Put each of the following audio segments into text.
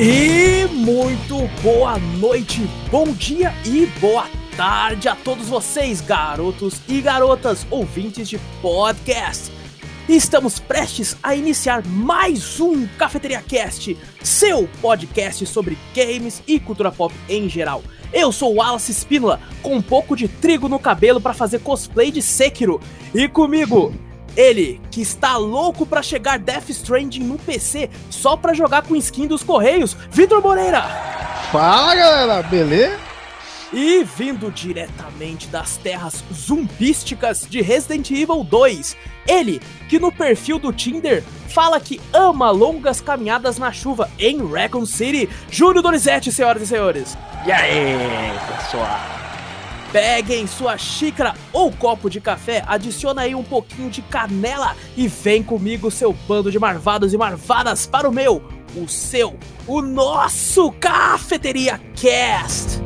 E muito boa noite, bom dia e boa tarde a todos vocês, garotos e garotas ouvintes de podcast. Estamos prestes a iniciar mais um Cafeteria Cast, seu podcast sobre games e cultura pop em geral. Eu sou Wallace Spínola, com um pouco de trigo no cabelo para fazer cosplay de Sekiro. E comigo, ele, que está louco para chegar Death Stranding no PC só para jogar com skin dos Correios, Vitor Moreira. Fala galera, beleza? E vindo diretamente das terras zumbísticas de Resident Evil 2, ele, que no perfil do Tinder fala que ama longas caminhadas na chuva em Raccoon City, Júlio Donizete, senhoras e senhores. E aí, pessoal? Peguem sua xícara ou copo de café, adiciona aí um pouquinho de canela e vem comigo, seu bando de marvados e marvadas, para o meu, o seu, o nosso Cafeteria Cast.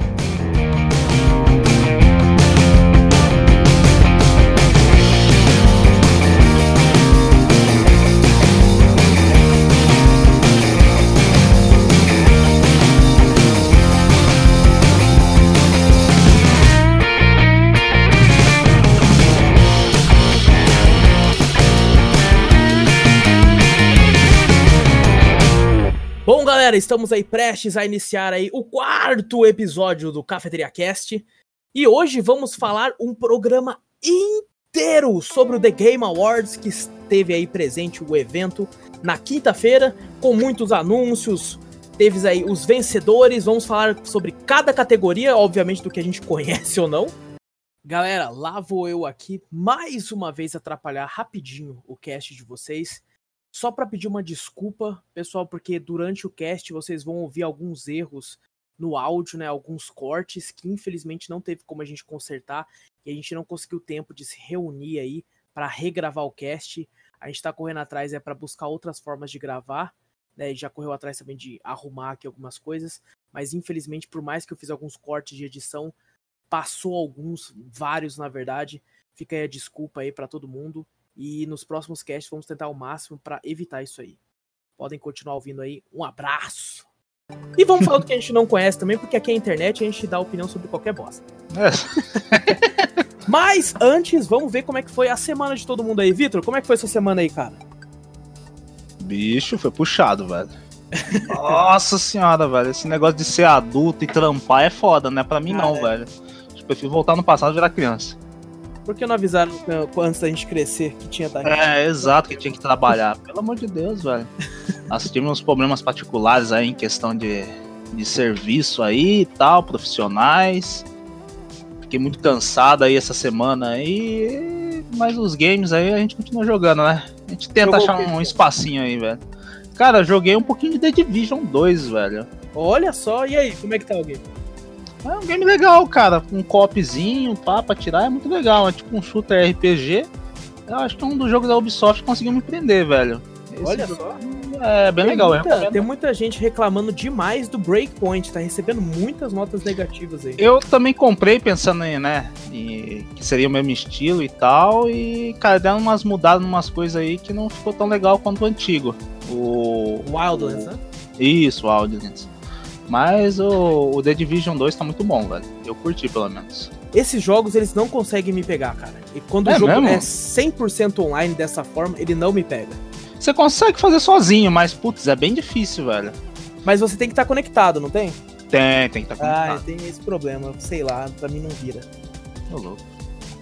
Galera, estamos aí prestes a iniciar aí o quarto episódio do Cafeteria Cast. E hoje vamos falar um programa inteiro sobre o The Game Awards, que esteve aí presente o evento na quinta-feira, com muitos anúncios, teve aí os vencedores, vamos falar sobre cada categoria, obviamente do que a gente conhece ou não. Galera, lá vou eu aqui mais uma vez atrapalhar rapidinho o cast de vocês. Só para pedir uma desculpa, pessoal, porque durante o cast vocês vão ouvir alguns erros no áudio, né, alguns cortes que infelizmente não teve como a gente consertar e a gente não conseguiu tempo de se reunir aí para regravar o cast. A gente tá correndo atrás é para buscar outras formas de gravar, né? Já correu atrás também de arrumar aqui algumas coisas, mas infelizmente por mais que eu fiz alguns cortes de edição, passou alguns, vários na verdade. Fica aí a desculpa aí para todo mundo. E nos próximos casts vamos tentar ao máximo para evitar isso aí. Podem continuar ouvindo aí. Um abraço! E vamos falar do que a gente não conhece também, porque aqui é a internet a gente dá opinião sobre qualquer bosta. Mas antes, vamos ver como é que foi a semana de todo mundo aí. Vitor, como é que foi sua semana aí, cara? Bicho, foi puxado, velho. Nossa senhora, velho. Esse negócio de ser adulto e trampar é foda, né? Pra mim Ah, não, é. velho. Eu prefiro voltar no passado e virar criança. Por que não avisaram eh, antes da gente crescer que tinha da É, exato, que tinha que trabalhar. Pelo amor de Deus, velho. Nós tivemos uns problemas particulares aí em questão de, de serviço aí e tal, profissionais. Fiquei muito cansado aí essa semana aí. Mas os games aí a gente continua jogando, né? A gente tenta Jogou achar um espacinho aí, velho. Cara, joguei um pouquinho de The Division 2, velho. Olha só, e aí, como é que tá o game? É um game legal, cara. Um copzinho, pá, pra tirar é muito legal. É tipo um shooter RPG. Eu acho que é um dos jogos da Ubisoft que conseguiu me prender, velho. Esse Olha só. É bem tem legal, muita, recomendo. tem muita gente reclamando demais do Breakpoint, tá recebendo muitas notas negativas aí. Eu também comprei pensando em, né, em- que seria o mesmo estilo e tal, e, cara, deram umas mudadas umas coisas aí que não ficou tão legal quanto o antigo. O... Wildlands, né? Isso, o Audience. Mas o, o The Division 2 tá muito bom, velho. Eu curti, pelo menos. Esses jogos, eles não conseguem me pegar, cara. E quando É o jogo mesmo? é 100% online dessa forma, ele não me pega. Você consegue fazer sozinho, mas, putz, é bem difícil, velho. Mas você tem que estar conectado, não tem? Tem, tem que estar Ah, conectado. tem esse problema. Sei lá, pra mim não vira. Tô louco.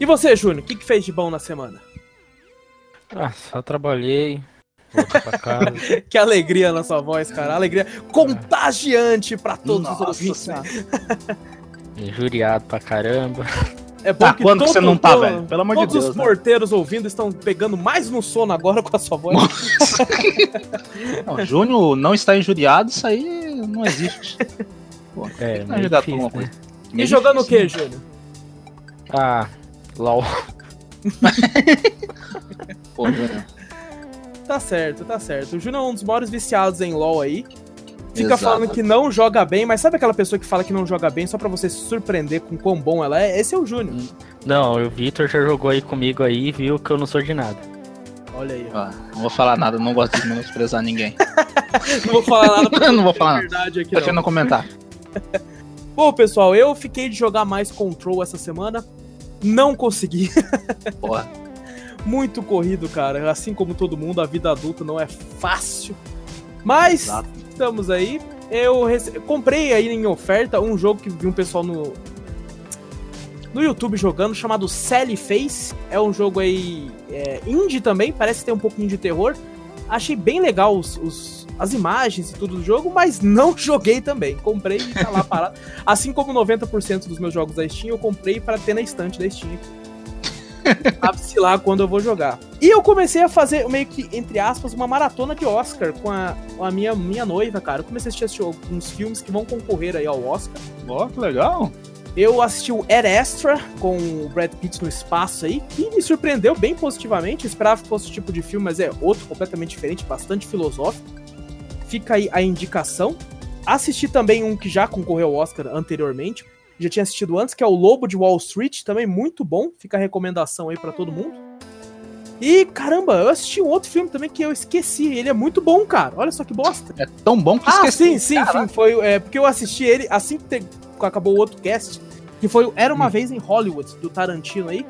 E você, Júnior, o que, que fez de bom na semana? Ah, só trabalhei, pra casa. Que alegria na sua voz, cara. Alegria contagiante pra todos os Nossa ouvintes. Senhora. injuriado pra caramba. É bom Ah, quando que você não tá, velho? Pelo amor de todos Deus, os né? porteiros ouvindo estão pegando mais no sono agora com a sua voz. Não, Júnior não está injuriado, isso aí não existe. Pô, É, não difícil, alguma né? coisa. E Meio jogando o difícil, que, né? Júnior? Ah, LOL. Pô, Júnior. Tá certo, tá certo. O Júnior é um dos maiores viciados em LoL aí. Fica Exato. falando que não joga bem, mas sabe aquela pessoa que fala que não joga bem só pra você se surpreender com quão bom ela é? Esse é o Júnior. Não, o Vitor já jogou aí comigo aí e viu que eu não sou de nada. Olha aí. ó. Ó, não vou falar nada, não gosto de menosprezar ninguém. não vou falar nada não vou falar nada. verdade aqui Prefiro não. não comentar. Bom, pessoal, eu fiquei de jogar mais Control essa semana. Não consegui. Porra. Muito corrido, cara. Assim como todo mundo, a vida adulta não é fácil. Mas Exato. estamos aí. Eu rece- comprei aí em oferta um jogo que vi um pessoal no no YouTube jogando chamado Sally Face. É um jogo aí é, indie também, parece ter um pouquinho de terror. Achei bem legal os, os- as imagens e tudo do jogo, mas não joguei também. Comprei e tá lá parado. Assim como 90% dos meus jogos da Steam, eu comprei para ter na estante da Steam. Sabe-se lá quando eu vou jogar. E eu comecei a fazer meio que, entre aspas, uma maratona de Oscar com a, com a minha, minha noiva, cara. Eu comecei a assistir alguns filmes que vão concorrer aí ao Oscar. Ó, que legal. Eu assisti o Ed Extra com o Brad Pitt no espaço aí, que me surpreendeu bem positivamente. Eu esperava que fosse o tipo de filme, mas é outro completamente diferente, bastante filosófico. Fica aí a indicação. Assisti também um que já concorreu ao Oscar anteriormente. Já tinha assistido antes, que é o Lobo de Wall Street, também muito bom. Fica a recomendação aí pra todo mundo. E caramba, eu assisti um outro filme também que eu esqueci. Ele é muito bom, cara. Olha só que bosta. É tão bom que Ah, esqueci. sim, sim, Caraca. sim. Foi, é, porque eu assisti ele assim que te- acabou o outro cast, que foi Era Uma Hum. Vez em Hollywood, do Tarantino aí.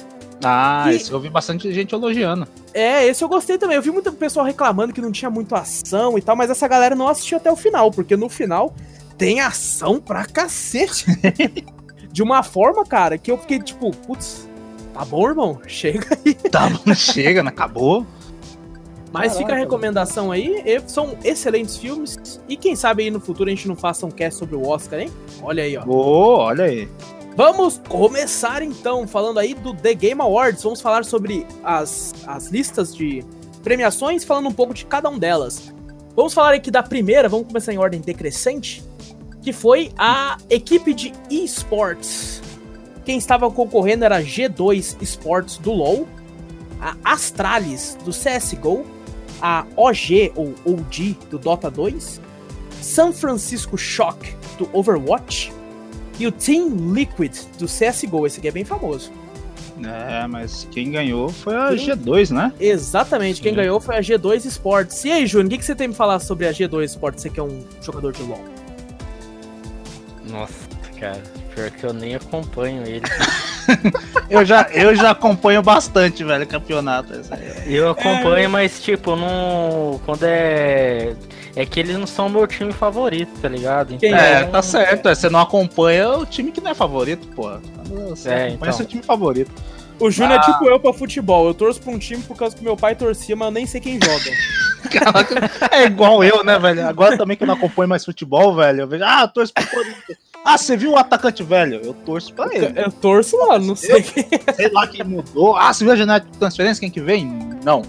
Ah, Que- esse eu vi bastante gente elogiando. É, esse eu gostei também. Eu vi muito pessoal reclamando que não tinha muito ação e tal, mas essa galera não assistiu até o final, porque no final tem ação pra cacete. De uma forma, cara, que eu fiquei tipo, putz, tá bom, irmão, chega aí. Tá bom, chega, né? Acabou. Mas fica a Caraca. recomendação aí, são excelentes filmes. E quem sabe aí no futuro a gente não faça um cast sobre o Oscar, hein? Olha aí, ó. Ô, olha aí. Vamos começar então falando aí do The Game Awards. Vamos falar sobre as, as listas de premiações, falando um pouco de cada um delas. Vamos falar aqui da primeira, vamos começar em ordem decrescente, que foi a equipe de esports. Quem estava concorrendo era a G2 Sports do LoL, a Astralis do CSGO, a OG ou OG do Dota 2, San Francisco Shock do Overwatch, e o Team Liquid do CSGO, esse aqui é bem famoso. É, mas quem ganhou foi a Quem? G2, né? Exatamente, quem Sim. ganhou foi a G2 Sports. E aí, Júnior, o que, que você tem pra falar sobre a G2 Sports? Você que é um jogador de LoL. Nossa, cara, pior que eu nem acompanho ele. Eu já, eu já acompanho bastante, velho, campeonato. Eu acompanho, mas tipo, não. Quando é. É que eles não são meu time favorito, tá ligado? Quem É, é? tá certo. é, Você não acompanha o time que não é favorito, pô. Você É, acompanha então. seu time favorito. O Júnior Ah. é tipo eu pra futebol. Eu torço pra um time por causa que meu pai torcia, mas eu nem sei quem joga. Caraca, é igual eu, né, velho? Agora também que eu não acompanho mais futebol, velho, eu vejo, ah, eu torço pro Corinthians. Ah, você viu o atacante velho? Eu torço pra ele. eu torço lá, não sei. Sei lá quem mudou. Ah, você viu a janela de transferência? Quem que vem? Não.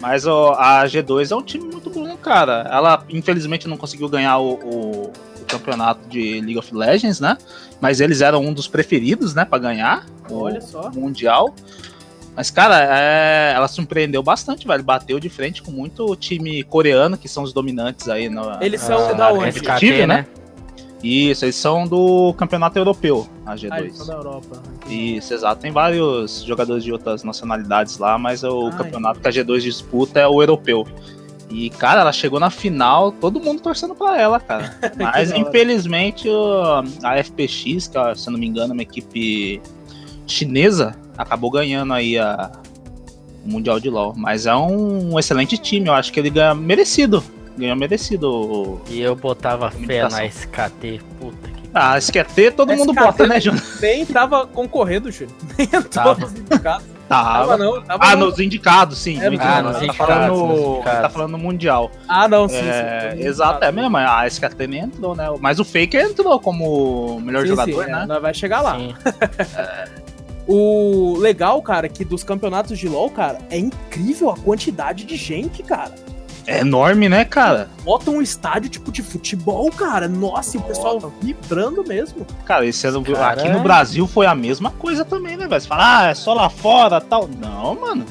Mas ó, a G2 é um time muito bom, cara. Ela, infelizmente, não conseguiu ganhar o, o- o campeonato de League of Legends, né? Mas eles eram um dos preferidos, né, pra ganhar o Olha só. Mundial. Mas, cara, é, ela surpreendeu bastante, velho. Bateu de frente com muito time coreano, que são os dominantes aí no, Eles são Ah, da onde? Tive, né? Isso, eles são do campeonato europeu, a Ah, eles são G2. da Europa. Isso, exato. Tem vários jogadores de outras nacionalidades lá, mas o Ah, campeonato que a G2 disputa é o europeu. E, cara, ela chegou na final, todo mundo torcendo pra ela, cara. Mas, infelizmente, o- a FPX, que, se eu não me engano, é uma equipe chinesa, acabou ganhando aí a, o Mundial de LoL. Mas é um excelente time, eu acho que ele ganha merecido. Ganhou merecido o, E eu botava fé na SKT. Puta que. Ah, ter, todo mundo SKT. bota, né, Júnior? Nem tava concorrendo, Júnior. Nem Tava. nos indicados. Tava Tava. não, tava Ah, não. nos indicados, sim. É, no nos indicado. indicados, Tá falando, nos indicados. tá falando no Mundial. Ah, não, sim, É, sim. exato, é mesmo. A SKT nem entrou, né? Mas o Faker entrou como melhor Sim, jogador, sim, né? é, nós vai chegar lá. O legal, cara, que dos campeonatos de LoL, cara, é incrível a quantidade de gente, cara. É enorme, né, cara? Bota um estádio tipo de futebol, cara. Nossa, e o pessoal vibrando mesmo. Cara, esse ano, aqui no é. Brasil foi a mesma coisa também, né, velho? Você fala, ah, é só lá fora tal. Não, mano.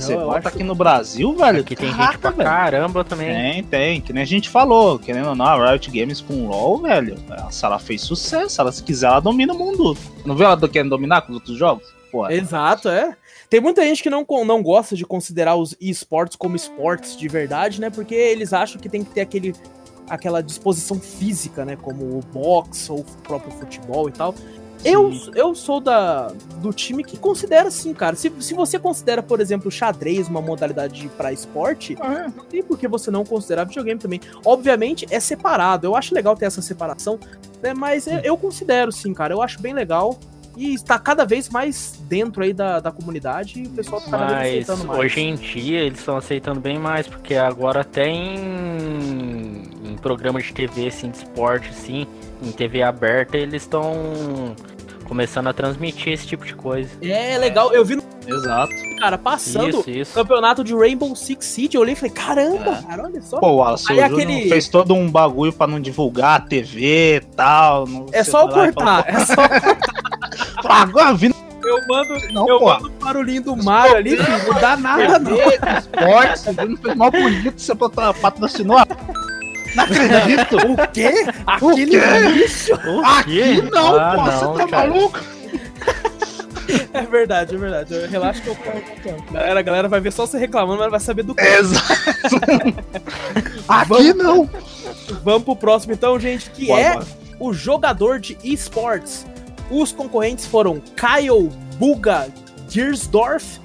Você eu bota acho- aqui no Brasil, velho. Aqui tem gente pra velho. caramba também. Tem, tem. Que nem a gente falou. Querendo ou não, a Riot Games com o LoL, velho. Se ela fez sucesso, ela se quiser, ela domina o mundo. Não viu ela do- querendo dominar com os outros jogos? pô. Exato, é. Tem muita gente que não, não gosta de considerar os esportes como esportes de verdade, né? Porque eles acham que tem que ter aquele, aquela disposição física, né? Como o boxe ou o próprio futebol e tal. Eu, eu sou da, do time que considera sim, cara. Se, se você considera, por exemplo, o xadrez uma modalidade para esporte, É. não tem por que você não considerar videogame também. Obviamente é separado. Eu acho legal ter essa separação, né? Mas eu, eu considero sim, cara. Eu acho bem legal. E está cada vez mais dentro aí da, da comunidade e o pessoal tá cada vez Mas aceitando mais. hoje em dia eles estão aceitando bem mais, porque agora até em, em programa de TV, assim, de esporte, assim, em TV aberta, eles estão começando a transmitir esse tipo de coisa. É legal. Eu vi no Exato. cara passando Isso, isso. campeonato de Rainbow Six Siege. Eu olhei e falei, caramba, É. cara, olha só. Pô, o Wallace, Aí o aquele- fez todo um bagulho pra não divulgar a TV e tal. não é sei só e cortar. É só falou, Agora vindo eu mando, Não, eu pô. mando o barulhinho do Mario ali, filho. Não dá nada, não. esportes, o Júnior fez mal bonito, você patro- patrocinou. Não acredito. O quê? Aquele quê? lixo? O Aqui quê? não, Ah, pô, não, você tá cara. maluco? É verdade, é verdade. Eu- Relaxa que eu corto. Galera, a galera vai ver só você reclamando, mas vai saber do que. Exato. Aqui Vamos- não. Vamos pro próximo então, gente, que Bora, é bora. o jogador de esports. Os concorrentes foram Kyle Buga Giersdorf,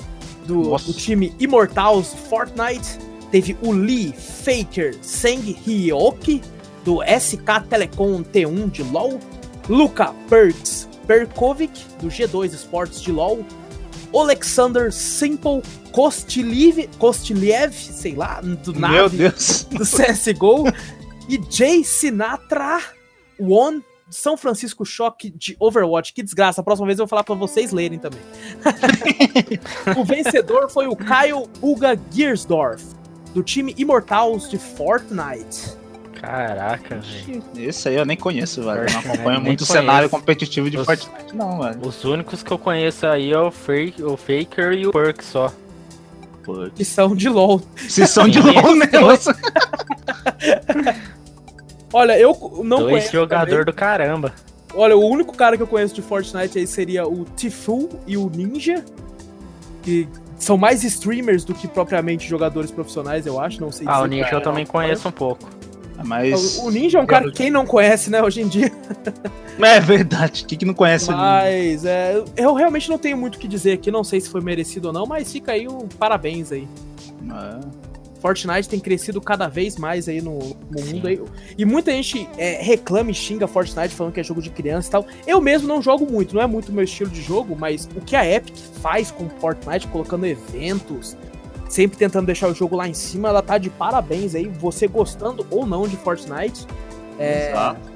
do, do time Immortals Fortnite. Teve o Lee Faker Seng Hyoki, do SK Telecom T1 de LoL. Luca Perks Perkovic, do G2 Esports de LoL. Alexander Simple Kostiliev, Kostiliev sei lá, do Meu Nave Deus. do CSGO. e Jay Sinatra One São Francisco Shock de Overwatch. Que desgraça. A próxima vez eu vou falar pra vocês lerem também. o vencedor foi o Kyle Uga Giersdorf, do time Immortals de Fortnite. Caraca, velho. Esse aí eu nem conheço, velho. Eu não acompanho muito o cenário competitivo de Os- Fortnite, não, velho. Os únicos que eu conheço aí é o, Fake, o Faker e o Perk só. Pô, Que são de LoL. Vocês são de. LOL mesmo. Olha, eu não Dois conheço. jogador também. do caramba. Olha, o único cara que eu conheço de Fortnite aí seria o Tifu e o Ninja. Que são mais streamers do que propriamente jogadores profissionais, eu acho. Não sei Ah, o Ninja eu é também conheço um pouco. Mas. O Ninja é um cara que quem não conhece, né, hoje em dia. É verdade. Quem que não conhece o Ninja? Mas é, eu realmente não tenho muito o que dizer aqui, não sei se foi merecido ou não, mas fica aí o parabéns aí. É. Fortnite tem crescido cada vez mais aí no, no mundo aí. E muita gente é, reclama e xinga Fortnite falando que é jogo de criança e tal. Eu mesmo não jogo muito, não é muito meu estilo de jogo, mas o que a Epic faz com Fortnite, colocando eventos, sempre tentando deixar o jogo lá em cima, ela tá de parabéns aí, você gostando ou não de Fortnite. É, Exato.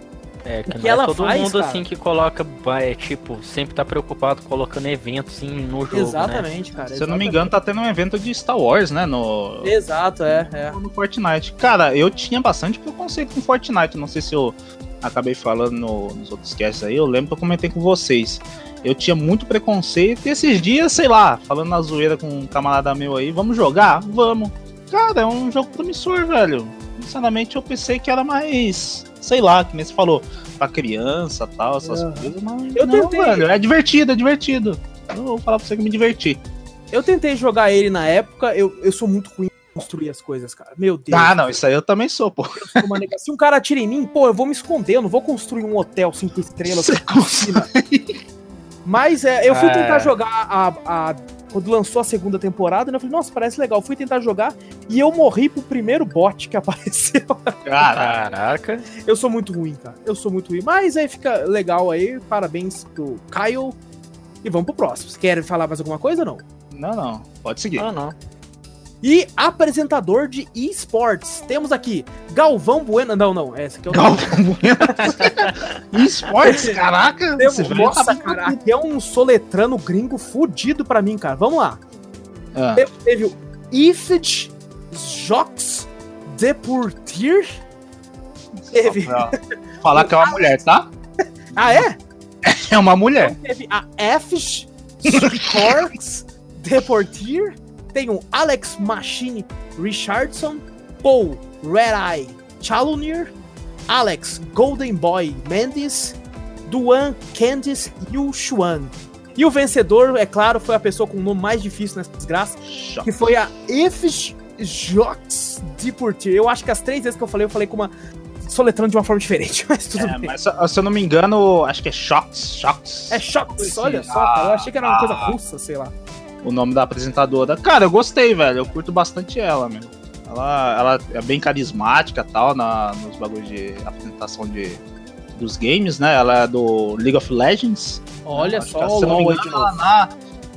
É, que que é todo faz, mundo cara? assim que coloca, é, tipo, sempre tá preocupado colocando eventos assim, no jogo, né? exatamente, cara. Se eu não exatamente. me engano, tá tendo um evento de Star Wars, né? No, Exato, é, é. no Fortnite. Cara, eu tinha bastante preconceito com Fortnite. Não sei se eu acabei falando no- nos outros casts aí. Eu lembro que eu comentei com vocês. Eu tinha muito preconceito. E esses dias, sei lá, falando na zoeira com um camarada meu aí, vamos jogar? Vamos. Cara, é um jogo promissor, velho. Sinceramente, eu pensei que era mais, sei lá, que nem você falou, pra criança tal, essas Aham. coisas, mas Eu não, tentei. velho. É divertido, é divertido. Eu vou falar pra você que me diverti. Eu tentei jogar ele na época, eu, eu sou muito ruim em construir as coisas, cara. Meu Deus. Ah, não, isso aí eu também sou, pô. Se um cara atira em mim, pô, eu vou me esconder, eu não vou construir um hotel cinco estrelas. Você. Mas é, eu fui É. tentar jogar a, a- Quando lançou a segunda temporada, né, eu falei, nossa, parece legal. Fui tentar jogar e eu morri pro primeiro bot que apareceu. Cara, Caraca. Eu sou muito ruim, cara. Eu sou muito ruim. Mas aí fica legal aí. Parabéns pro Kyle. E vamos pro próximo. Você quer falar mais alguma coisa ou não? não, não, pode seguir. Ah, não. E apresentador de esportes. Temos aqui Galvão Bueno. Não, não, essa aqui é o Galvão Bueno. Esportes, caraca. Temos- velho Nossa, cara, aqui é um soletrano gringo fudido pra mim, cara. Vamos lá. Ah, Teve, teve o Ifid Jox Deportir. Teve. Falar que é uma mulher, tá? Ah, é? É uma mulher. Teve a F Corks Deportir. Tem o Alex Machine Richardson. Paul Red Eye Chalunier. Alex Golden Boy Mendes. Duan Candice Yu Xuan. E o vencedor, é claro, foi a pessoa com o nome mais difícil nessa desgraça, que foi a If Jox de. Eu acho que as três vezes que eu falei, eu falei com uma. soletrando de uma forma diferente, mas tudo É, bem. mas se se eu não me engano, acho que é Shox. Shox. É Shox, olha só, cara. Eu achei que era uma coisa russa, sei lá. O nome da apresentadora. Cara, eu gostei, velho. Eu curto bastante ela, meu. Ela, ela é bem carismática e tal na, nos bagulhos de apresentação de, dos games, né? Ela é do League of Legends. Olha Acho só que, se eu não me engano, ela, narra,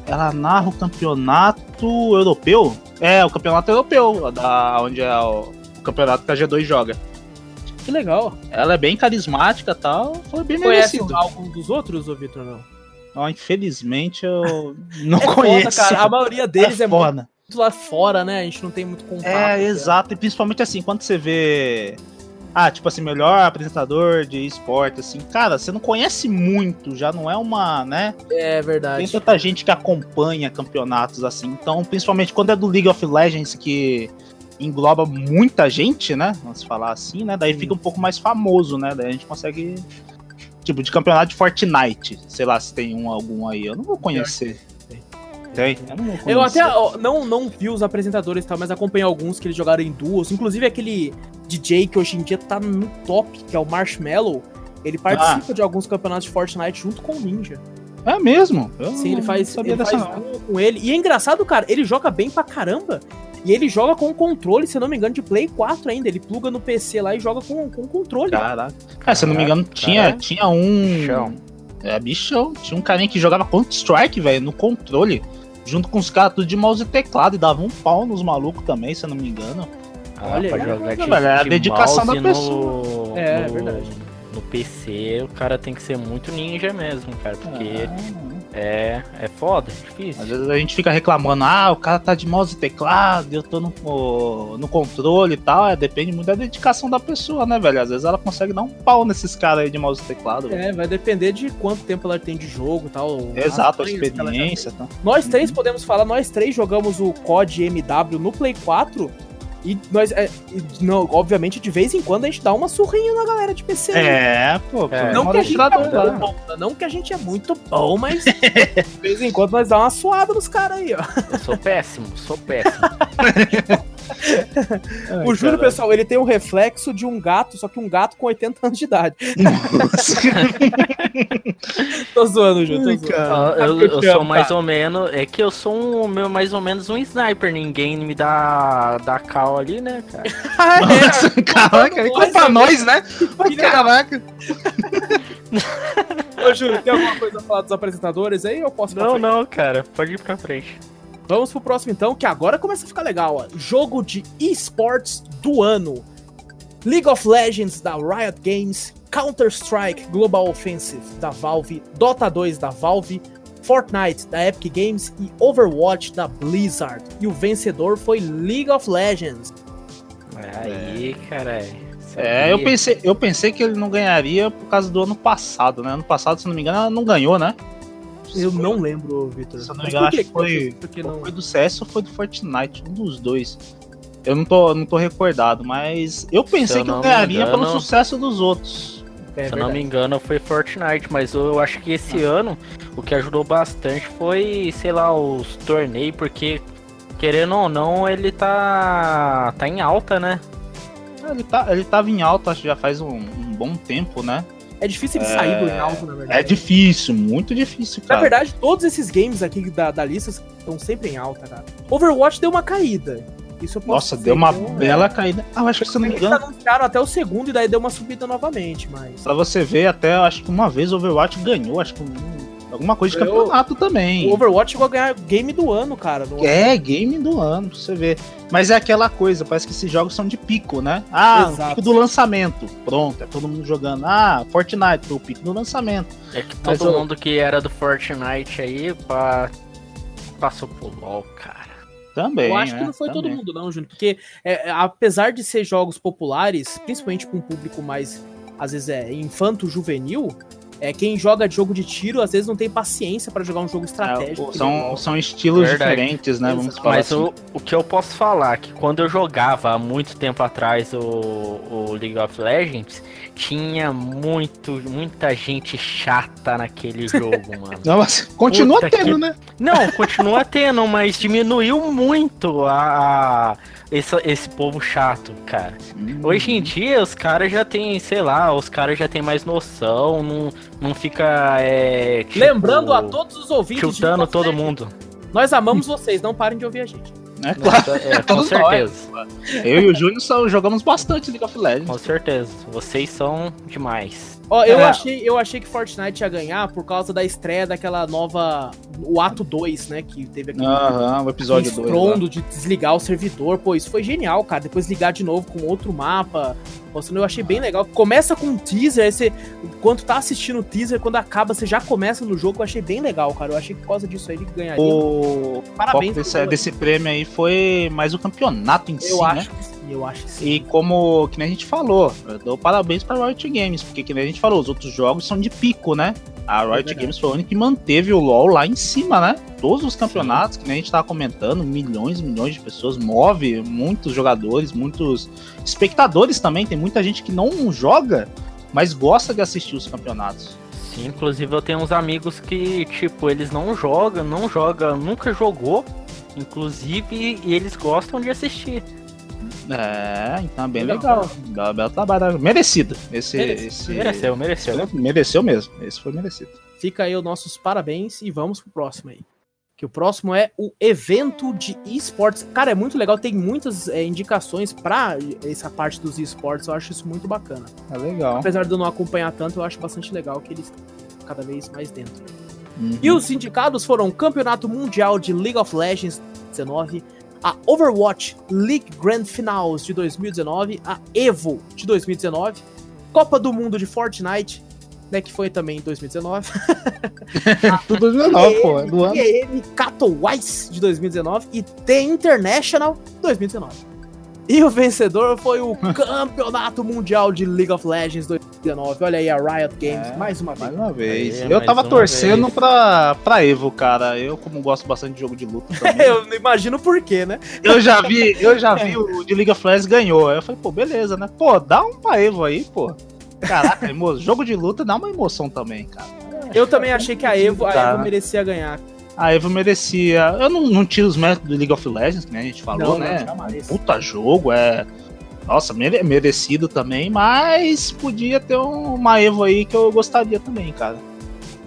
ela narra o campeonato europeu. É, o campeonato europeu, da, onde é o, o campeonato que a G2 joga. Que legal. Ela é bem carismática e tal. Foi bem Conhece merecido. algum dos outros, ô Vitor, não? Ó, infelizmente eu não É foda, conheço. cara. A maioria deles é, foda. muito lá fora, né? A gente não tem muito contato. É, exato. E principalmente assim, quando você vê. Ah, tipo assim, melhor apresentador de esporte, assim, cara, você não conhece muito, já não é uma, né? É Tem verdade. tanta gente que acompanha campeonatos assim. Então, principalmente quando é do League of Legends, que engloba muita gente, né? Vamos falar assim, né? Daí Sim. fica um pouco mais famoso, né? Daí a gente consegue. Tipo, de campeonato de Fortnite. Sei lá se tem um algum aí. Eu não vou conhecer. Tem? Eu não vou conhecer. Eu até ó, não, não vi os apresentadores e tal, mas acompanhei alguns que eles jogaram em duos. Inclusive aquele DJ que hoje em dia tá no top, que é o Marshmallow. Ele Ah. participa de alguns campeonatos de Fortnite junto com o Ninja. É mesmo? Eu Sim, ele faz, sabia ele dessa faz com ele. E é engraçado, cara, ele joga bem pra caramba. E ele joga com controle, se eu não me engano, de Play 4 ainda. Ele pluga no PC lá e joga com, com controle. Caraca. É, se eu não me engano, tinha, Caraca. tinha um. Bichão. É, bichão. Tinha um carinha que jogava Counter-Strike, velho, no controle. Junto com os caras tudo de mouse e teclado. E dava um pau nos malucos também, se eu não me engano. Ah, Olha pra jogar de, Velho, é a de dedicação mouse da No, É, é no- verdade. No PC, o cara tem que ser muito ninja mesmo, cara, porque Ah, é, é foda, é difícil. Às vezes a gente fica reclamando, ah, o cara tá de mouse e teclado, eu tô no, no, controle e tal. É, depende muito da dedicação da pessoa, né, velho? Às vezes ela consegue dar um pau nesses caras aí de mouse e teclado. velho. É, vai depender de quanto tempo ela tem de jogo e tal. Exato, a experiência. Tá? Nós três podemos falar, nós três jogamos o COD MW no Play 4 e nós, é, e não, obviamente, de vez em quando a gente dá uma surrinha na galera de PC. né? É, pô, É. Não que, a gente é né? bom, não que a gente é muito bom, mas de vez em quando nós dá uma suada nos caras aí, ó. Eu sou péssimo, sou péssimo. Ai, o Júlio, pessoal, ele tem o reflexo de um gato, só que um gato com 80 anos de idade. Nossa. Tô zoando, Júlio, tô zoando. cara. Ah, eu, eu sou mais ou menos. É que eu sou um, meu, mais ou menos um sniper. Ninguém me dá, dá cal ali, né, cara? Ah, é? Nossa, caraca, culpa nós, né? Caraca. Ô, Júlio, tem alguma coisa a falar dos apresentadores aí? Eu posso Não, não, cara. Pode ir pra frente. Vamos pro próximo então, que agora começa a ficar legal, ó. Jogo de esportes do ano. League of Legends da Riot Games, Counter-Strike Global Offensive da Valve, Dota 2 da Valve, Fortnite da Epic Games e Overwatch da Blizzard. E o vencedor foi League of Legends. Aí, cara. É, eu pensei, eu pensei que ele não ganharia por causa do ano passado, né? Ano passado, se não me engano, ela não ganhou, né? Eu não lembro, Victor. Se eu não Mas me engano, acho que foi, Porque não... foi do CS ou foi do Fortnite, um dos dois. Eu não tô, não tô recordado, mas eu pensei eu que eu ganharia pelo engano- sucesso dos outros. É Se eu não me engano, foi Fortnite, mas eu acho que esse ano o que ajudou bastante foi, sei lá, os torneios, porque querendo ou não, ele tá tá em alta, né? Ele, tá, ele tava em alta, acho que já faz um, um bom tempo, né? É difícil ele sair do alto, na verdade. É difícil, muito difícil, Na cara. verdade, todos esses games aqui da, da lista estão sempre em alta, cara. Overwatch deu uma caída. Isso eu posso Nossa, dizer, deu uma então, bela caída. Ah, eu acho que se eu não me Eles engano, anunciaram até o segundo e daí deu uma subida novamente, mas. pra você ver, até acho que uma vez o Overwatch ganhou, acho que um- alguma coisa de Eu- campeonato também. O Overwatch chegou a ganhar game do ano, cara. no- É, game do ano, pra você ver. Mas é aquela coisa, parece que esses jogos são de pico, né? Ah, pico do lançamento. Pronto, é todo mundo jogando. Ah, Fortnite, foi o pico do lançamento. É que Mas todo eu- mundo que era do Fortnite aí pa- passou pro LoL, cara. Também. Eu acho né? que não foi todo Também. mundo, não, Júnior. Porque é, é, apesar de ser jogos populares, principalmente com um público mais, às vezes, é infanto-juvenil, É, quem joga jogo de tiro, às vezes não tem paciência pra jogar um jogo estratégico. É, são, são estilos Verdade. diferentes, né? Vamos falar Mas assim. o, o que eu posso falar é que quando eu jogava há muito tempo atrás o, o League of Legends, tinha muito, muita gente chata naquele jogo, mano. Não, mas continua Puta tendo, que- né? Não, continua tendo, mas diminuiu muito a, a- esse, esse povo chato, cara. Hoje em dia os caras já tem, sei lá, os caras já tem mais noção, não, não fica é, tipo, Lembrando a todos os ouvintes chutando todo Legends, mundo. Nós amamos vocês, não parem de ouvir a gente. É claro. É, com Todos certeza. Eu e o Júnior só jogamos bastante League of Legends. Com certeza. Vocês são demais. Ó, eu, É. achei, eu achei que Fortnite ia ganhar por causa da estreia daquela nova. O ato 2, né? Que teve aquele Aham, o episódio 2. estrondo de desligar o servidor. Pô, isso foi genial, cara. Depois ligar de novo com outro mapa. Nossa, eu achei bem legal. Começa com um teaser, aí você. Enquanto tá assistindo o teaser, quando acaba, você já começa no jogo. Eu achei bem legal, cara. Eu achei que por causa disso aí ele ganharia. O Parabéns foco desse, desse prêmio aí foi mais o campeonato em eu si, acho né? que sim, eu acho que sim. E como que nem a gente falou, eu dou parabéns pra Riot Games, porque que nem a gente falou, os outros jogos são de pico, né? A Riot verdade. Games foi a única que manteve o LoL lá em cima, né? Todos os campeonatos, que nem a gente tava comentando, milhões e milhões de pessoas, move muitos jogadores, muitos espectadores também, tem muita gente que não joga, mas gosta de assistir os campeonatos. Sim, inclusive eu tenho uns amigos que, tipo, eles não jogam, não jogam, nunca jogou. Inclusive, e eles gostam de assistir. É, então é bem Legal. legal. Belo, trabalho. Merecido. Esse, Merece- esse- Mereceu, mereceu. Mereceu mesmo. Esse foi merecido. Fica aí os nossos parabéns e vamos pro próximo aí. Que o próximo é o evento de esportes. Cara, é muito legal, tem muitas é, indicações pra essa parte dos esportes. Eu acho isso muito bacana. É legal. Apesar de eu não acompanhar tanto, eu acho bastante legal que eles estão cada vez mais dentro. Uhum. E os indicados foram Campeonato Mundial de League of Legends 19, a Overwatch League Grand Finals de 2019, a EVO de 2019, Copa do Mundo de Fortnite, né, que foi também em 2019, Tudo 19, pô. Do ano. EM Katowice de 2019 e The International 2019. E o vencedor foi o Campeonato Mundial de League of Legends 2019. Olha aí a Riot Games, É, mais uma vez. Mais uma vez. Aí, eu tava torcendo vez. pra, pra Evo, cara. Eu, como gosto bastante de jogo de luta também. Eu não imagino por quê, né? eu já vi, eu já vi o de League of Legends ganhou. Aí eu falei, pô, beleza, né? Pô, dá um pra Evo aí, pô. Caraca, jogo de luta dá uma emoção também, cara. Eu também achei que a Evo, a Tá. Evo merecia ganhar. A Evo merecia. Eu não, não tiro os méritos do League of Legends, que a gente falou, né? jamais. Puta jogo, é. Nossa, mere- merecido também, mas podia ter um- uma Evo aí que eu gostaria também, cara.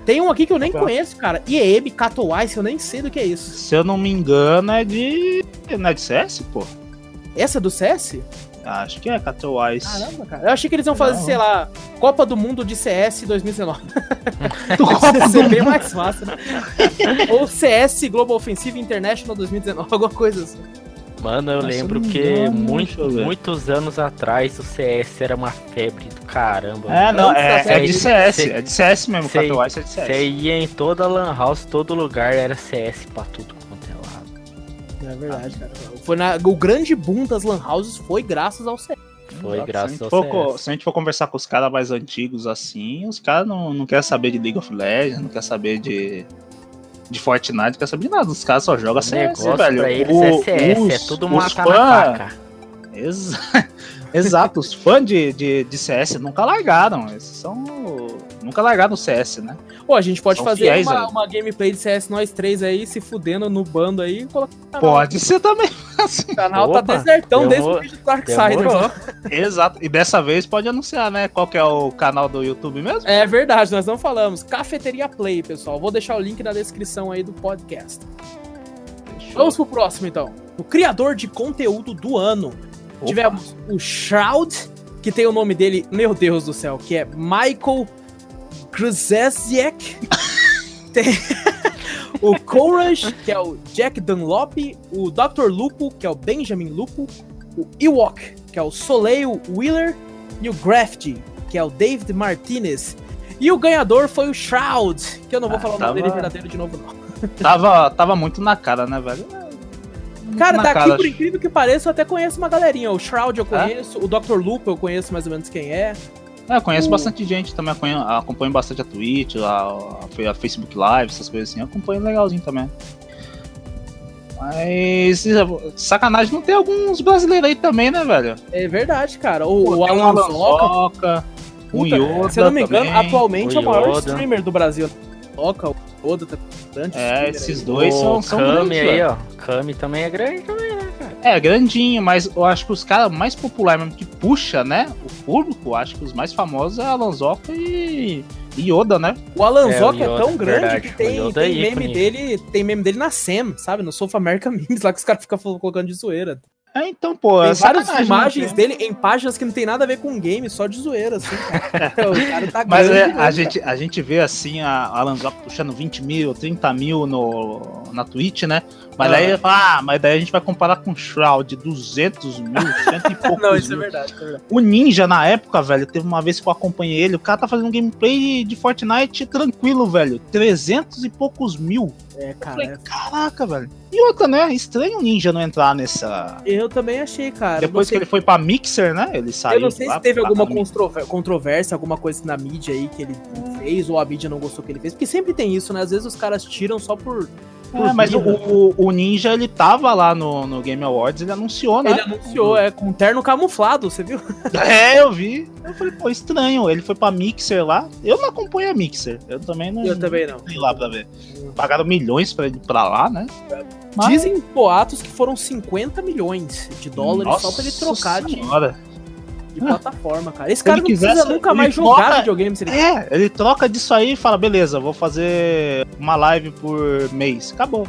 Tem um aqui que eu nem conheço, cara. IEM Katowice, eu nem sei do que é isso. Se eu não me engano, é de. Não é de CS, pô? Essa é do CS? Acho que é Catwise. Caramba, cara. Eu achei que eles iam fazer, Não. sei lá, Copa do Mundo de CS 2019. Do Copa do bem Mundo. mais fácil, né? Ou CS Global Offensive International 2019, alguma coisa assim. Mano, eu Nossa, lembro que engano, muito, muitos anos atrás o CS era uma febre do caramba. É, não, é, é de CS. sei- É de CS mesmo, Catwise é de CS. Você ia em toda lan house, todo lugar era CS pra tudo é. É verdade, cara. Foi na, o grande boom das Lan Houses foi graças ao CS. Foi Exato. graças se a, for, se a gente for conversar com os caras mais antigos assim, os caras não, não querem saber de League of Legends, não querem saber de, de Fortnite, não querem saber de nada. Os caras só jogam CS, negócio velho. pra eles O- é CS, os- é tudo matar fã-. Exa- Exato, os fãs de, de, de CS nunca largaram. Eles são. Nunca largaram o CS, né? Pô, a gente pode São fazer fiéis uma, aí. uma gameplay de CS nós três aí, se fudendo no bando aí e colocar no canal. Pode ser também. O canal tá Opa, desertão desde o vídeo do Darksiders. demorou. Exato. E dessa vez pode anunciar, né? Qual que é o canal do YouTube mesmo? É verdade, nós não falamos. Cafeteria Play, pessoal. Vou deixar o link na descrição aí do podcast. Vamos pro próximo, então. O criador de conteúdo do ano. Opa. Tivemos o Shroud, que tem o nome dele, meu Deus do céu, que é Michael Krzyzewski. tem o Courage, que é o Jack Dunlop. O Dr. Lupo, que é o Benjamin Lupo. O Ewok, que é o Soleil Wheeler. E o Grafty, que é o David Martinez. E o ganhador foi o Shroud, que eu não vou Ah, falar o tava- nome dele verdadeiro de novo, não. Tava, tava muito na cara, né, velho? Muito Cara, daqui, cara, por incrível que pareça, eu até conheço uma galerinha. O Shroud eu É? conheço, o Dr. Lupo eu conheço mais ou menos quem é. É, eu conheço O- bastante gente também, acompanho, acompanho bastante a Twitch, a, a Facebook Live, essas coisas assim, eu acompanho legalzinho também. Mas sacanagem não tem alguns brasileiros aí também, né, velho? É verdade, cara. O, o Alan Zoca, puta, Yoda se eu não me engano, também. atualmente O é o maior Yoda. streamer do Brasil. Zoca, o Yoda tá bastante É, esses aí. dois são, o são Kami grandes, aí, velho. ó. Kami também é grande também, né? É, grandinho, mas eu acho que os caras mais populares mesmo que puxa, né? O público, eu acho que os mais famosos é Alan Zoca e, Yoda, né? O Alan É, é tão grande verdade. que tem, é tem meme ícone. dele, tem meme dele na SEM, sabe? No South America Memes, lá que os caras ficam colocando de zoeira. É, então, pô, Tem é várias sacanagem, imagens né? dele em páginas que não tem nada a ver com game, só de zoeira, assim, cara. o cara tá Mas grande é, a, cara. gente, a gente vê assim a Alan puxando 20 mil, 30 mil no, na Twitch, né? Mas Ah. daí, ah, mas daí a gente vai comparar com o Shroud, 200 mil, cento e poucos Não, isso é verdade, é verdade. O Ninja, na época, velho, teve uma vez que eu acompanhei ele, o cara tá fazendo gameplay de Fortnite tranquilo, velho. 300 e poucos mil. É, cara. falei, é- caraca, velho. E outra, né? Estranho o Ninja não entrar nessa. Eu também achei, cara. Depois que ele foi pra Mixer, né? Ele saiu. Eu não sei lá se teve alguma controver- controvérsia, alguma coisa na mídia aí que ele fez, ou a mídia não gostou que ele fez. Porque sempre tem isso, né? Às vezes os caras tiram só por. Por É, mas o, o, o Ninja, ele tava lá no, no Game Awards, ele anunciou, né? Ele anunciou, é, com terno camuflado, você viu? É, eu vi. Eu falei, pô, estranho. Ele foi pra Mixer lá. Eu não acompanho a Mixer. Eu também não. Eu também não. Fui lá pra ver. Pagaram milhões pra ele ir pra lá, né? Mas- Dizem boatos que foram 50 milhões de dólares só pra ele Nossa trocar de, senhora. de plataforma, cara. Esse Se cara não quisesse, precisa nunca mais jogar troca- videogame se ele É, ele troca disso aí e fala, beleza, vou fazer uma live por mês. Acabou.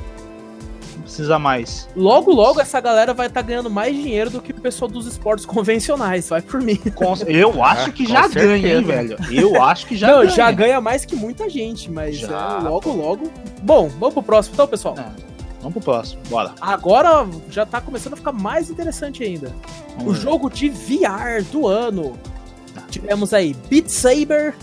Não precisa mais. Logo, logo, essa galera vai estar ganhando mais dinheiro do que o pessoal dos esportes convencionais, vai por mim. Com- Eu acho que com já ganha, hein, velho. Eu acho que já não, ganha. já ganha mais que muita gente, mas Já, é, logo, logo. Bom, vamos pro próximo então, pessoal. É, Vamos pro próximo, bora. Agora já tá começando a ficar mais interessante ainda. O Vamos ver. jogo de VR do ano. Tivemos aí Beat Saber,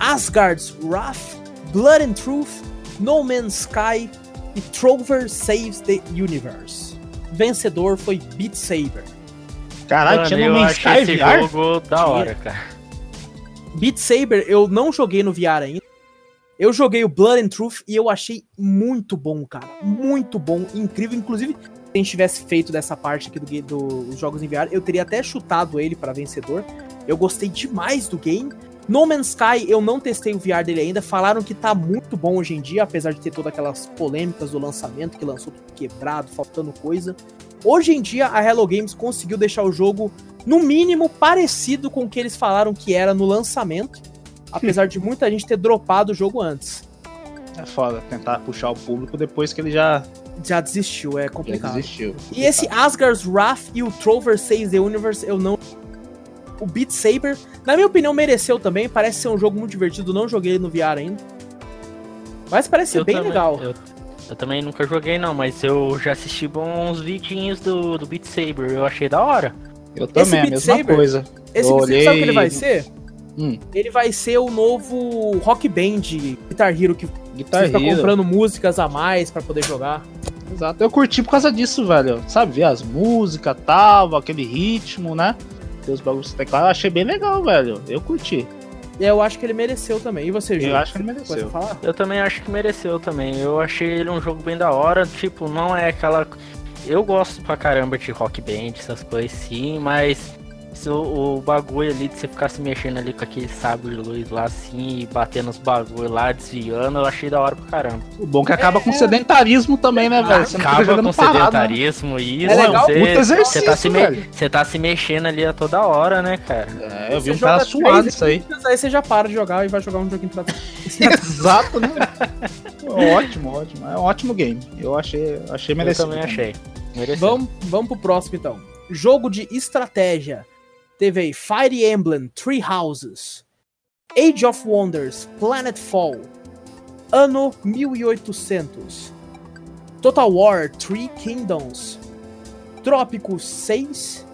Asgard's Wrath, Blood and Truth, No Man's Sky e Trover Saves the Universe. Vencedor foi Beat Saber. Caralho, tinha no Man's Sky esse VR? jogo da hora, cara. Beat Saber eu não joguei no VR ainda. Eu joguei o Blood and Truth e eu achei muito bom, cara. Muito bom, incrível. Inclusive, se a gente tivesse feito dessa parte aqui do ga- dos jogos em VR, eu teria até chutado ele para vencedor. Eu gostei demais do game. No Man's Sky, eu não testei o VR dele ainda. Falaram que tá muito bom hoje em dia, apesar de ter todas aquelas polêmicas do lançamento, que lançou tudo quebrado, faltando coisa. Hoje em dia, a Hello Games conseguiu deixar o jogo, no mínimo, parecido com o que eles falaram que era no lançamento. Apesar de muita gente ter dropado o jogo antes. É foda tentar puxar o público depois que ele já, Já desistiu, é já complicado. desistiu. E esse Asgard's Wrath e o Trover Saves the Universe, eu não. O Beat Saber, na minha opinião, mereceu também. Parece ser um jogo muito divertido. Não joguei ele no VR ainda. Mas parece ser Eu bem também- legal. Eu, eu também nunca joguei, não, mas eu já assisti bons vidinhos do, do Beat Saber. Eu achei da hora. Eu também, a mesma Saber- coisa. Esse eu Beat Saber, sabe o que ele vai ser? Hum. Ele vai ser o novo Rock Band Guitar Hero que Guitar você fica Hero. comprando músicas a mais pra poder jogar. Exato. Eu curti por causa disso, velho. Sabe, ver as músicas tal, aquele ritmo, né? Ter os bagulhos de teclado. Eu achei bem legal, velho. Eu curti. Eu acho que ele mereceu também. E você, Ju? Eu acho que ele mereceu. Eu também acho que mereceu também. Eu achei ele um jogo bem da hora. Tipo, não é aquela. Eu gosto pra caramba de rock band, essas coisas sim, mas se o, o bagulho ali de você ficar se mexendo ali com aquele sabre de luz lá assim e batendo os bagulho lá, desviando, eu achei da hora pra caramba. O bom é que acaba com sedentarismo também, né, velho? Você Acaba jogando com parado, né? sedentarismo e isso. É legal, você, puta exercício, você tá se me- velho. você tá se mexendo ali a toda hora, né, cara? É, eu vi um cara suado isso aí. Aí você já para de jogar e vai jogar um joguinho pra Exato, né? ótimo, ótimo. É um ótimo game. Eu achei, achei Eu merecido. também achei. Mereceu. Vamos, vamos pro próximo então. Jogo de estratégia. Teve aí Fire Emblem Three Houses, Age of Wonders Planetfall, Ano 1800, Total War Three Kingdoms, Trópico 6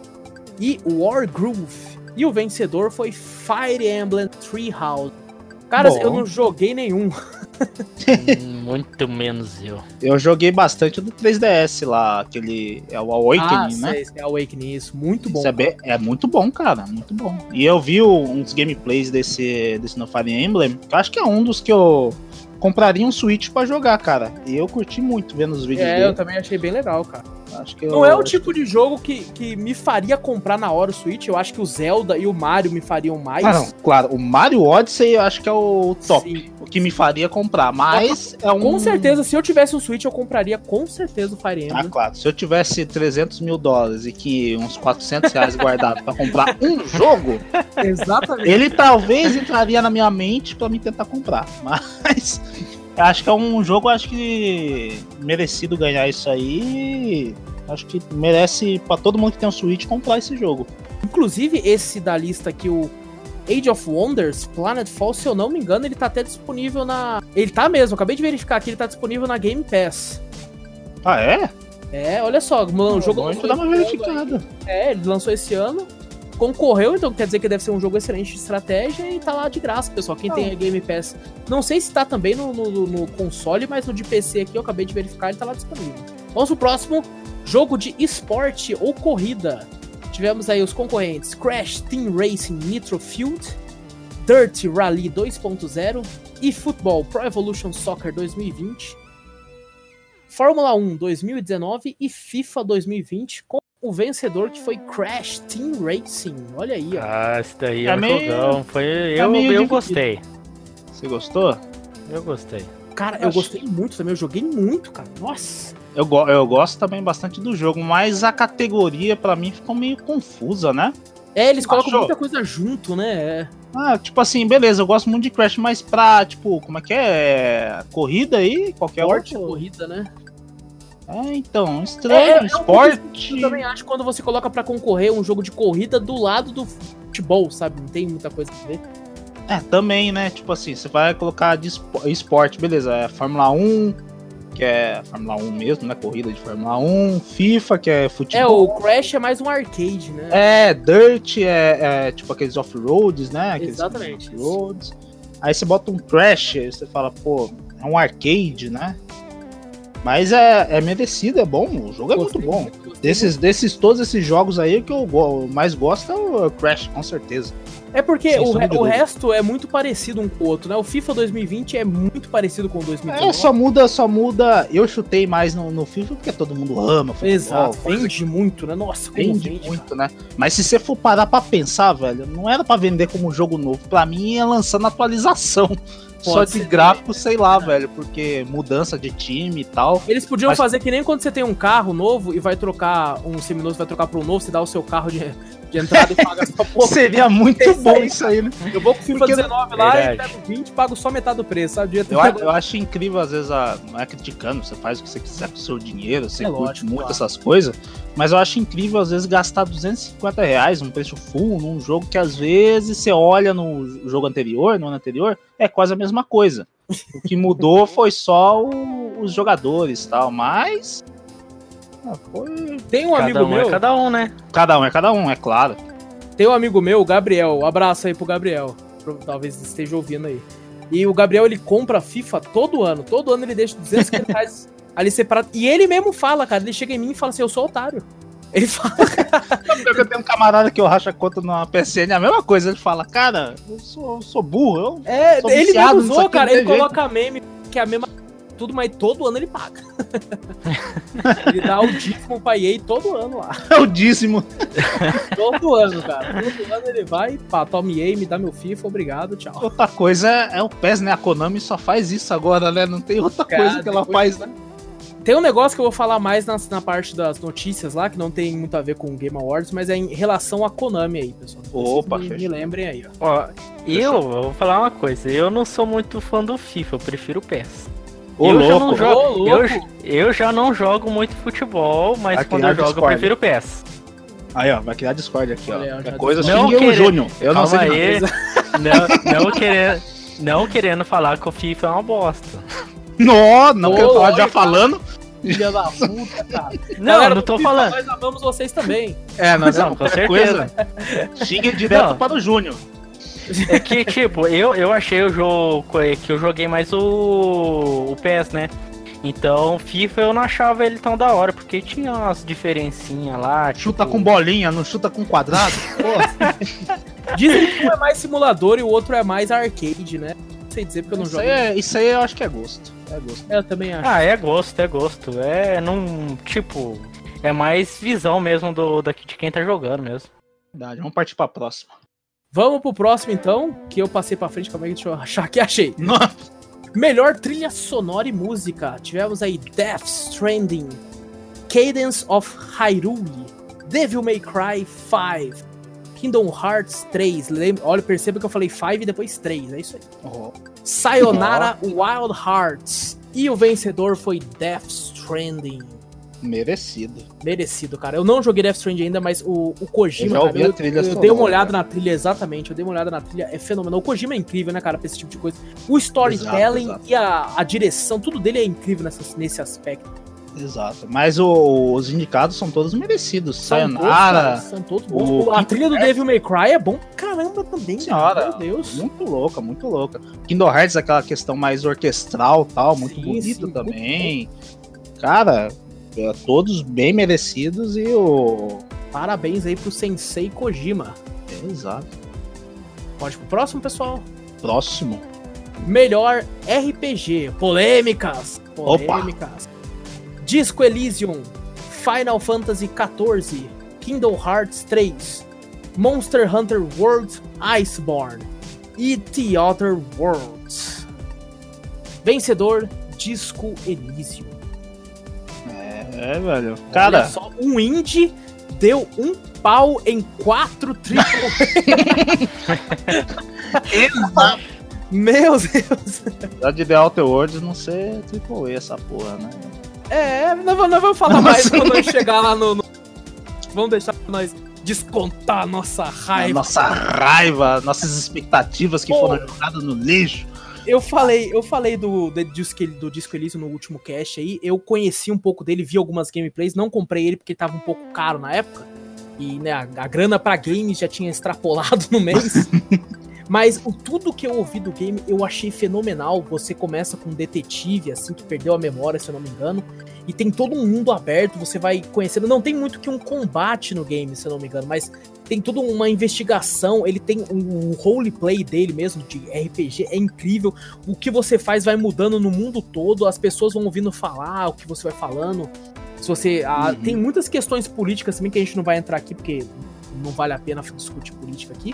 e War Groove. E o vencedor foi Fire Emblem Three Houses. Caras, Bom. eu não joguei nenhum. Muito menos eu. Eu joguei bastante do 3DS lá, aquele. É o Awakening, ah, né? sei, Awakening, isso. Muito bom. É, bem- é muito bom, cara. Muito bom. E eu vi uns gameplays desse, desse no Fire Emblem, que eu acho que é um dos que eu compraria um Switch pra jogar, cara. E eu curti muito vendo os vídeos É, eu dele. também achei bem legal, cara. Acho que eu- Não é o tipo de jogo que, que me faria comprar na hora o Switch. Eu acho que o Zelda e o Mario me fariam mais. Ah, não, claro, o Mario Odyssey eu acho que é o top. Sim. O que me faria comprar, mas é um. Com certeza, se eu tivesse um Switch, eu compraria com certeza o Fire Ah, Emblem. claro. Se eu tivesse 300 mil dólares e que uns 400 reais guardados pra comprar um jogo, Exatamente. ele talvez entraria na minha mente pra me tentar comprar. Mas acho que é um jogo, acho que merecido ganhar isso aí. Acho que merece pra todo mundo que tem um Switch comprar esse jogo. Inclusive, esse da lista aqui, o Age of Wonders, Planetfall, se eu não me engano, ele tá até disponível na. Ele tá mesmo, acabei de verificar aqui, ele tá disponível na Game Pass. Ah, é? É, olha só, o jogo lançou dar uma verificada. É, ele lançou esse ano. Concorreu, então quer dizer que deve ser um jogo excelente de estratégia e tá lá de graça, pessoal. Quem tem a Game Pass. Não sei se tá também no, no- no console, mas no de PC aqui eu acabei de verificar, ele tá lá disponível. Vamos pro próximo: jogo de esporte ou corrida. Tivemos aí os concorrentes Crash Team Racing Nitro Field, Dirt Rally 2.0 e Football Pro Evolution Soccer 2020. Fórmula 1 2019 e FIFA 2020 com o vencedor que foi Crash Team Racing. Olha aí, ó. Ah, esse daí É é, um meio- jogão. Foi, é eu, meio eu dividido. gostei. Você gostou? Eu gostei. Cara, eu Acho- gostei muito também, eu joguei muito, cara. Nossa. Eu, go- eu gosto também bastante do jogo, mas a categoria pra mim ficou meio confusa, né? É, eles colocam Achou? muita coisa junto, né? É. Ah, tipo assim, beleza, eu gosto muito de Crash, mas pra, tipo, como é que é? Corrida aí? Qualquer Esporte, outro? corrida, né? É, então, É, estranho, é um esporte. Eu também acho que quando você coloca pra concorrer um jogo de corrida do lado do futebol, sabe? Não tem muita coisa a ver. É, também, né? Tipo assim, você vai colocar de espo- esporte, beleza, é Fórmula 1, que é Fórmula 1 mesmo, né? Corrida de Fórmula 1, FIFA, que é É, futebol. o Crash é mais um arcade, né? É, Dirt é, é tipo aqueles off-roads, né? Aqueles Exatamente. Off-roads. Aí você bota um Crash, você fala, pô, é um arcade, né? Mas é, é merecido, é bom, o jogo é muito bom. Desses, desses todos esses jogos aí, o que eu mais gosto é o Crash, com certeza. É porque Sem o, re- o resto é muito parecido um com o outro, né? O FIFA 2020 é muito parecido com o 2019. É, só muda, só muda. Eu chutei mais no, no FIFA porque todo mundo ama futebol. Exato, vende muito, né? Nossa, Vende vende. muito, né? Mas se você for parar pra pensar, velho, não era pra vender como jogo novo. Pra mim ia lançando atualização. Só de gráfico, sei lá, velho, porque mudança de time e tal. Eles podiam Mas- fazer que nem quando você tem um carro novo e vai trocar um seminovo, vai trocar para um novo, você dá o seu carro de, de entrada e paga só pô, Seria muito Isso bom aí, isso aí, né? Eu vou com o FIFA Porque- 19 lá e Verdade. pego 20 pago só metade do preço, sabe? Eu, eu acho incrível, às vezes, a, não é criticando, você faz o que você quiser com o seu dinheiro, você É curte lógico, muito claro. essas coisas, mas eu acho incrível, às vezes, gastar 250 reais, um preço full, num jogo que, às vezes, você olha no jogo anterior, no ano anterior, é quase a mesma coisa. O que mudou foi só o- os jogadores e tal, mas... ah, foi- Tem um amigo cada um meu, é cada um, né? Cada um é cada um, é claro. tem um amigo meu, o Gabriel, um abraço aí pro Gabriel, talvez esteja ouvindo aí. E o Gabriel, ele compra FIFA todo ano, todo ano ele deixa 250 reais ali separado. E ele mesmo fala, cara, ele chega em mim e fala assim, eu sou otário. Ele fala, Eu tenho um camarada que eu racho a conta numa PCN, é a mesma coisa, ele fala, cara, eu sou, eu sou burro, eu é, Sou ele mesmo usou, cara, ele jeito. coloca meme, que é a mesma tudo, mas todo ano ele paga. ele dá o dízimo pra EA todo ano lá. é o dízimo. Todo ano, cara. Todo ano ele vai, pá, toma EA, me dá meu FIFA, obrigado, tchau. Outra coisa é, é o PES, né? A Konami só faz isso agora, né? Não tem outra Cara, coisa que ela faz, né? Tem um negócio que eu vou falar mais nas- na, parte das notícias lá, que não tem muito a ver com o Game Awards, mas é em relação à Konami aí, pessoal. Opa, me, me lembrem aí, ó. Ó, eu, eu vou falar uma coisa. Eu não sou muito fã do FIFA, eu prefiro o PES. Ô, eu, já louco. não jogo, Ô, eu, louco. eu já não jogo muito futebol, mas Aqui quando na eu jogo eu Discord. prefiro o PES. Aí, ó, vai criar Discord aqui, ó. Olha, eu já Qualquer coisa, Não xingue o querer- Júnior. Eu não Calma sei de aí. não, não, querendo, não querendo falar que o FIFA é uma bosta. Não, não Ô, quero falar, já falando. Filha da puta, cara. Não, Galera não tô FIFA, falando. Nós amamos vocês também. É, nós Não, vamos com certeza. Xingue direto Não. para o Júnior. É que, tipo, eu, eu achei o jogo é que eu joguei mais o, o PS, né? Então, FIFA eu não achava ele tão da hora, porque tinha umas diferencinhas lá. Chuta tipo... com bolinha, não chuta com quadrado. Dizem que um é mais simulador e o outro é mais arcade, né? Não sei dizer porque eu não isso jogo. Aí é, isso aí eu acho que é gosto. É gosto. Eu também acho. Ah, é gosto, é gosto. É num. Tipo. É mais visão mesmo do, daqui de quem tá jogando mesmo. Verdade. Vamos partir pra próxima. Vamos pro próximo então, que eu passei pra frente, como é que deixa eu achar que achei. Melhor trilha sonora e música. Tivemos aí Death Stranding, Cadence of Hyrule, Devil May Cry 5, Kingdom Hearts 3. Lembra, olha, perceba que eu falei 5 e depois 3, é isso aí. Oh. Sayonara Wild Hearts. E o vencedor foi Death Stranding. Merecido. Merecido, cara. Eu não joguei Death Stranding ainda, mas o, o Kojima. Eu, já cara, eu, trilha eu sonora, dei uma olhada cara. na trilha, exatamente. Eu dei uma olhada na trilha, é fenomenal. O Kojima é incrível, né, cara, pra esse tipo de coisa. O storytelling Exato, exato. e a, a direção, tudo dele é incrível nessa, nesse aspecto. Exato. Mas o- os indicados são todos merecidos. São todos, Sayonara. cara, são todos bons. o a trilha do Devil May Cry é bom caramba também, Senhora. cara. Meu Deus. Muito louca, muito louca. Kingdom Hearts, aquela questão mais orquestral tal, muito Sim, bonito sim, muito também. Cara, é, todos bem merecidos e o. Parabéns aí pro Sensei Kojima. Exato. Pode pro próximo, pessoal. Próximo. Melhor RPG. Polêmicas. Opa. Disco Elysium. Final Fantasy XIV. Kingdom Hearts 3. Monster Hunter World Iceborne. E The Other Worlds. Vencedor, Disco Elysium. É, velho. Olha Cara, só, um indie deu um pau em quatro triple Meu Deus. apesar de The Outer Worlds não ser AAA essa porra, né? É, nós vamos, nós vamos falar mais quando nós chegar lá no, no- Vamos deixar pra nós descontar a nossa raiva. nossa raiva, nossas expectativas que Pô. foram jogadas no lixo. Eu falei, eu falei do, do, Disco, do Disco Elysium no último cast aí. Eu conheci um pouco dele, vi algumas gameplays. Não comprei ele porque tava um pouco caro na época. E né, a, a grana pra games já tinha extrapolado no mês. Mas o, tudo que eu ouvi do game eu achei fenomenal. Você começa com um detetive, assim, que perdeu a memória, se eu não me engano. E tem todo um mundo aberto, você vai conhecendo. Não tem muito que um combate no game, se eu não me engano, mas tem toda uma investigação. Ele tem um, um roleplay dele mesmo, de RPG, é incrível. O que você faz vai mudando no mundo todo, as pessoas vão ouvindo falar o que você vai falando. Se você. ah, Uhum. Tem muitas questões políticas também que a gente não vai entrar aqui, porque não vale a pena discutir política aqui.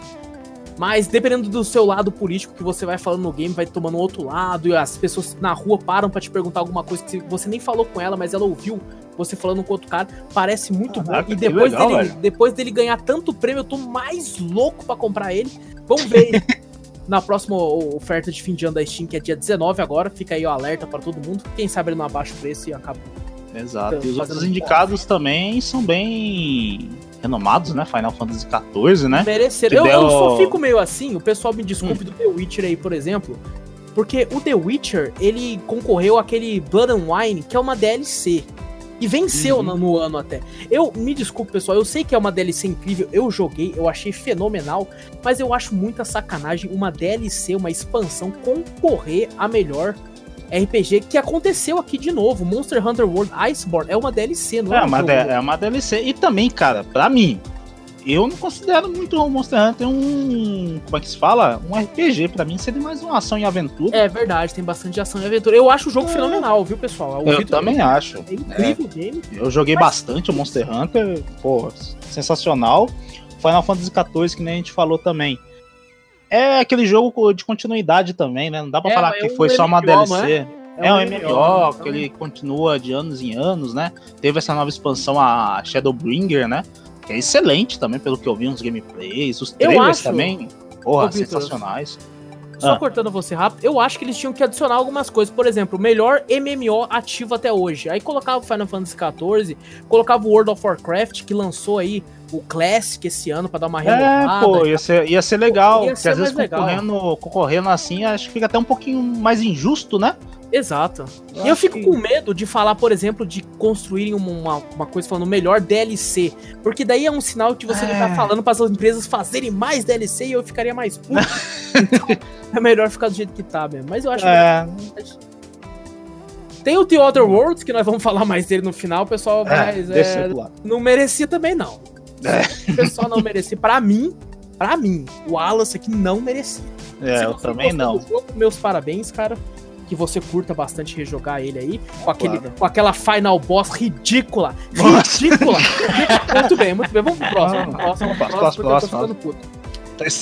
Mas dependendo do seu lado político que você vai falando no game, vai tomando outro lado, e as pessoas na rua param pra te perguntar alguma coisa que você nem falou com ela, mas ela ouviu você falando com outro cara. Parece muito Caraca, bom. E depois, legal, dele, velho. depois dele ganhar tanto prêmio, eu tô mais louco pra comprar ele. Vamos ver na próxima oferta de fim de ano da Steam, que é dia 19 agora. Fica aí o alerta pra todo mundo. Quem sabe ele não abaixa o preço e acaba. Exato. E os outros indicados também são bem renomados, né? Final Fantasy XIV, né? Mereceram. Eu, eu só fico meio assim, o pessoal me desculpe Hum. do The Witcher aí, por exemplo. Porque o The Witcher, ele concorreu àquele Blood and Wine, que é uma DLC. E venceu Uhum. no, no ano até. Eu me desculpe, pessoal. Eu sei que é uma DLC incrível. Eu joguei, eu achei fenomenal. Mas eu acho muita sacanagem uma DLC, uma expansão, concorrer a melhor RPG que aconteceu aqui de novo. Monster Hunter World Iceborne é uma DLC, não é, É um uma, jogo. É uma DLC. E também, cara, pra mim, eu não considero muito o Monster Hunter um. Como é que se fala? Um RPG. Pra mim seria mais uma ação e aventura. É verdade, tem bastante ação e aventura. Eu acho o jogo É. fenomenal, viu, pessoal? O eu Vitor- também acho. É incrível o game. Eu joguei bastante o Monster Hunter, pô, sensacional. Final Fantasy XIV, que nem a gente falou também. É aquele jogo de continuidade também, né? Não dá pra É, falar é que um foi só uma DLC. não É, É um um MMO, que ele continua de anos em anos, né? Teve essa nova expansão, a Shadowbringer, né? Que é excelente também, pelo que eu vi nos gameplays. Os trailers também, porra, sensacionais. Só Ah. cortando você rápido, eu acho que eles tinham que adicionar algumas coisas. Por exemplo, o melhor MMO ativo até hoje. Aí colocava o Final Fantasy XIV, colocava o World of Warcraft, que lançou aí o Classic esse ano pra dar uma É, renovada. pô, ia ser, ia ser legal. Ia porque ser às vezes legal. concorrendo, concorrendo assim, acho que fica até um pouquinho mais injusto, né? Exato. e eu fico com medo de falar, por exemplo, de construírem uma, uma coisa falando melhor DLC. Porque daí é um sinal que você é. tá falando para as empresas fazerem mais DLC e eu ficaria mais puto. então, é melhor ficar do jeito que tá mesmo. Mas eu acho é. que. Tem o The Other Worlds, que nós vamos falar mais dele no final, pessoal. É, mas é, não merecia também, não. É. O pessoal não merecia. Pra mim, pra mim, o Wallace aqui não merecia. É, eu também não. Jogo, meus parabéns, cara. Que você curta bastante rejogar ele aí. Com, aquele, claro. com aquela final boss ridícula. Ridícula! muito bem, muito bem. Vamos pro próximo. Vamos pro próximo, próximo, próximo, próximo, próximo. puto.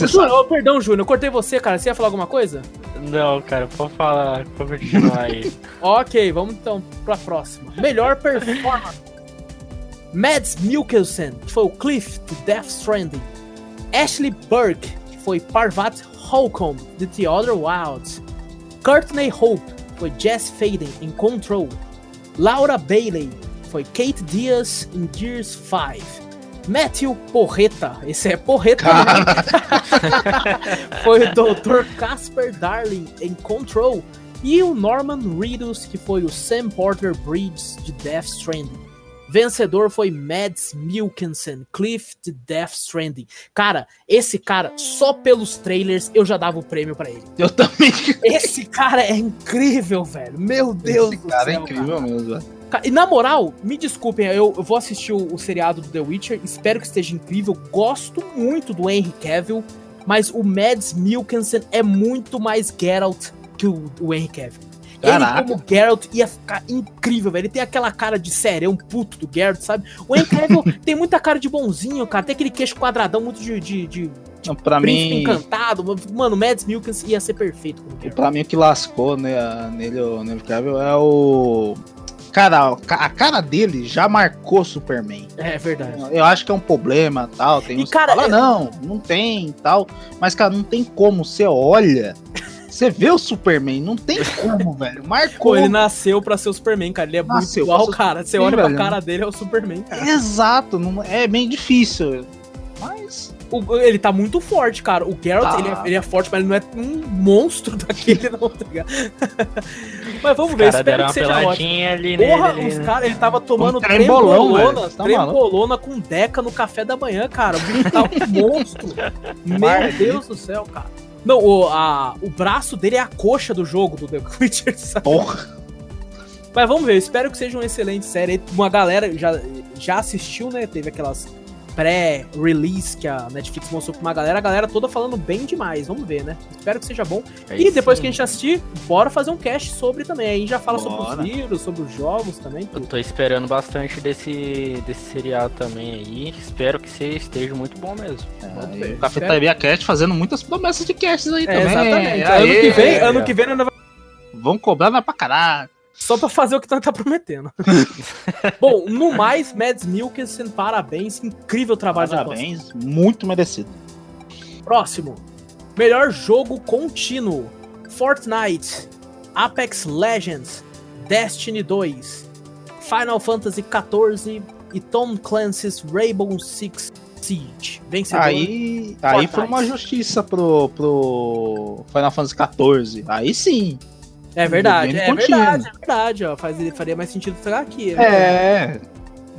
Júnior, oh, perdão, Júnior, eu cortei você, cara. Você ia falar alguma coisa? Não, cara, pode falar, pode continuar aí. ok, vamos então pra próxima. Melhor performance. Mads Mikkelsen, que foi o Cliff do Death Stranding. Ashley Burke, que foi Parvat Holcomb de The Other Wilds. Courtney Hope, foi Jess Faden em Control. Laura Bailey, foi Kate Diaz em Gears 5. Matthew Porreta, esse é Porreta, né? foi o Dr. Casper Darling em Control e o Norman Reedus, que foi o Sam Porter Bridges de Death Stranding. Vencedor foi Mads Mikkelsen, Cliff de Death Stranding. Cara, esse cara, só pelos trailers eu já dava o prêmio para ele. Eu também. Esse cara é incrível, velho. Meu Deus esse do cara é céu. é incrível cara. mesmo, velho. E na moral, me desculpem, eu, eu vou assistir o, o, seriado do The Witcher, espero que esteja incrível. Gosto muito do Henry Cavill, mas o Mads Mikkelsen é muito mais Geralt que o, o Henry Cavill. Caraca. Ele como Geralt ia ficar incrível, velho. Ele tem aquela cara de serão puto do Geralt, sabe? O Henry tem muita cara de bonzinho, cara. Tem aquele queixo quadradão muito de, de, de não, pra mim. encantado. Mano, o Mads Mikkelsen ia ser perfeito. Pra mim, o que lascou né, nele, o Henry Cavill, é o Cara, a cara dele já marcou Superman. É verdade. Eu acho que é um problema tal. Tem e cara, fala, é... não, não tem tal. Mas, cara, não tem como. Você olha. Você vê o Superman, não tem como, velho. Marcou. Pô, ele nasceu pra ser o Superman, cara. Ele é nasceu muito igual, cara. Você olha velho. pra cara dele, é o Superman, cara. Exato, não, é bem difícil. Mas o, ele tá muito forte, cara. O Geralt, ele, é, ele, é, forte, mas ele não é um monstro daquele, não, tá ligado? mas vamos os ver, espero que seja ótimo. Ali Porra, nele, os né? caras, ele tava tomando um trembolona, tá trembolona com deca no café da manhã, cara. O bicho tá um monstro. Meu Deus do céu, cara. Não, o, a, o braço dele é a coxa do jogo do The Witcher, sabe? Porra. Mas vamos ver, espero que seja uma excelente série. Uma galera já, já assistiu, né? Teve aquelas pré-release que a Netflix mostrou pra uma galera, a galera toda falando bem demais. Vamos ver, né? Espero que seja bom. É e depois sim. que a gente assistir, bora fazer um cast sobre também. Aí já fala bora. sobre os livros, sobre os jogos também. Tudo. Eu tô esperando bastante desse, desse seriado também aí. Espero que você esteja muito bom mesmo. É, o Cafetaria Cast fazendo muitas promessas de casts aí é, também. Exatamente. Aê, ano que vem, ano que vem ainda vai. Vão cobrar mais pra caralho. Só pra fazer o que tá, tá prometendo. Bom, no mais, Mads Mikkelsen, parabéns. Incrível trabalho Parabéns, muito merecido. Próximo. Melhor jogo contínuo. Fortnite, Apex Legends, Destiny 2, Final Fantasy XIV e Tom Clancy's Rainbow Six Siege. Vencedor. Aí, aí foi uma justiça pro, pro Final Fantasy XIV. Aí sim. É verdade, é verdade, é verdade, ó. Faz, faria mais sentido pegar aqui. É, é.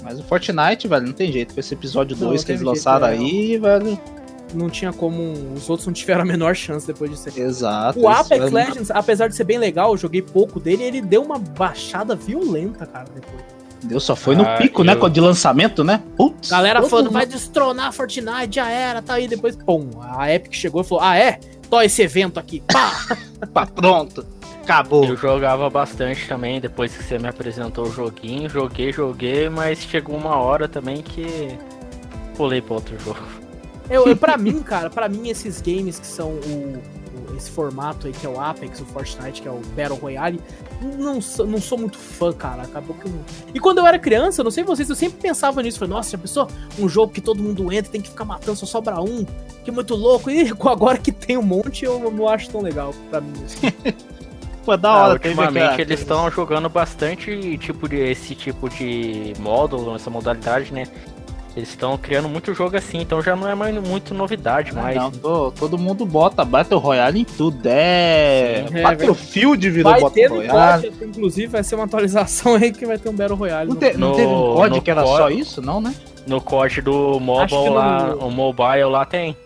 Mas o Fortnite, velho, não tem jeito. Com esse episódio 2 que eles lançaram jeito, aí, velho. Não tinha como. Os outros não tiveram a menor chance depois de ser. Exato. O Apex Legends, apesar de ser bem legal, eu joguei pouco dele, ele deu uma baixada violenta, cara, depois. Deus só foi no ah, pico, né, eu... né? De lançamento, né? Putz. Galera falando, vai destronar Fortnite, já era, tá aí. Depois, pum, a Epic chegou e falou: Ah, é? Tó esse evento aqui. Pá! Pá, pronto. Acabou. Eu jogava bastante também, depois que você me apresentou o joguinho. Joguei, joguei, mas chegou uma hora também que pulei para outro jogo. Eu, eu, pra mim, cara, para mim esses games que são o, o, esse formato aí, que é o Apex, o Fortnite, que é o Battle Royale, não, não sou muito fã, cara. Acabou que. E quando eu era criança, não sei vocês, eu sempre pensava nisso. Falei, nossa, já pensou? Um jogo que todo mundo entra tem que ficar matando, só sobra um. Que muito louco. E agora que tem um monte, eu não acho tão legal pra mim. Assim. Pô, é da ah, hora. Ah, ultimamente eles estão jogando bastante tipo de esse tipo de módulo, essa modalidade, né? Eles estão criando muito jogo assim, então já não é mais muito novidade mais. Não, tô- todo mundo bota Battle Royale em tudo. É. Sim, é Battlefield virou Vai ter Battle no Royale. COD, inclusive vai ser uma atualização aí que vai ter um Battle Royale. Não, no- te- não No- teve um COD no que era COD. só isso, não, né? No COD do mobile no- lá, o mobile lá tem.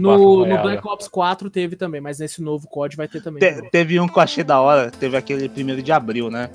No, no. Black Ops 4 teve também, mas nesse novo COD vai ter também. Te- teve um que eu achei da hora, teve aquele primeiro de abril, né?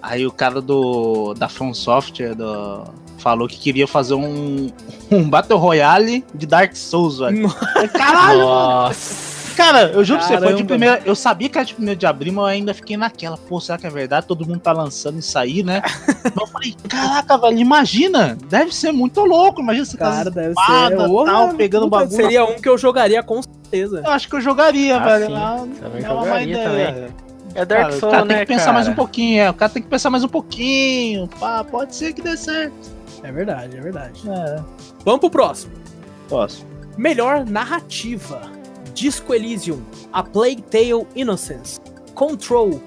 Aí o cara do da From Software do, falou que queria fazer um, um Battle Royale de Dark Souls, velho. Caralho! Nossa! Cara, eu juro pra você, foi de Caramba. primeira. Eu sabia que era de primeiro de abril, mas eu ainda fiquei naquela. Pô, será que é verdade? Todo mundo tá lançando isso aí, né? Eu falei, caraca, velho, imagina! Deve ser muito louco. Imagina você tá Cara, deve espada, ser. Porra, tal, pegando puta, bagulho. Seria um que eu jogaria com certeza. Eu acho que eu jogaria, Ah, velho. sim. Ah, Também é uma má ideia. É Dark Cara, o Souls, cara né, tem que pensar cara? mais um pouquinho, é. O cara tem que pensar mais um pouquinho. Pá, pode ser que dê certo. É verdade, é verdade. É. Vamos pro próximo. Posso. Melhor narrativa: Disco Elysium, A Plague Tale Innocence, Control,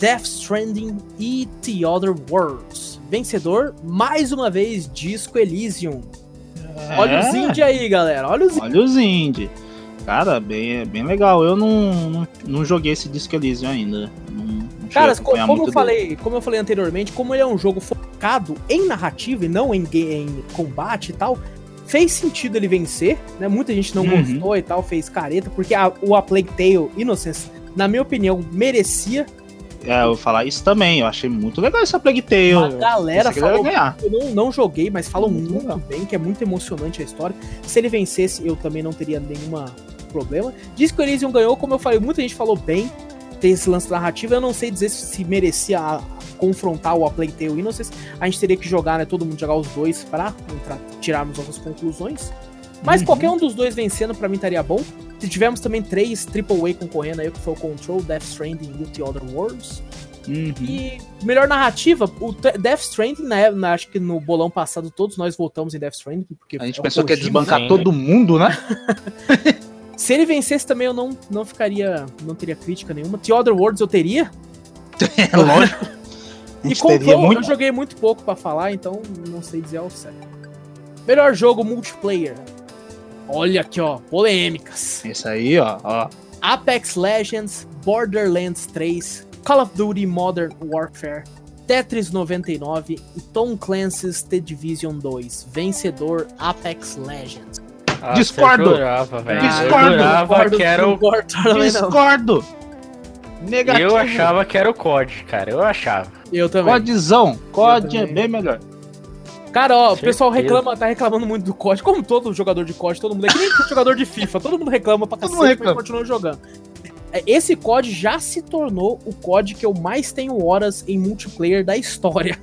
Death Stranding e The Other Worlds. Vencedor, mais uma vez, Disco Elysium. Olha os indie aí, galera. Olha os Olha os indie. Cara, bem, bem legal. Eu não, não, não joguei esse Disco Elysium ainda. Não, não cheguei a Caras, co- acompanhar como eu falei, como eu falei anteriormente, como ele é um jogo focado em narrativa e não em, em combate e tal, fez sentido ele vencer, né? Muita gente não Uhum. gostou e tal, fez careta, porque a- o A Plague Tale Innocence, na minha opinião, merecia. É, eu vou falar isso também. Eu achei muito legal essa Plague Tale. A galera que falou ganhar. Eu não, não joguei, mas falam Muito muito, bem, que é muito emocionante a história. Se ele vencesse, eu também não teria nenhuma problema. Disco Elysium ganhou, como eu falei, muita gente falou bem. Tem esse lance narrativo, eu não sei dizer se, se merecia a- confrontar o A Plague Tale Innocence. A gente teria que jogar, né, todo mundo jogar os dois pra, pra tirarmos nossas conclusões. Mas Uhum. qualquer um dos dois vencendo, pra mim, estaria bom. Se tivemos também três AAA concorrendo aí, que foi o Control, Death Stranding e o The Other Worlds. Uhum. E melhor narrativa, o Death Stranding, né, na- acho que no bolão passado todos nós votamos em Death Stranding, porque A gente é pensou que ia desbancar todo mundo, né? Se ele vencesse também eu não, não ficaria, não teria crítica nenhuma. The Other Worlds eu teria. É lógico. E Control muito. eu joguei muito pouco pra falar, então não sei dizer ao certo. Melhor jogo multiplayer. Olha aqui, ó, polêmicas. Isso aí, ó. ó. Apex Legends, Borderlands 3, Call of Duty Modern Warfare, Tetris 99 e Tom Clancy's The Division 2. Vencedor Apex Legends. Ah, Discordo. Eu Discordo. jurava que era o. Discordo. Discordo. Negativo. Eu achava que era o COD, cara. Eu achava. Eu também. Codzão. COD é bem melhor. Cara, ó, o pessoal reclama, tá reclamando muito do COD, como todo jogador de COD, todo mundo é que nem jogador de FIFA, todo mundo reclama pra cacete, mas reclama. continua jogando. É, Esse COD já se tornou o COD que eu mais tenho horas em multiplayer da história.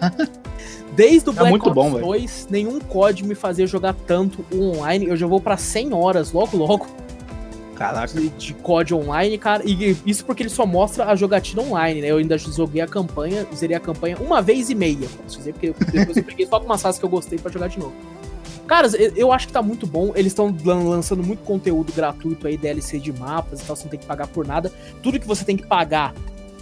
Desde o Black muito Ops bom, velho. 2, nenhum COD me fazia jogar tanto online. Eu já vou pra 100 horas logo logo Caraca. de, de COD online, cara. E isso porque ele só mostra a jogatina online, né? Eu ainda joguei a campanha, zerei a campanha uma vez e meia, posso dizer, porque depois eu peguei só algumas fases que eu gostei pra jogar de novo. Cara, eu- acho que tá muito bom. Eles estão lançando muito conteúdo gratuito aí, DLC de mapas e tal, você não tem que pagar por nada. Tudo que você tem que pagar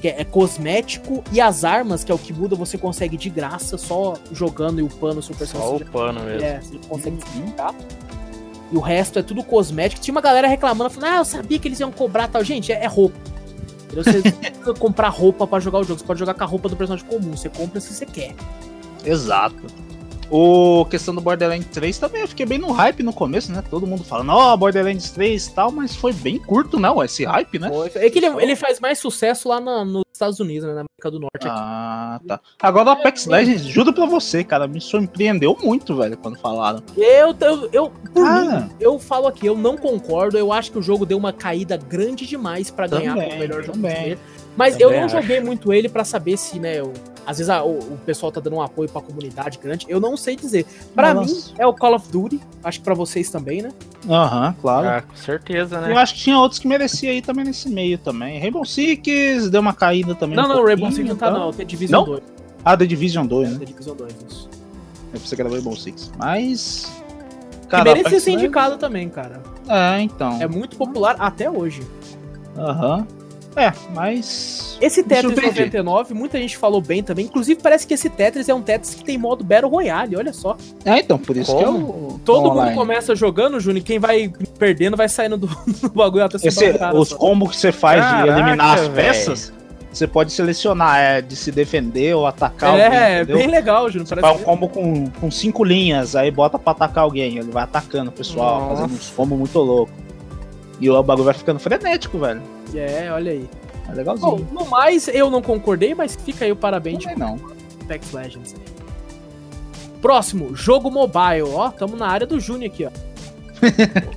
que é, é cosmético e as armas, que é o que muda, você consegue de graça, só jogando e upando o seu Só personagem. o pano mesmo. É, você consegue desbloquear. E o resto é tudo cosmético. Tinha uma galera reclamando, falando, ah, eu sabia que eles iam cobrar tal. Gente, é, é roupa. Entendeu? Você não precisa comprar roupa pra jogar o jogo. Você pode jogar com a roupa do personagem comum. Você compra se você quer. Exato. O questão do Borderlands 3 também, eu fiquei bem no hype no começo, né? Todo mundo falando, ó, Borderlands 3 e tal, mas foi bem curto, não, esse hype, né? É que ele, ele faz mais sucesso lá na- nos Estados Unidos, né? Na América do Norte. aqui. Ah, tá. Agora o Apex Legends, juro pra você, cara, me surpreendeu muito, velho, quando falaram. Eu, eu, eu, por Cara. mim, eu falo aqui, eu não concordo. Eu acho que o jogo deu uma caída grande demais pra ganhar como melhor jogo também. Mas Também eu não acho. joguei muito ele pra saber se, né, eu- às vezes a- o, o pessoal tá dando um apoio pra comunidade grande. Eu não sei dizer. Pra Nossa. mim é o Call of Duty, acho que pra vocês também, né? Aham, claro. Ah, com certeza, né? Eu acho que tinha outros que mereciam aí também nesse meio também. Rainbow Six deu uma caída também. não, um não, o Rainbow Six não tá tá? não, tem Division Não? 2. Ah, The Division 2, É, né? tem Division 2, isso. Eu pensei que era Rainbow Six. Mas. Que Cara, merecia Apex ser indicado também, cara. É, então. É muito popular até hoje. Aham. É, mas. Esse Tetris surpreendi. 99, muita gente falou bem também. Inclusive, parece que esse Tetris é um Tetris que tem modo Battle Royale, olha só. É, então, por isso Como? que eu. Todo online. mundo começa jogando, Júnior, e quem vai perdendo vai saindo do, do bagulho até Esse, os só. combos que você faz Caraca, de eliminar as peças, você pode selecionar é, de se defender ou atacar É, alguém, é bem legal, Júnior. Você faz um combo com, com cinco linhas, aí bota pra atacar alguém, ele vai atacando o pessoal, Nossa. fazendo uns combos muito loucos. E o bagulho vai ficando frenético, velho. é, olha aí. É Bom, legalzinho. no mais, eu não concordei, mas fica aí o parabéns de Também não. Apex Legends. Próximo, jogo mobile. Ó, tamo na área do Júnior aqui, ó.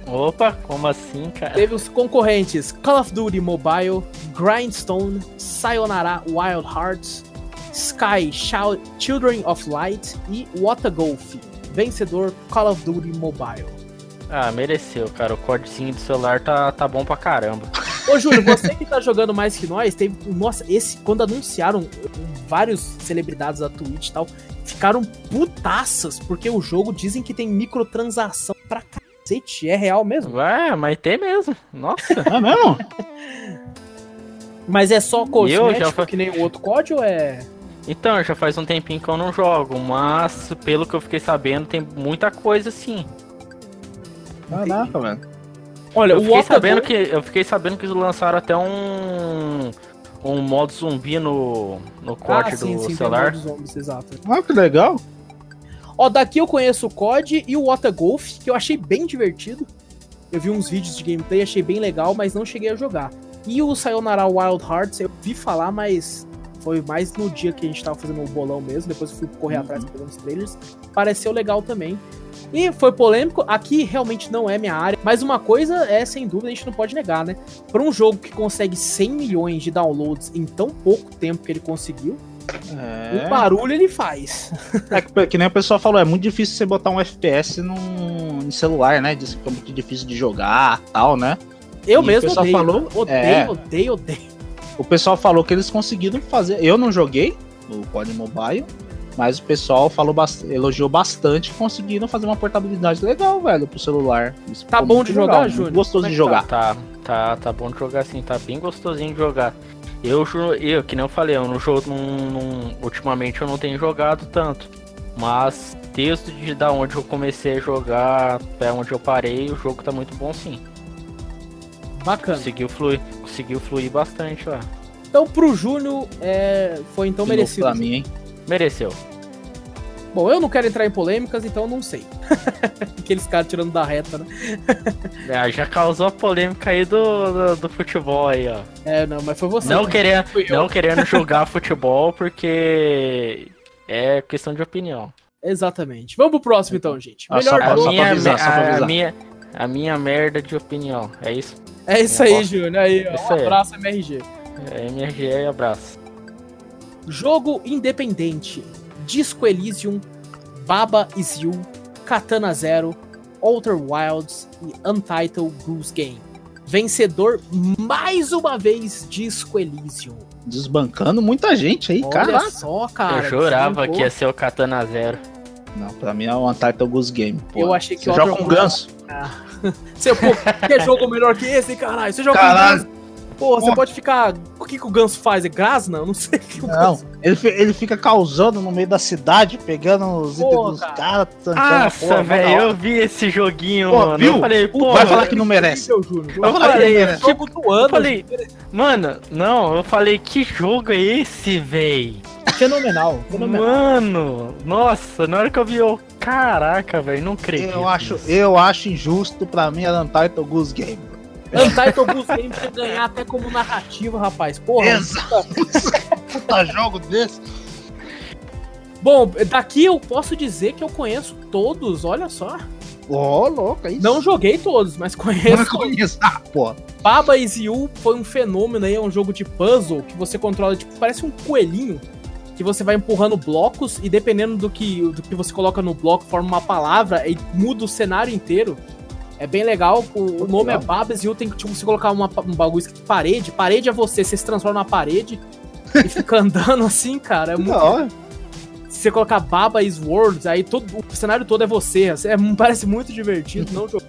Opa, como assim, cara? Teve os concorrentes Call of Duty Mobile, Grindstone, Sayonara Wild Hearts, Sky Children of Light e What a Golf. Vencedor Call of Duty Mobile. Ah, mereceu, cara. O cortezinho do celular tá, tá bom pra caramba. Ô, Júlio, você que tá jogando mais que nós, teve. Nossa, esse, quando anunciaram eh, vários celebridades da Twitch e tal, ficaram putaças, porque o jogo dizem que tem microtransação pra cacete. É real mesmo? Ué, mas tem mesmo. Nossa. É mesmo? Mas é só cosmético já fa- que nem o outro código é. Então, já faz um tempinho que eu não jogo, mas pelo que eu fiquei sabendo, tem muita coisa sim. Caraca, velho. Olha, Eu o fiquei sabendo Golf- que eu fiquei sabendo que eles lançaram até um um modo zumbi no no corte Ah, sim, do sim, tem celular. zombies, exato. Ah, que legal. Ó, daqui eu conheço o COD e o What a Golf, que eu achei bem divertido. Eu vi uns vídeos de gameplay, achei bem legal, mas não cheguei a jogar. E o Sayonara Wild Hearts, eu vi falar, mas foi mais no dia que a gente tava fazendo o bolão mesmo. Depois eu fui correr Uhum. atrás pegando os trailers. Pareceu legal também. E foi polêmico. Aqui realmente não é minha área. Mas uma coisa é, sem dúvida, a gente não pode negar, né? Para um jogo que consegue 100 milhões de downloads em tão pouco tempo que ele conseguiu, É. o barulho ele faz. É que, que nem o pessoal falou, é muito difícil você botar um FPS num, em celular, né? Diz que é muito difícil de jogar tal, né? Eu E mesmo odeio. falou- odeio, é. odeio, odeio. O pessoal falou que eles conseguiram fazer. Eu não joguei o COD Mobile, mas o pessoal falou bast- elogiou bastante que conseguiram fazer uma portabilidade legal, velho, pro celular. Isso Tá bom de jogar, legal, Júnior? Gostoso é de que jogar. Tá, tá, tá bom de jogar assim, tá bem gostosinho de jogar. Eu, eu que nem eu falei, eu não jogo, não, não- ultimamente eu não tenho jogado tanto. Mas desde de da onde eu comecei a jogar até onde eu parei, o jogo tá muito bom sim. Bacana. Conseguiu fluir, conseguiu fluir bastante lá. Então, pro Júnior, é, foi então De merecido. Pra mim, hein? Mereceu. Bom, eu não quero entrar em polêmicas, então eu não sei. Aqueles caras tirando da reta, né? É, já causou a polêmica aí do, do, do futebol aí, ó. É, não, mas foi você. Não né? querendo, não querendo jogar futebol porque é questão de opinião. Exatamente. Vamos pro próximo, então, gente. Ah, Melhor só pra- jogo. só minha, avisar, só pra a, minha, a minha merda de opinião. É isso. É isso aí. Júnior. Aí, ó, um aí. abraço, MRG. É MRG e abraço. Jogo independente. Disco Elysium, Baba Is You, Katana Zero, Outer Wilds e Untitled Goose Game. Vencedor, mais uma vez, Disco Elysium. Desbancando muita gente aí, Olha caraca. só, cara. eu jurava que ia ser o Katana Zero. Não, pra mim é o Untitled Goose Game. pô. Eu achei que Você joga com Wilds- ganso. Você, pô, quer jogo melhor que esse, caralho? Você joga Caralho. com ganso. Pô, você pode ficar. O que, que o ganso faz? É grasna? Eu não sei o que o Não, ganso. ele, ele fica causando no meio da cidade, pegando os Pô, itens dos cara. caras. Nossa, velho, eu vi esse joguinho, Pô, mano. viu? Eu falei, pô, vai eu falar que não merece. Eu juro. Eu falei, falei, é tipo, jogo do ano. eu falei, mano, não, eu falei, que jogo é esse, véi? Fenomenal. Fenomenal. Mano, nossa, na hora que eu vi, eu, caraca, velho, não acredito. Eu acho, nisso. eu acho injusto pra mim a Untitled Goose Game. Untitled Goose Game pra ganhar até como narrativa, rapaz. Porra. Exato. Puta jogo desse. Bom, daqui eu posso dizer que eu conheço todos, olha só. Ô, louco, é isso. Não joguei todos, mas não conheço. conheço. Ah, pô. Baba Is You foi um fenômeno aí, é um jogo de puzzle que você controla, tipo, parece um coelhinho. Que você vai empurrando blocos e dependendo do que, do que você coloca no bloco, forma uma palavra e muda o cenário inteiro. É bem legal. O, o nome é legal. Babas e tem que tipo, você colocar uma, um bagulho escrito parede. Parede é você, você se transforma na parede e fica andando assim, cara. É muito hora. se você colocar Baba is Worlds, aí todo, o cenário todo é você. É, parece muito divertido. não joguei.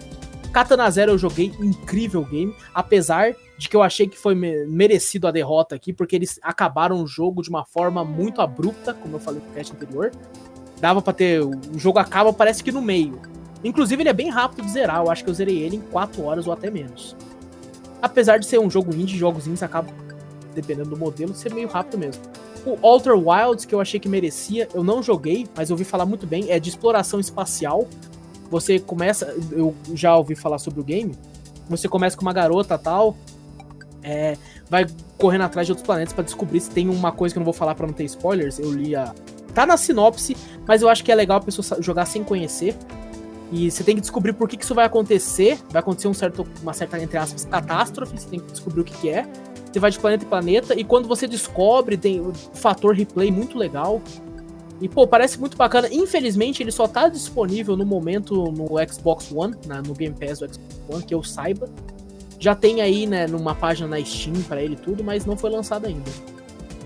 Katana Zero eu joguei, incrível game. Apesar de que eu achei que foi merecido a derrota aqui, porque eles acabaram o jogo de uma forma muito abrupta, como eu falei no cast anterior. Dava pra ter. O jogo acaba, parece que no meio. Inclusive, ele é bem rápido de zerar. Eu acho que eu zerei ele em 4 horas ou até menos. Apesar de ser um jogo indie, jogos indies acabam, dependendo do modelo, ser meio rápido mesmo. O Alter Wilds, que eu achei que merecia, eu não joguei, mas ouvi falar muito bem, é de exploração espacial. Você começa, eu já ouvi falar sobre o game. Você começa com uma garota tal, é, vai correndo atrás de outros planetas para descobrir se tem uma coisa que eu não vou falar para não ter spoilers. Eu li a. Tá na sinopse, mas eu acho que é legal a pessoa jogar sem conhecer. E você tem que descobrir por que, que isso vai acontecer. Vai acontecer um certo, uma certa, entre aspas, catástrofe. Você tem que descobrir o que, que é. Você vai de planeta em planeta. E quando você descobre, tem o fator replay muito legal. E, pô, parece muito bacana. Infelizmente, ele só tá disponível no momento no Xbox One, na, no Game Pass do Xbox One, que eu saiba. Já tem aí, né, numa página na Steam para ele tudo, mas não foi lançado ainda.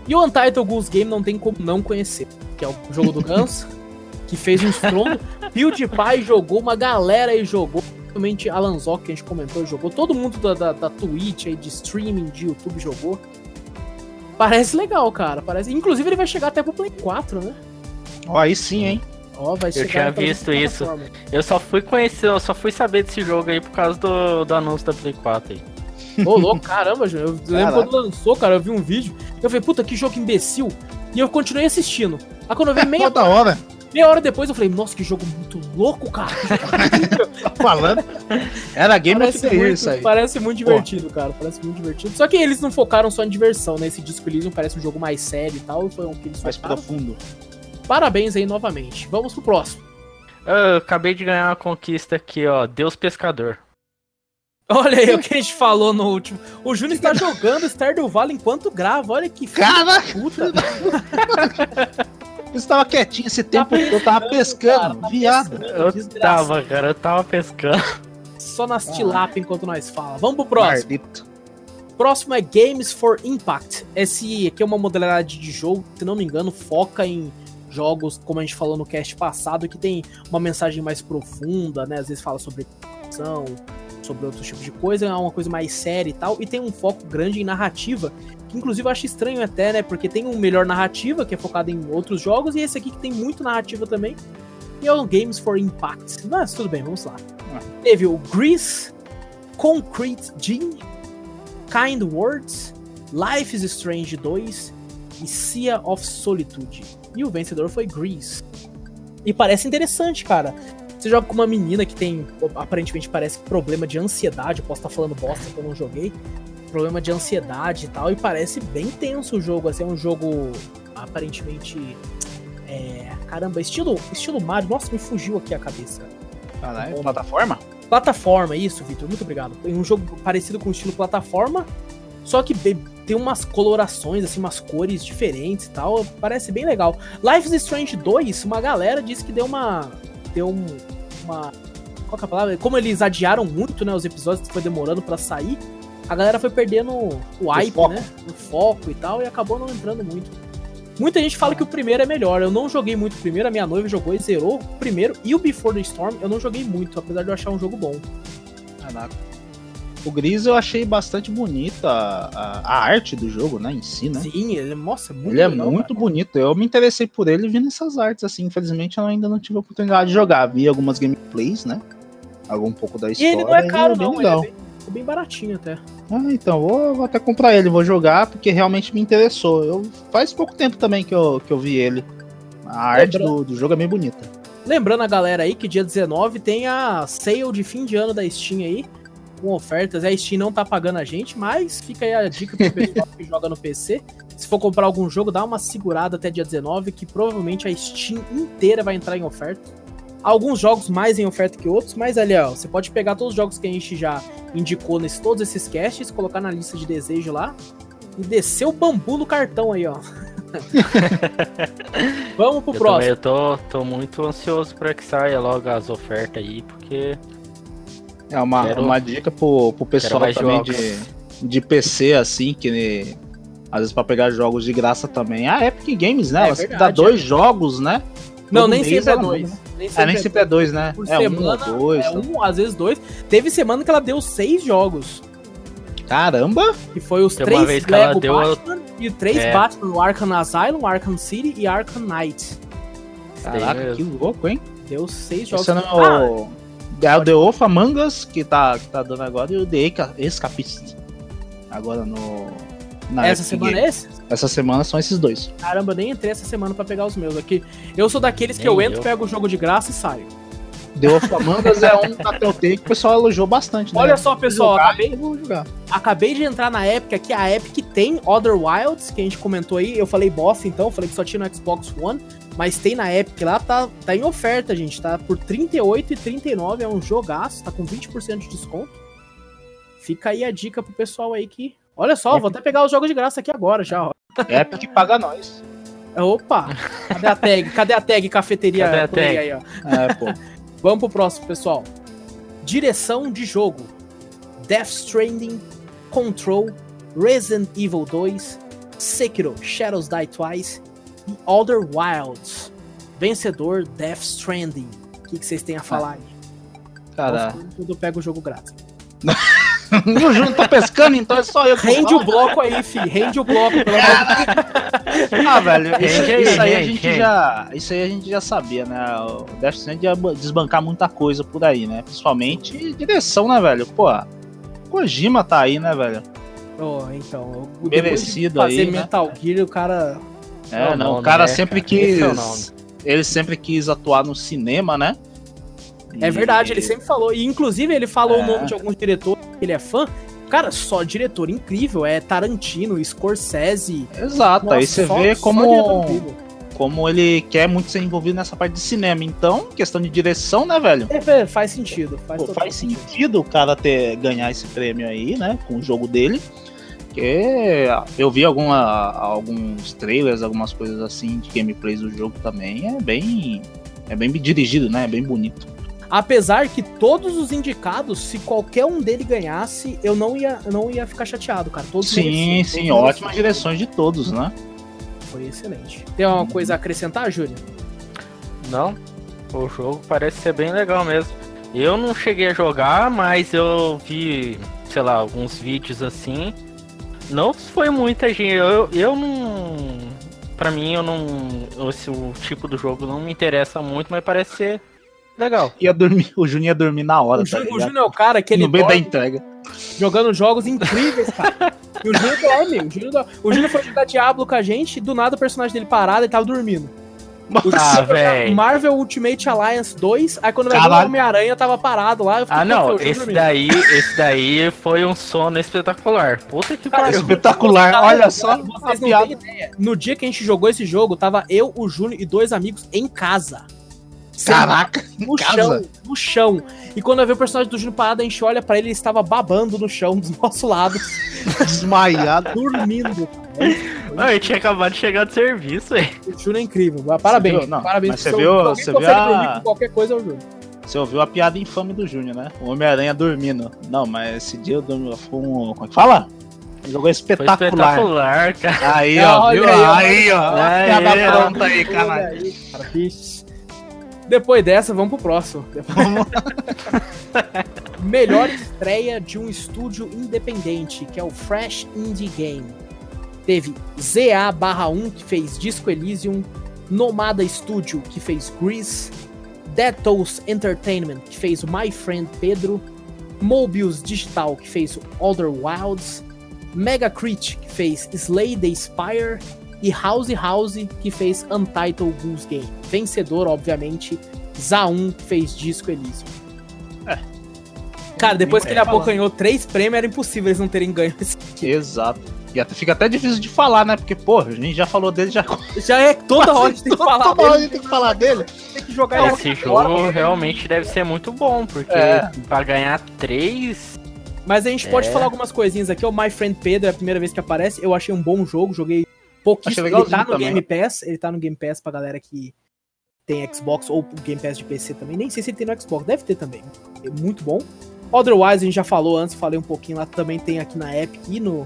E o Untitled Goose Game não tem como não conhecer, que é o jogo do Ganso, que fez um estrondo. PewDiePie jogou, uma galera aí jogou. Principalmente Alan Zoc, que a gente comentou, jogou. Todo mundo da, da, da Twitch aí, de streaming, de YouTube jogou. Parece legal, cara. Parece... Inclusive ele vai chegar até pro Play 4, né? Ó, aí sim, hein? Ó, vai eu tinha visto isso. Eu só fui conhecer, eu só fui saber desse jogo aí por causa do, do anúncio da Play 4 aí. Ô, louco, caramba, Eu lembro quando lançou, cara, eu vi um vídeo. Eu falei, puta, que jogo imbecil. E eu continuei assistindo. Aí quando eu vi meia. Toda hora. Meia hora depois eu falei, nossa, que jogo muito louco, cara. tá falando? Era Game parece of the Year isso aí. Parece muito divertido, Pô. cara. Parece muito divertido. Só que eles não focaram só em diversão, né? Esse Disco Elysium parece um jogo mais sério e tal. Foi um que eles Mais focaram. profundo. Parabéns aí novamente. Vamos pro próximo. Eu acabei de ganhar uma conquista aqui, ó. Deus Pescador. Olha aí o que a gente falou no último. O Júnior está jogando Stardew Valley enquanto grava. Olha que cara puta. Eu estava quietinho esse tempo, tá eu tava pescando, cara, tá viado. Pescando, eu tava, cara, eu tava pescando. Só nas ah. tilápia enquanto nós falamos. Vamos pro próximo. Mardito. Próximo é Games for Impact. Esse aqui é uma modalidade de jogo, se não me engano, foca em jogos, como a gente falou no cast passado, que tem uma mensagem mais profunda, né? Às vezes fala sobre ação, sobre outros tipos de coisa, é uma coisa mais séria e tal, e tem um foco grande em narrativa, que inclusive eu acho estranho até, né? Porque tem um melhor narrativa, que é focado em outros jogos, e esse aqui que tem muito narrativa também, e é o Games for Impact. Mas tudo bem, vamos lá. Teve o Grease, Concrete Gene, Kind Words, Life is Strange 2 e Sea of Solitude. E o vencedor foi Grease. E parece interessante, cara. Você joga com uma menina que tem, aparentemente parece problema de ansiedade. Eu posso estar falando bosta que eu não joguei. Problema de ansiedade e tal. E parece bem tenso o jogo. Assim, é um jogo aparentemente. É, caramba, estilo, estilo Mario. Nossa, me fugiu aqui a cabeça. Caralho, plataforma? Plataforma, isso, Vitor. Muito obrigado. Um jogo parecido com o estilo plataforma. Só que tem umas colorações, assim, umas cores diferentes e tal. Parece bem legal. Life is Strange 2, uma galera disse que deu uma. Deu um, uma. Qual que é a palavra? Como eles adiaram muito, né? Os episódios que foi demorando para sair, a galera foi perdendo o hype, o né? O foco e tal, e acabou não entrando muito. Muita gente fala que o primeiro é melhor. Eu não joguei muito o primeiro, a minha noiva jogou e zerou o primeiro. E o Before the Storm eu não joguei muito, apesar de eu achar um jogo bom. Caraca. O Gris eu achei bastante bonita a, a, arte do jogo, né, em si, né? Sim, ele mostra muito Ele é legal, é muito cara. bonito. Eu me interessei por ele vendo essas artes, assim. Infelizmente eu ainda não tive a oportunidade de jogar. Vi algumas gameplays, né? Algum pouco da história. E ele não é caro, é não. Legal. Ele é bem, é bem, baratinho até. Ah, então, vou, vou, até comprar ele, vou jogar, porque realmente me interessou. Eu, faz pouco tempo também que eu, que eu vi ele. A arte do, do jogo é bem bonita. Lembrando a galera aí que dia 19 tem a sale de fim de ano da Steam aí com ofertas. A Steam não tá pagando a gente, mas fica aí a dica pro pessoal que joga no PC. Se for comprar algum jogo, dá uma segurada até dia 19, que provavelmente a Steam inteira vai entrar em oferta. Alguns jogos mais em oferta que outros, mas ali, ó, você pode pegar todos os jogos que a gente já indicou nesse todos esses casts, colocar na lista de desejo lá e descer o bambu no cartão aí, ó. Vamos pro eu próximo. Também, eu tô, tô muito ansioso para que saia logo as ofertas aí, porque é uma, quero, uma dica pro, pro pessoal também de, de PC, assim, que às vezes pra pegar jogos de graça também. A Epic Games, né? É, ela verdade, dá dois é. jogos, né? Não, nem sempre é dois. Nem sempre é, nem sempre é dois, né? Por é semana, um ou dois. É um, às vezes dois. Teve semana que ela deu seis jogos. Caramba! Que foi os Tem três vez que ela Lego deu- Batman e três É. Batman, o Arkham Asylum, Arkham City e Arkham Knight. Caraca, que louco, hein? Deu seis jogos. Esse é Ah. É o The Wolf Among Us que tá, que tá dando agora e o The Esca- Escapist. Agora no. na essa Epic semana Game. é esse? Essa semana são esses dois. Caramba, nem entrei essa semana pra pegar os meus aqui. Eu sou daqueles que Nem eu entro, eu. pego o jogo de graça e saio. The Wolf Among Us é um da Telltale que o pessoal elogiou bastante. né? Olha só, pessoal, Jogar, acabei, eu vou jogar. acabei de entrar na Epic aqui. A Epic tem Other Wilds, que a gente comentou aí. Eu falei bosta, então, falei que só tinha no Xbox One. Mas tem na Epic lá, tá, tá em oferta, gente. Tá por R$38,39, é um jogaço, tá com 20% de desconto. Fica aí a dica pro pessoal aí que. Olha só, vou até pegar os jogos de graça aqui agora já, ó. Epic paga nós. Opa! Cadê a tag? Cadê a tag cafeteria? Cadê a tag? Aí, ó? É, pô. Vamos pro próximo, pessoal. Direção de jogo: Death Stranding, Control, Resident Evil 2, Sekiro Shadows Die Twice e Other Wilds. Vencedor: Death Stranding. O que, que vocês têm a falar aí? Cara. Quando eu pego o jogo grátis. o Júnior tá pescando, então é só eu. Rende o bloco aí, fi. Rende o bloco, pelo amor de Ah, velho, isso, isso aí a gente já. Isso aí a gente já sabia, né? O Death Stranding ia desbancar muita coisa por aí, né? Principalmente direção, né, velho? Pô, Kojima tá aí, né, velho? Oh, então, Merecido de fazer aí, né? Metal Gear, o cara. É, É o não, o nome, cara né, sempre cara? Esse quis. é o ele sempre quis atuar no cinema, né? É E- verdade, ele sempre falou. E inclusive ele falou É. o nome de alguns diretores que ele é fã. Cara, só diretor incrível. É Tarantino, Scorsese. Exato, aí Nossa, você só- vê como, como ele quer muito ser envolvido nessa parte de cinema. Então, questão de direção, né, velho? É, é, faz sentido. Faz, Pô, faz sentido o cara ter ganhar esse prêmio aí, né? Com o jogo dele. Porque eu vi alguma, alguns trailers, algumas coisas assim de gameplays do jogo também. É bem. É bem dirigido, né? É bem bonito. Apesar que todos os indicados, se qualquer um dele ganhasse, eu não ia, não ia ficar chateado, cara. Todos Sim, mereciam, sim, todos ótimas mereciam. direções de todos, né? Foi excelente. Tem alguma coisa a acrescentar, Júlio? Não, o jogo parece ser bem legal mesmo. Eu não cheguei a jogar, mas eu vi, sei lá, alguns vídeos assim. Não foi muita gente. Eu, eu não. Pra mim, eu não. Esse, o tipo do jogo não me interessa muito, mas parece ser legal. Ia dormir, o Juninho ia dormir na hora, O tá o? Júlio é o cara que ele no meio da entrega. jogando jogos incríveis, cara. E o Júlio dorme. O dorme. o Júlio foi jogar Diablo com a gente, do nada o personagem dele parado e tava dormindo. Ah, jogar véi. Marvel Ultimate Alliance 2, aí quando vai ver o Caralho. Homem-Aranha tava parado lá. Eu fiquei, Ah, "Pô, não, Júlio esse dormindo." daí, esse daí foi um sono espetacular. Puta que pariu. Espetacular, Cara, olha só Vocês não têm ideia. No dia que a gente jogou esse jogo, tava eu, o Júnior e dois amigos em casa. Caraca, No casa? chão, no chão. E quando eu vi o personagem do Júnior parado, a gente olha pra ele, ele estava babando no chão do nosso lado, desmaiado. dormindo. cara. Não, eu tinha acabado de chegar do serviço, velho. O Júnior é incrível. Mas Parabéns. viu? Não, parabéns mas você viu- você viu a- dormir com qualquer coisa é o Júnior. Você ouviu a piada infame do Júnior, né? O Homem-Aranha dormindo. Não, mas esse dia eu dormi. Foi um. Como é que fala? Um jogo Foi espetacular. espetacular, cara. Aí, É, ó, viu? aí, ó. Aí, ó. Aí, a piada ó. pronta aí, Olha caralho. aí, cara, vixe. Depois dessa, vamos pro próximo. Melhor estreia de um estúdio independente, que é o Fresh Indie Game. Teve ZA/1 que fez Disco Elysium, Nomada Studio que fez Grease, Detos Entertainment que fez My Friend Pedro, Mobius Digital que fez Other Wilds, Megacrit que fez Slay the Spire e House House que fez Untitled Goose Game. Vencedor, obviamente, Za1 que fez Disco Elysium. Cara, depois que ele É, falar. abocanhou três prêmios, era impossível eles não terem ganho esse Exato. E até, fica até difícil de falar, né? Porque, pô, a gente já falou dele já. Já é toda hora a gente tem que falar Toda hora a dele, gente tem que falar dele. tem que jogar ele Esse aqui jogo agora. realmente deve ser muito bom, porque É. pra ganhar três. Mas a gente pode É. falar algumas coisinhas aqui. O My Friend Pedro é a primeira vez que aparece. Eu achei um bom jogo, joguei pouquíssimo. Ele tá no também. Game Pass, ele tá no Game Pass pra galera que tem Xbox ou Game Pass de PC também. Nem sei se ele tem no Xbox, deve ter também. É muito bom. Otherwise, a gente já falou antes, falei um pouquinho lá, também tem aqui na Epic e no,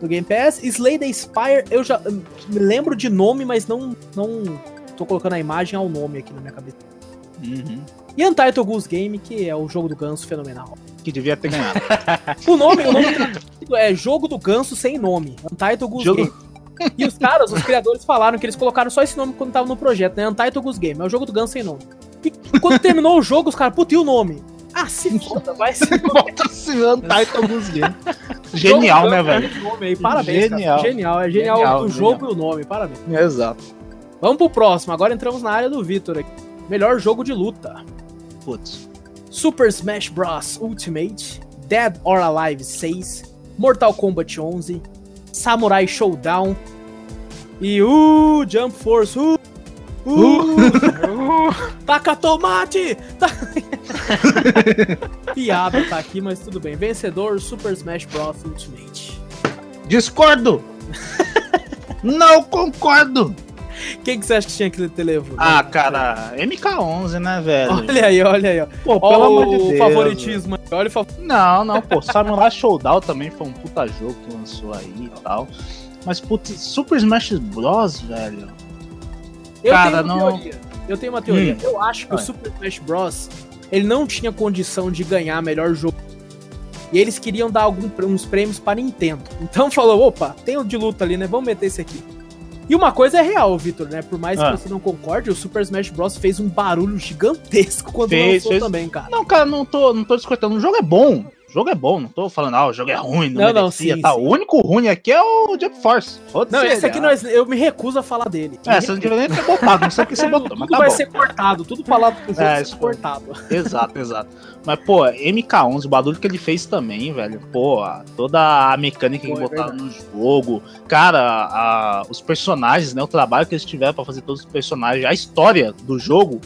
no Game Pass. Slay the Spire, eu já me lembro de nome, mas não, não tô colocando a imagem ao nome aqui na minha cabeça. Uhum. E Untitled Goose Game, que é o jogo do ganso fenomenal. Que devia ter ganhado. O nome, o nome é Jogo do Ganso sem nome. Untitled Goose Jogo- Game. E os caras, os criadores falaram que eles colocaram só esse nome quando tava no projeto, né? Untitled Goose Game. É o jogo do ganso sem nome. E quando terminou o jogo, os caras, puta, e o nome? Ah, se foda, vai se Bota se Untitled Goose Game. Genial, né, velho? Nome aí, Parabéns, Genial. cara. Genial, é genial, Genial, o jogo e o nome, parabéns. Exato. Vamos pro próximo, agora entramos na área do Vitor aqui. Melhor jogo de luta. Putz. Super Smash Bros. Ultimate, Dead or Alive 6, Mortal Kombat 11, Samurai Showdown e uh, Jump Force. Uh, uh, taca tomate! Ta- Piada tá aqui, mas tudo bem. Vencedor Super Smash Bros. Ultimate. Discordo! Não concordo! Quem que você acha que tinha que ter levado? Ah, cara, MK11, né, velho? Olha aí, olha aí. ó. Pô, pelo Olha amor de o Deus. favoritismo. Olha o favoritismo. Não, não, pô, Samurai Showdown também foi um puta jogo que lançou aí e tal. Mas, putz, Super Smash Bros, velho. Eu Cara, tenho não- teoria. Eu tenho uma teoria. Hum. Eu acho que o Vai. Super Smash Bros. ele não tinha condição de ganhar melhor jogo. E eles queriam dar algum, uns prêmios para Nintendo. Então falou, opa, tem o de luta ali, né? Vamos meter esse aqui. E uma coisa é real, Vitor, né? Por mais Ah. que você não concorde, o Super Smash Bros. fez um barulho gigantesco quando Fez, lançou fez. também, cara. Não, cara, não tô, não tô discordando. O jogo é bom. O jogo é bom. Não tô falando, ah, o jogo é ruim, não, Não, não, merecia, sim, tá. sim. O único ruim aqui é o Jump Force. Não, esse aqui ah. nós, eu me recuso a falar dele. É, você não deveria nem ter botado, não sei o que você botou, tudo mas tá vai bom. ser cortado, tudo falado pro jogo É, isso- cortado. Exato, exato. Mas, pô, MK11, o barulho que ele fez também, velho. Pô, toda a mecânica Pô, que é botaram no jogo. Cara, a- os personagens, né? O trabalho que eles tiveram pra fazer todos os personagens, a história do jogo.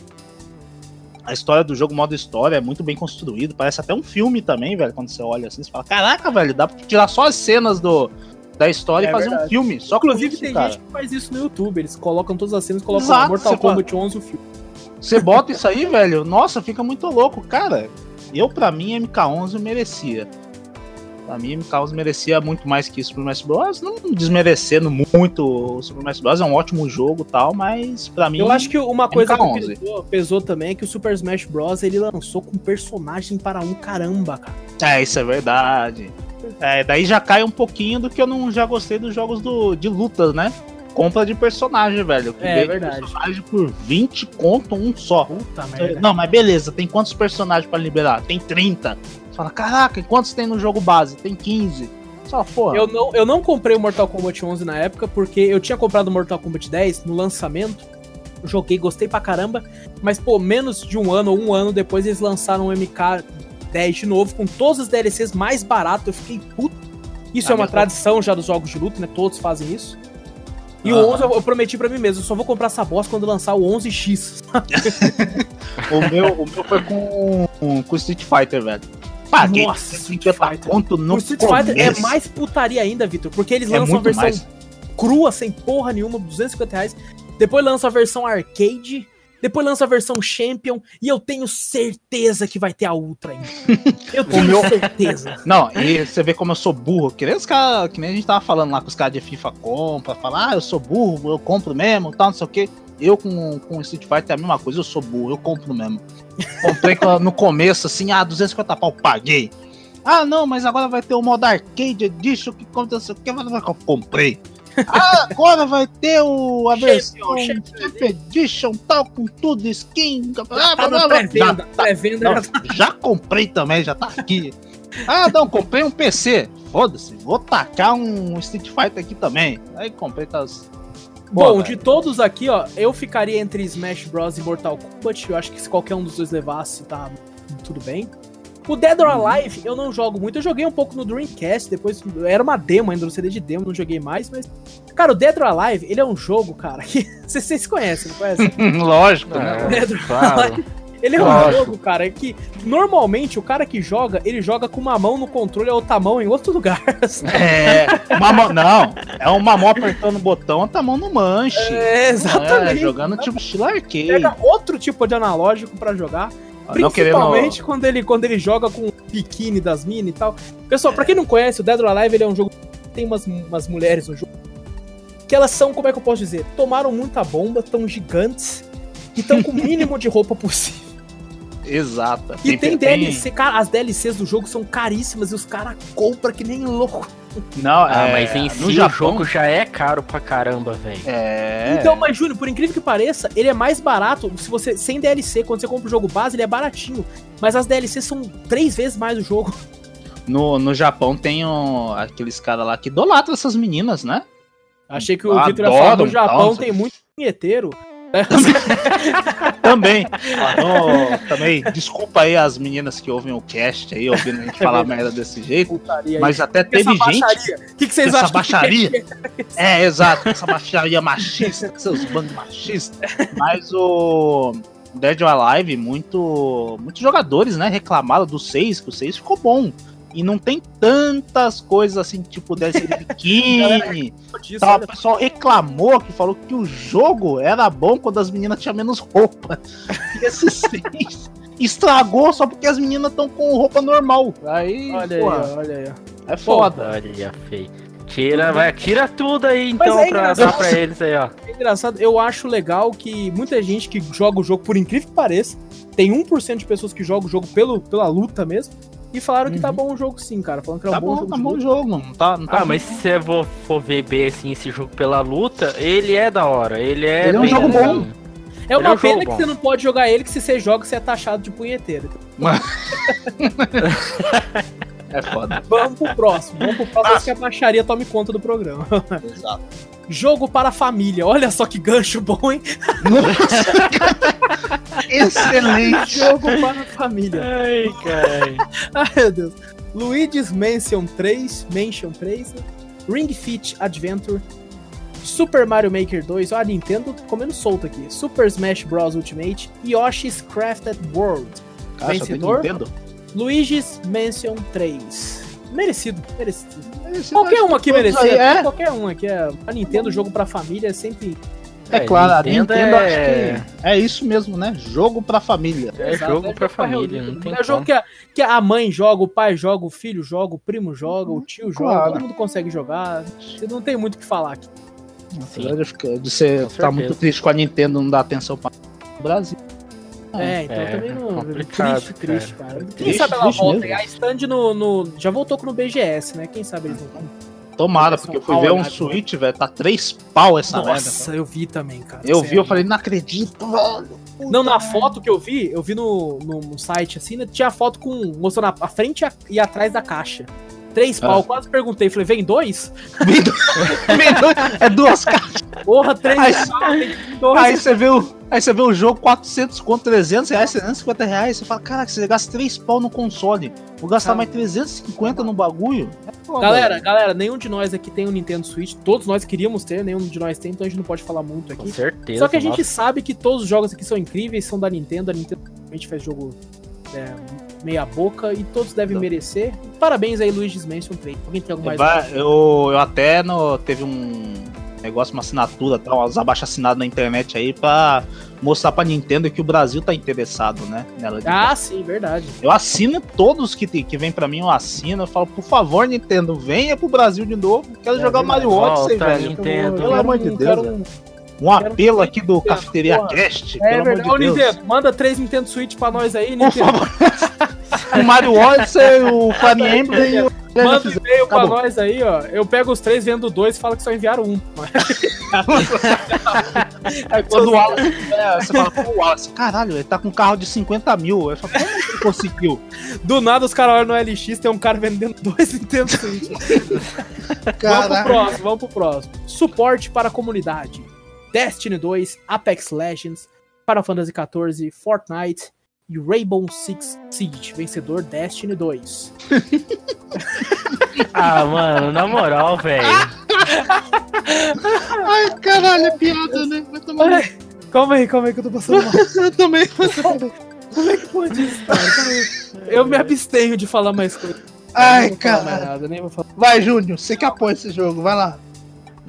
A história do jogo, modo história, é muito bem construído. Parece até um filme também, velho. Quando você olha assim, você fala: Caraca, velho, dá pra tirar só as cenas do, da história É e fazer um verdade. filme. Só com Inclusive, isso, tem cara. gente que faz isso no YouTube. Eles colocam todas as cenas, colocam Exato, Mortal Kombat 11 o filme. Você bota isso aí, velho, nossa, fica muito louco. Cara, eu, pra mim, MK11 merecia. Pra mim, MK11 merecia muito mais que Super Smash Bros. Não desmerecendo muito o Super Smash Bros. É um ótimo jogo e tal, mas pra mim. Eu acho que uma coisa que MK11. pesou, pesou também é que o Super Smash Bros. ele lançou com personagem para um caramba, cara. É, isso é verdade. É, daí já cai um pouquinho do que eu não já gostei dos jogos do, de lutas, né? Compra de personagem, velho. Que É, vende verdade. personagem por 20 conto um só. Puta É, merda. Não, mas beleza, tem quantos personagens pra liberar? Tem 30. Fala, caraca, e quantos tem no jogo base? Tem 15. Só, porra. Eu não, eu não comprei o Mortal Kombat 11 na época porque eu tinha comprado o Mortal Kombat 10 no lançamento. Joguei, gostei pra caramba. Mas, pô, menos de um ano ou um ano depois eles lançaram o MK10 de novo com todos os DLCs mais baratos. Eu fiquei puto. Isso A é uma tradição já dos jogos de luta, né? Todos fazem isso. E o Aham. 11 eu, eu prometi pra mim mesmo, eu só vou comprar essa bosta quando lançar o 11X. O meu, o meu foi com, com Street Fighter, velho. Paguei Nossa, 50 Street Fighter. conto no o Street Fighter é começo. mais putaria ainda, Vitor, porque eles É lançam a versão mais. crua, sem porra nenhuma, 250 reais. Depois lança a versão arcade. Depois lança a versão Champion. E eu tenho certeza que vai ter a Ultra ainda. Eu tenho meu- certeza. Não, e você vê como eu sou burro. Que nem, os cara, que nem a gente tava falando lá com os caras de FIFA compra, falar, ah, eu sou burro, eu compro mesmo, tal, não sei o que. Eu com, com Street Fighter é a mesma coisa, eu sou burro, eu compro mesmo. Comprei com- no começo, assim, ah, 250 pau, paguei. Ah, não, mas agora vai ter o modo Arcade Edition, que conta não sei o que, eu comprei. Ah, agora vai ter o, a versão Champion, Edition, tal, com tudo, skin. blá, blá, Tá blá, pré-venda. Já- Pré-venda já tá. já comprei também, já tá aqui. Ah, não, comprei um PC. Foda-se, vou tacar um Street Fighter aqui também. Aí comprei tas. Bom, Pô, de velho. todos aqui, ó, eu ficaria entre Smash Bros e Mortal Kombat. Eu acho que se qualquer um dos dois levasse, tá tudo bem. O Dead or Alive eu não jogo muito. Eu joguei um pouco no Dreamcast, depois era uma demo ainda, no CD de demo, não joguei mais, mas. Cara, o Dead or Alive, ele é um jogo, cara, que. Vocês conhecem, não conhecem? Lógico, né? Dead or claro. Ele é um Lógico. jogo, cara, que normalmente o cara que joga, ele joga com uma mão no controle e a outra mão em outro lugar. É, uma mão, não, é uma mão apertando o botão, outra mão no manche. É, exatamente. É, jogando tipo estilo arcade. Pega outro tipo de analógico pra jogar. Querendo- Principalmente quando, ele, quando ele joga com o biquíni das minas e tal. Pessoal, pra quem não conhece, o Dead or Alive ele é um jogo. Tem umas, umas mulheres no jogo. Que elas são, como é que eu posso dizer? Tomaram muita bomba, tão gigantes. E estão com o mínimo de roupa possível. Exato. E tem, DLC, cara, as DLCs do jogo são caríssimas e os caras compram que nem louco. Não, Ah, é, mas em no si o Japão, jogo já é caro pra caramba, velho. É. Então, mas Júnior, por incrível que pareça, ele é mais barato se você sem DLC, quando você compra o jogo base, ele é baratinho, mas as DLCs são três vezes mais o jogo. no, no Japão tem um, aqueles caras lá que idolatram essas meninas, né? Achei que o Vitor ia falar, no Japão tem muito punheteiro. Também. No- também. Desculpa aí as meninas que ouvem o cast aí, ouvindo a gente falar merda desse jeito. Mas até Essa teve gente. O que, que vocês essa acham? baixaria? É, exato, essa baixaria machista, seus bandos machistas. Mas o Dead or Alive, muito, muitos jogadores, né, reclamaram do 6, que o 6 ficou bom. E não tem tantas coisas assim, tipo DLC de biquíni. disso, Tá, o pessoal reclamou que falou que o jogo era bom quando as meninas tinham menos roupa. E esse 6 estragou só porque as meninas estão com roupa normal. Aí, Olha aí, porra, ó, olha aí. é foda. Olha, feio. Tira, vai, tira tudo aí então é pra dar pra eles aí, ó. É engraçado, eu acho legal que muita gente que joga o jogo, por incrível que pareça, tem 1% de pessoas que jogam o jogo pelo, pela luta mesmo, e falaram que tá bom o jogo sim, cara. Falando que é um Tá bom, bom, jogo tá bom o jogo, não tá, não tá Ah, mas se você for, for ver bem assim esse jogo pela luta, ele é da hora. Ele é. Ele é um bem jogo legal. bom. É Ele uma é um pena que bom. você não pode jogar ele, que se você joga, você é taxado de punheteiro. É foda. Vamos pro próximo, vamos pro próximo, antes que a baixaria tome conta do programa. Exato. Jogo para a família, olha só que gancho bom, hein? Excelente. Jogo para a família. Ai, cara. Ai, meu Deus. Luigi's Mansion 3, Mansion 3, né? Ring Fit Adventure, Super Mario Maker 2, ó, a Nintendo comendo solto aqui. Super Smash Bros. Ultimate, Yoshi's Crafted World, Cara, só tem Vencedor? Nintendo? Luigi's Mansion 3. Merecido, merecido. Esse Qualquer um aqui merecia. É, Qualquer um aqui. É, a Nintendo, jogo pra família, é sempre. é claro, a Nintendo Nintendo é- acho que é isso mesmo, né? Jogo pra família. É Exato, jogo pra família, reunir. não tem É jogo que a, que a mãe joga, o pai joga, o filho joga, o primo joga, o tio joga, Claro. todo mundo consegue jogar. Você não tem muito o que falar aqui. Apesar de, Com tá muito triste com a Nintendo não dar atenção pra o Brasil. Ah, é, então é, também não. complicado, triste, triste, cara. Quem Triste, sabe ela volta. mesmo. A stand no, no- Já voltou com no BGS, né? Quem sabe eles não vão. Tomara, porque eu fui ver um Switch, velho, tá três pau essa merda. Nossa, eu vi também, cara. Eu vi, eu falei, não acredito, velho. Não, na foto que eu vi, eu vi no, no, no site assim, né, tinha a foto com. mostrando a, a frente e a- e atrás da caixa. Três pau, Ah. quase perguntei. Falei, vem dois? é duas caixas. Porra, três Aí- pau, dois. Aí você vê o, aí você vê o jogo 400 conto, 300 reais, 350 reais. Você fala, caraca, você gasta 3 pau no console. Vou gastar Tá. mais 350 no bagulho. É Galera, galera, nenhum de nós aqui tem um Nintendo Switch. Todos nós queríamos ter, nenhum de nós tem, então a gente não pode falar muito Com aqui. certeza. Só que a gente nossa. sabe que todos os jogos aqui são incríveis, são da Nintendo. A Nintendo realmente faz jogo é, meia boca e todos devem Então. merecer. Parabéns aí, Luigi's Mansion 3. Alguém tem algo mais? Vai- eu, eu até no, teve um negócio, uma assinatura, tal, uns abaixo assinado na internet aí pra mostrar pra Nintendo que o Brasil tá interessado, né? Nela Ah, sim, verdade. Eu assino todos que, que vem pra mim, eu assino. Eu falo, por favor, Nintendo, venha pro Brasil de novo. Quero É jogar verdade. Mario Odyssey, Volta, velho. Nintendo. Pelo amor de Deus. Um- apelo aqui do Nintendo, Cafeteria porra. Cast. É pelo verdade. amor Ô, de Deus. Nintendo, manda três Nintendo Switch pra nós aí, Por Nintendo. favor. o Mario Odyssey, o Fire Emblem e o Manda um e-mail pra nós aí, ó. Eu pego os três, vendo dois e falo que só enviaram um. Aí quando o Wallace, é, você fala, pô, o Wallace, caralho, ele tá com um carro de 50 mil. Eu falo, como ele conseguiu? Do nada os caras olham no LX, tem um cara vendendo dois Nintendo Switch. Vamos pro Caralho. próximo, vamos pro próximo. Suporte para a comunidade. Destiny 2, Apex Legends, Final Fantasy XIV, Fortnite e Rainbow Six Siege. Vencedor Destiny 2. Ah, mano, na moral, velho. Ai, caralho, é piada, né? Vai tomar no Calma aí, calma aí que eu tô passando mal. Eu também. Como é que pode isso, cara? Eu me abstenho de falar mais coisas. Ai, caralho. nada, nem vou falar. Vai, Júnior, você que apoia esse jogo, vai lá.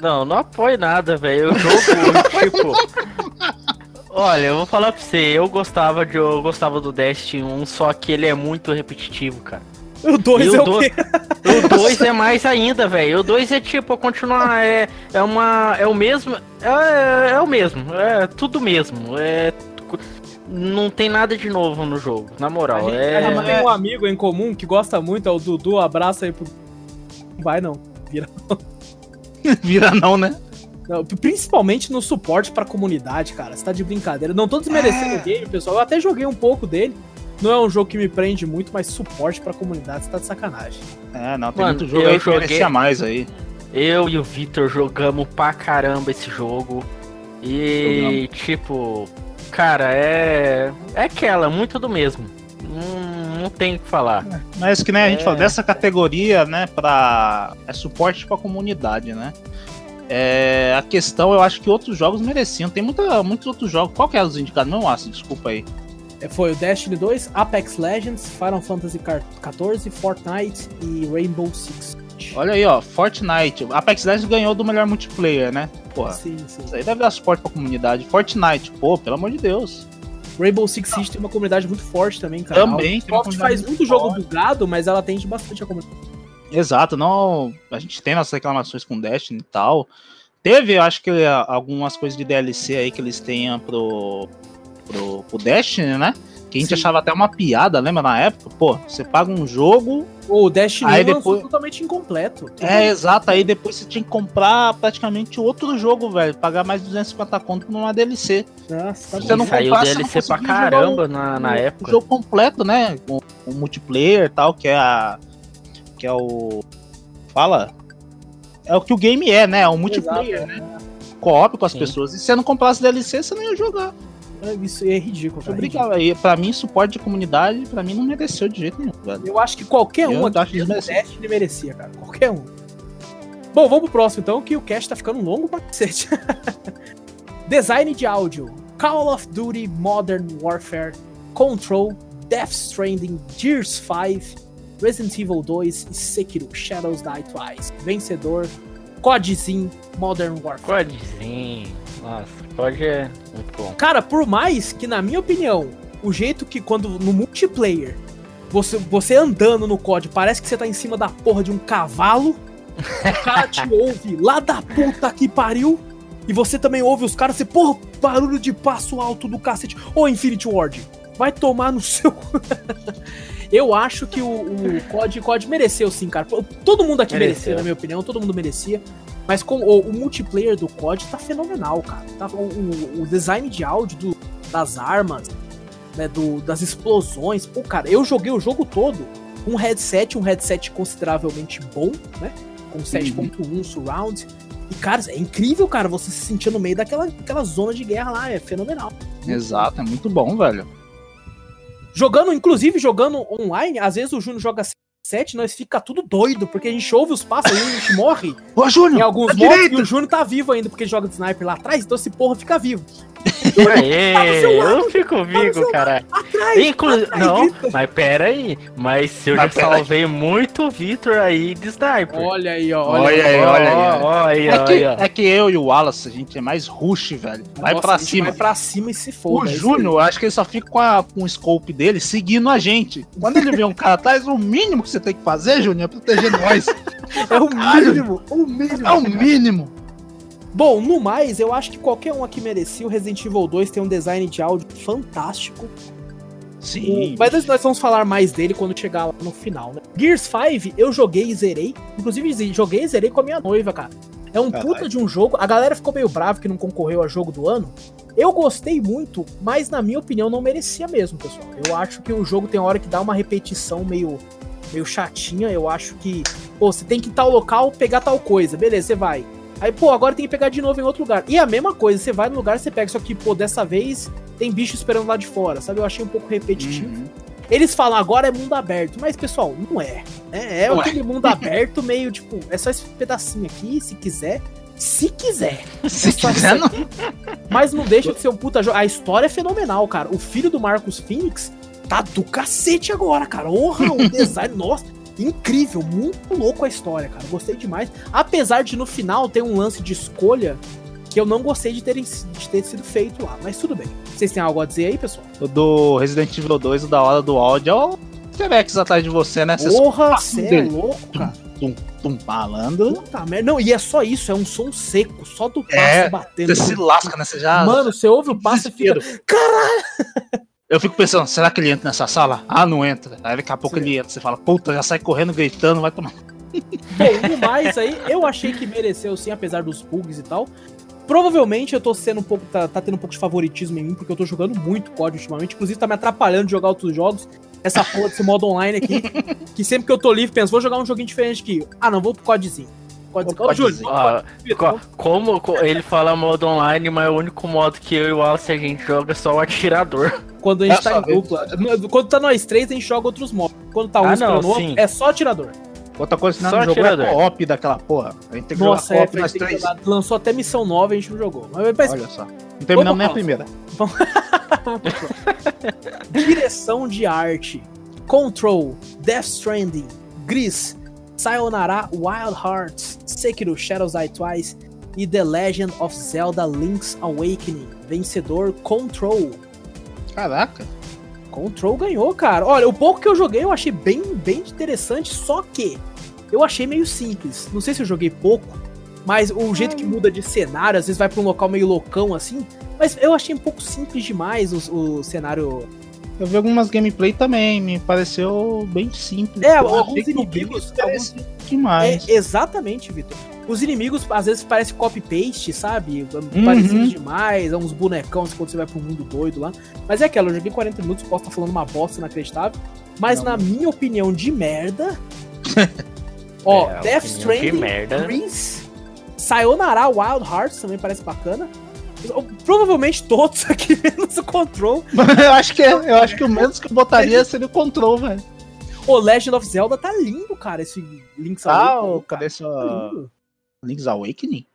Não, não apoio nada, velho. O jogo, tipo. Olha, eu vou falar pra você, eu gostava de eu gostava do Destiny 1, só que ele é muito repetitivo, cara. O 2 E é o o do- quê? O 2 é mais ainda, velho. O 2 é tipo, continuar, é, é uma. É o mesmo. É, é o mesmo. É tudo mesmo. É. não tem nada de novo no jogo, na moral. A gente, é... a gente tem um amigo em comum que gosta muito, é o Dudu, abraço aí pro. Não vai não, vira. Vira não, né? Não, principalmente no suporte pra comunidade, cara. Você tá de brincadeira. Não tô desmerecendo É. o game, pessoal. Eu até joguei um pouco dele. Não é um jogo que me prende muito, mas suporte pra comunidade, você tá de sacanagem. É, não, tem Mano, muito jogo eu aí que joguei- mais aí. Eu e o Vitor jogamos pra caramba esse jogo. E, tipo, cara, é. É aquela, muito do mesmo. Não, não tem o que falar. Mas que nem a gente É. falou, dessa categoria, né, pra. É suporte pra comunidade, né? É, a questão, eu acho que outros jogos mereciam. Tem muita, muitos outros jogos. Qual que é os indicados? Não, Aço, desculpa aí. É, Foi o Destiny 2, Apex Legends, Final Fantasy XIV, Fortnite e Rainbow Six. Olha aí, ó, Fortnite. Apex Legends ganhou do melhor multiplayer, né? Porra, Sim, sim. isso aí deve dar suporte pra comunidade. Fortnite, pô, pelo amor de Deus. Rainbow Six Siege tem uma comunidade muito forte também, cara. Também A Ubisoft faz muito muito jogo forte. bugado, mas ela atende bastante a comunidade. Exato, não. A gente tem nossas reclamações com Destiny e tal. Teve, eu acho que algumas coisas de DLC aí que eles tenham pro, pro, pro Destiny, né? Que a gente Sim. achava até uma piada, lembra na época? Pô, você paga um jogo. O Destiny Aí 1 lançou depois- totalmente incompleto. É, exato, aí depois você tinha que comprar praticamente outro jogo, velho. Pagar mais 250 conto numa DLC. Nossa, tá Você não saiu comprasse, DLC você não pra caramba na, na o- época. O jogo completo, né? O, o multiplayer e tal, que é a. Que é o. Fala. É o que o game é, né? É um multiplayer, Exato, né? Co-op com as Sim. pessoas. E se você não comprasse DLC, você não ia jogar. É. Isso é ridículo, cara. Obrigado. aí. Pra mim, suporte de comunidade, pra mim, não mereceu de jeito nenhum, velho. Eu acho que qualquer um Eu aqui acho do desmerecido. Destiny merecia, cara. Qualquer um. Bom, vamos pro próximo então, que o cast tá ficando longo pra cacete. Design de áudio. Call of Duty Modern Warfare, Control, Death Stranding, Gears 5, Resident Evil 2 e Sekiro Shadows Die Twice. Vencedor, CODzinho Modern Warfare. Codezinho. Nossa, COD é muito bom. Cara, por mais que, na minha opinião, o jeito que quando no multiplayer você, você andando no COD parece que você tá em cima da porra de um cavalo, o cara te ouve lá da puta que pariu, e você também ouve os caras, você, porra, barulho de passo alto do cacete. Ô, Infinity Ward, vai tomar no seu. Eu acho que o, o COD, COD mereceu sim, cara. Todo mundo aqui merecia, Mereceu. na minha opinião, todo mundo merecia. Mas com o, o multiplayer do COD tá fenomenal, cara. Tá, o, o- design de áudio do- das armas, né, do- das explosões. Pô, cara, eu joguei o jogo todo com um headset, um headset consideravelmente bom, né? Com 7.1 surround. E, cara, é incrível, cara, você se sentir no meio daquela, daquela zona de guerra lá. É fenomenal. Exato, é muito bom, velho. Jogando, inclusive, jogando online, às vezes o Júnior joga 7, nós fica tudo doido, porque a gente ouve os passos e a gente morre Ô, em Júnior! alguns à modos direita! e o Júnior tá vivo ainda, porque joga de sniper lá atrás, então esse porra fica vivo. Aê, eu fico vivo, cara. Atrás! Inclu atrás, não, grita. mas pera aí. Mas eu Mas já pera aí. salvei muito o Vitor aí de sniper. Olha aí, ó. Olha Olha, aí, Ó, olha aí, aí, É ó, que, é que eu e o Wallace, a gente é mais rush, velho. Vai Nossa, pra cima. Vai pra cima e se O foda. é Júnior, eu acho que ele só fica com, a, com o scope dele seguindo a gente. Quando ele vê um cara atrás, o mínimo que você tem que fazer, Júnior, é proteger nós. É o mínimo, o mínimo. É o mínimo. Bom, no mais, eu acho que qualquer um aqui merecia. O Resident Evil 2 tem um design de áudio fantástico. Sim. Mas nós- vamos falar mais dele quando chegar lá no final, né? Gears 5, eu joguei e zerei. Inclusive, joguei e zerei com a minha noiva, cara. É um Caralho. puta de um jogo. A galera ficou meio brava que não concorreu a jogo do ano. Eu gostei muito, mas na minha opinião não merecia mesmo, pessoal. Eu acho que o jogo tem hora que dá uma repetição meio, meio chatinha. Eu acho que, pô, você tem que ir em tal local pegar tal coisa. Beleza, você vai. Aí, pô, agora tem que pegar de novo em outro lugar. E a mesma coisa, você vai no lugar, você pega. Só que, pô, dessa vez tem bicho esperando lá de fora, sabe? Eu achei um pouco repetitivo. Uhum. Eles falam agora é mundo aberto, mas pessoal, não é. É, é Não é. aquele mundo aberto meio tipo, é só esse pedacinho aqui, se quiser. Se quiser. Se É quiser, não. Mas não deixa de ser um puta jogo. A história é fenomenal, cara. O filho do Marcos Phoenix tá do cacete agora, cara. Orra, o design, nossa, incrível, muito louco a história, cara. Gostei demais. Apesar de no final ter um lance de escolha que eu não gostei de, terem, de ter sido feito lá. Mas tudo bem. Vocês têm algo a dizer aí, pessoal? O do Resident Evil 2, o da hora do áudio, é o T-Rex atrás de você, né? Você Porra, você é louco, cara. tum, tum, malandro. Puta merda. Não, e é só isso, é um som seco, só do passo É, batendo. Você se lasca, né? Você já. Mano, você ouve o passo e fica. Caralho! Eu fico pensando, será que ele entra nessa sala? Ah, não entra. Aí daqui a pouco Sim. ele entra. Você fala, puta, já sai correndo, gritando, vai tomar. Bom, no mais aí, eu achei que mereceu sim, apesar dos bugs e tal. Provavelmente eu tô sendo um pouco. Tá, tá tendo um pouco de favoritismo em mim, porque eu tô jogando muito COD ultimamente. Inclusive, tá me atrapalhando de jogar outros jogos. Essa porra desse modo online aqui. que sempre que eu tô livre, penso, vou jogar um joguinho diferente aqui. Ah, não, vou pro CODzinho. Ô, Júlio, CODzinho. Ah, co- como co- ele fala modo online, mas o único modo que eu e o Wallace a gente joga é só o atirador. quando a gente É tá em dupla. No- Quando tá nós três, a gente joga outros modos. Quando tá um Ah, não, o outro, é só atirador. Outra coisa que não jogou atirador. é co-op daquela porra. A gente tem que Nossa, jogar é, co-op nós três. jogar. lançou até missão nova e a gente não jogou. Mas, mas Olha só. Não terminamos nem a primeira. Direção de arte: Control, Death Stranding, Gris, Sayonara Wild Hearts, Sekiro Shadows Die Twice e The Legend of Zelda Link's Awakening. Vencedor: Control. Caraca. Control ganhou, cara. Olha, o pouco que eu joguei eu achei bem, bem interessante, só que eu achei meio simples. Não sei se eu joguei pouco, mas o jeito que muda de cenário, às vezes vai pra um local meio loucão assim. Mas eu achei um pouco simples demais o, o cenário Eu vi algumas gameplay também, me pareceu bem simples. É, alguns inimigos- interessante demais. É, exatamente, Vitor. Os inimigos às vezes parecem copy-paste, sabe? Uhum. Parecidos demais, é uns bonecão assim, quando você vai pro mundo doido lá. Mas é aquela, eu joguei 40 minutos, posso estar falando uma bosta inacreditável. Mas Não. na minha opinião de merda. ó, É, Death de Stranding, merda. Grease, Sayonara Wild Hearts também parece bacana. Provavelmente todos aqui, menos o Control. eu acho que é, eu acho que o menos que eu botaria seria o control, velho. O Legend of Zelda tá lindo, cara, esse Link's Ah, Awakening, o- cadê cara, esse, tá. Link's Awakening?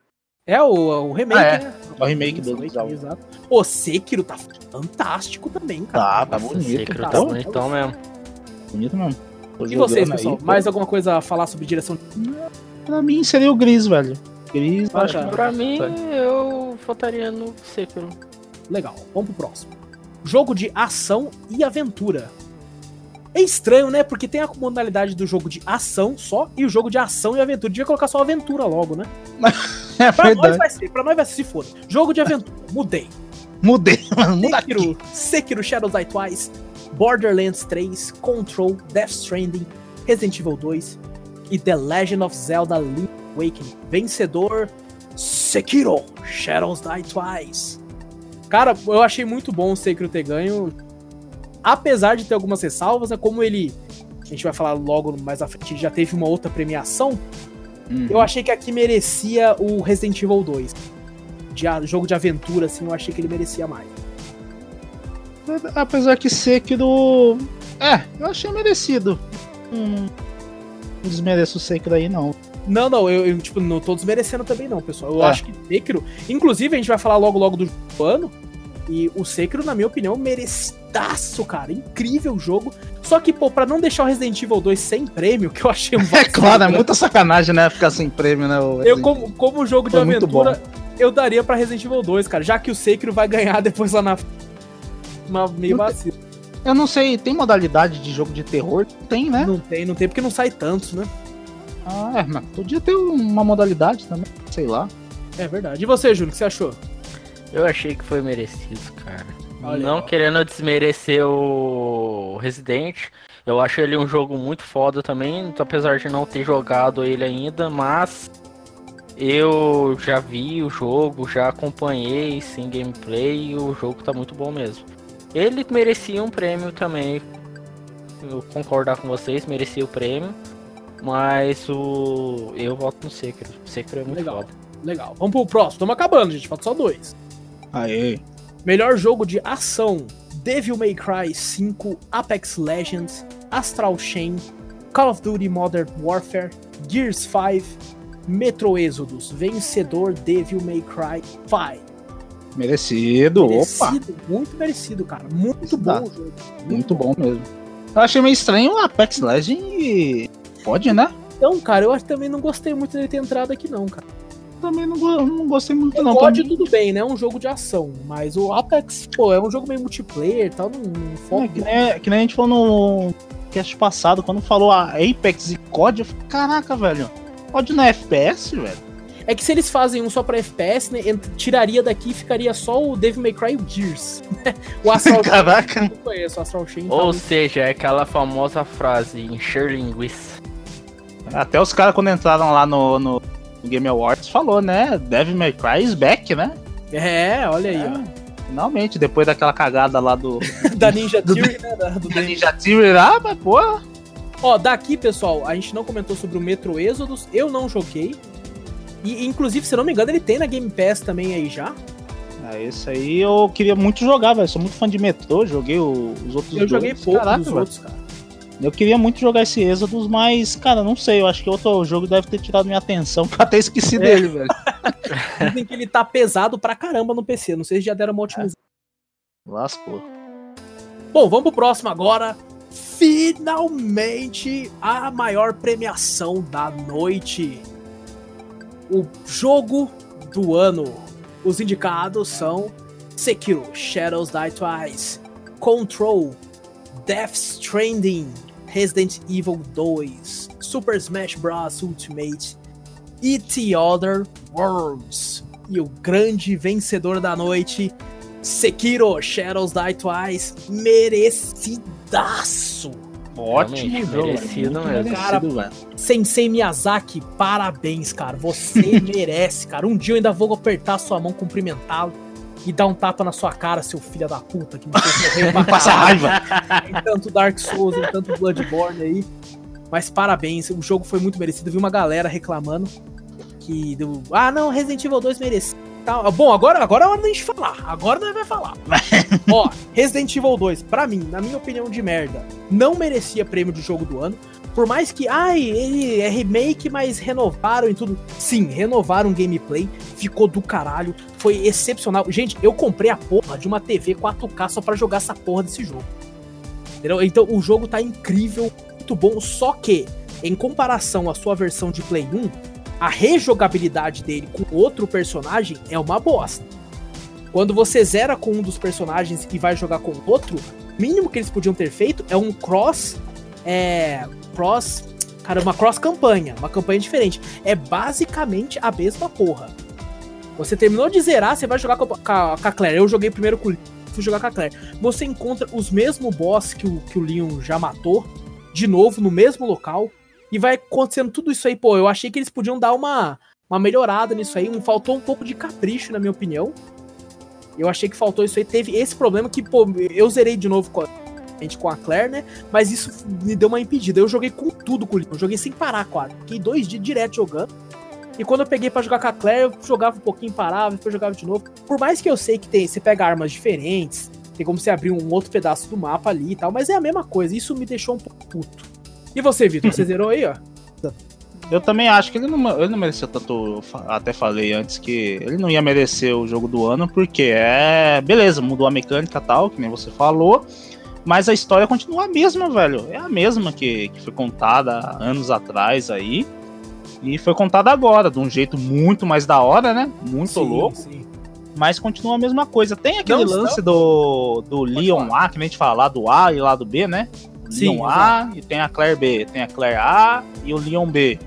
É o, o remake, Ah, é. né? É o remake do Link's Awakening, exato. O Sekiro tá fantástico também, cara. Tá, tá Nossa, bonito. Sekiro tá tá bonitão mesmo. Bonito mesmo. Tô E vocês, pessoal? aí, mais alguma coisa a falar sobre direção? Pra mim seria o Gris, velho. Gris, Ah, acho que Pra mim, eu votaria no Sekiro. Legal, vamos pro próximo. Jogo de ação e aventura. É estranho, né? Porque tem a modalidade do jogo de ação só e o jogo de ação e aventura. Devia colocar só aventura logo, né? é Pra nós verdade. vai ser, pra nós vai ser, se for. Jogo de aventura, mudei. Mudei, mano. Muda aqui. Sekiro, Sekiro Shadows Die Twice, Borderlands 3, Control, Death Stranding, Resident Evil 2 e The Legend of Zelda Link Awakening. Vencedor, Sekiro Shadows Die Twice. Cara, eu achei muito bom o Sekiro ter ganho. Apesar de ter algumas ressalvas, é como ele. A gente vai falar logo mais à frente, já teve uma outra premiação. Uhum. Eu achei que aqui merecia o Resident Evil 2. De jogo de aventura, assim, eu achei que ele merecia mais. Apesar que Sekiro. É, eu achei merecido. Hum, desmereço o Sekiro aí, não. Não, não, eu, eu, tipo, não tô desmerecendo também não, pessoal. Eu É. acho que Sekiro, inclusive a gente vai falar logo logo do ano, e o Sekiro, na minha opinião, merecidaço, cara. Incrível jogo. Só que, pô, pra não deixar o Resident Evil 2 sem prêmio, que eu achei um É vacilo, claro, é né? muita sacanagem, né? Ficar sem prêmio, né? Eu, como, como jogo de Foi muito aventura, eu daria pra Resident Evil 2, cara, já que o Sekiro vai ganhar depois lá na. Uma meio vacilo. Eu não sei, tem modalidade de jogo de terror? Tem, né? Não tem, não tem, porque não sai tantos, né? Ah, é, mas podia ter uma modalidade também, sei lá. É verdade. E você, Júlio, o que você achou? Eu achei que foi merecido, cara. Olha, não ó. querendo desmerecer o Resident, eu acho ele um jogo muito foda também, apesar de não ter jogado ele ainda, mas eu já vi o jogo, já acompanhei sem gameplay e o jogo tá muito bom mesmo. Ele merecia um prêmio também. Eu concordar com vocês, merecia o prêmio. Mas o. Eu voto no Sekiro. O Sekiro é muito Legal. foda. Legal. Vamos pro próximo. Estamos acabando, gente. Falta só dois. Aê. Melhor jogo de ação: Devil May Cry 5, Apex Legends, Astral Chain, Call of Duty Modern Warfare, Gears 5, Metro Exodus. Vencedor Devil May Cry 5. Merecido, opa. Muito merecido, cara. Muito Dá. bom o jogo. Muito bom mesmo. Eu achei meio estranho o Apex Legends e... Pode, né? Então, cara, eu acho que também não gostei muito dele ter entrado aqui, não, cara. Também não, não gostei muito, não. Mim, tudo bem, né? É um jogo de ação. Mas o Apex, pô, é um jogo meio multiplayer e tal. Não, não é, foca que, nem, que nem a gente falou no, cast passado, quando falou a Apex e COD, eu falei, caraca, velho, COD não é FPS, velho? É que se eles fazem um só pra FPS, né, tiraria daqui e ficaria só o Devil May Cry e o Gears. o Astral Caraca. Chain, não conheço, o Astral Chain. Ou tá seja, é aquela famosa frase, encher linguiça. Até os caras quando entraram lá no, no, Game Awards falou, né, Devil May Cry is back, né? É, olha aí, é. ó. Finalmente, depois daquela cagada lá do. da Ninja Theory, né? Da, do da Ninja Theory lá, mas porra. Ó, daqui, pessoal, a gente não comentou sobre o Metro Exodus, eu não joguei. E, inclusive, se não me engano, ele tem na Game Pass também aí já. Ah, esse aí eu queria muito jogar, velho. Sou muito fã de Metro, joguei o, os outros Eu dois. joguei pouco Caraca, dos outros, cara. Eu queria muito jogar esse Exodus, mas, cara, não sei. Eu acho que outro jogo deve ter tirado minha atenção, que eu até esqueci é. dele, velho. Dizem que ele tá pesado pra caramba no PC. Não sei se já deram uma otimização. É. Lascou. Bom, vamos pro próximo agora. Finalmente a maior premiação da noite. O jogo do ano. Os indicados são Sekiro, Shadows Die Twice, Control, Death Stranding, Resident Evil 2, Super Smash Bros. Ultimate e The Other Worlds. E o grande vencedor da noite, Sekiro Shadows Die Twice, merecidaço. Ótimo jogo. Merecido mesmo. Cara, Sensei Miyazaki, parabéns, cara. Você merece, cara. Um dia eu ainda vou apertar sua mão, cumprimentá-lo e dar um tapa na sua cara, seu filho da puta, que me fez morrer pra Passa raiva. Em tanto Dark Souls, em tanto Bloodborne aí. Mas parabéns, o jogo foi muito merecido. Vi uma galera reclamando que deu. Ah, não, Resident Evil 2 merecia. Tá, bom, agora, agora é hora da gente falar. Agora nós vai falar. Ó, Resident Evil 2, pra mim, na minha opinião de merda, não merecia prêmio de jogo do ano. Por mais que, ai, ele é remake, mas renovaram e tudo. Sim, renovaram o gameplay, ficou do caralho, foi excepcional. Gente, eu comprei a porra de uma TV 4K só para jogar essa porra desse jogo. Entendeu? Então o jogo tá incrível, muito bom, só que, em comparação à sua versão de Play 1, a rejogabilidade dele com outro personagem é uma bosta. Quando você zera com um dos personagens e vai jogar com outro, o mínimo que eles podiam ter feito é um cross é, cross. Cara, uma cross campanha, uma campanha diferente. É basicamente a mesma porra. Você terminou de zerar, você vai jogar com a, com a Claire. Eu joguei primeiro com o fui jogar com a Claire. Você encontra os mesmos boss que o, que o Leon já matou, de novo, no mesmo local. E vai acontecendo tudo isso aí. Pô, eu achei que eles podiam dar uma, uma melhorada nisso aí. Faltou um pouco de capricho, na minha opinião. Eu achei que faltou isso aí. Teve esse problema que, pô, eu zerei de novo com a com a Claire, né? Mas isso me deu uma impedida. Eu joguei com tudo com o Leon. Joguei sem parar, quase. Fiquei dois dias direto jogando. E quando eu peguei para jogar com a Claire, eu jogava um pouquinho, parava, depois jogava de novo. Por mais que eu sei que tem, você pega armas diferentes, tem como você abrir um outro pedaço do mapa ali e tal, mas é a mesma coisa. Isso me deixou um pouco puto. E você, Vitor? Você zerou aí, ó? Eu também acho que ele não, ele não mereceu tanto. Até falei antes que ele não ia merecer o jogo do ano, porque é. Beleza, mudou a mecânica e tal, que nem você falou. Mas a história continua a mesma, velho. É a mesma que, que foi contada anos atrás aí. E foi contada agora, de um jeito muito mais da hora, né? Muito sim, louco. Sim. Mas continua a mesma coisa. Tem aquele não, lance não. do, do Leon A, que nem a gente fala, lá do A e lá do B, né? Sim, Leon A e tem a Claire B. Tem a Claire A e o Leon B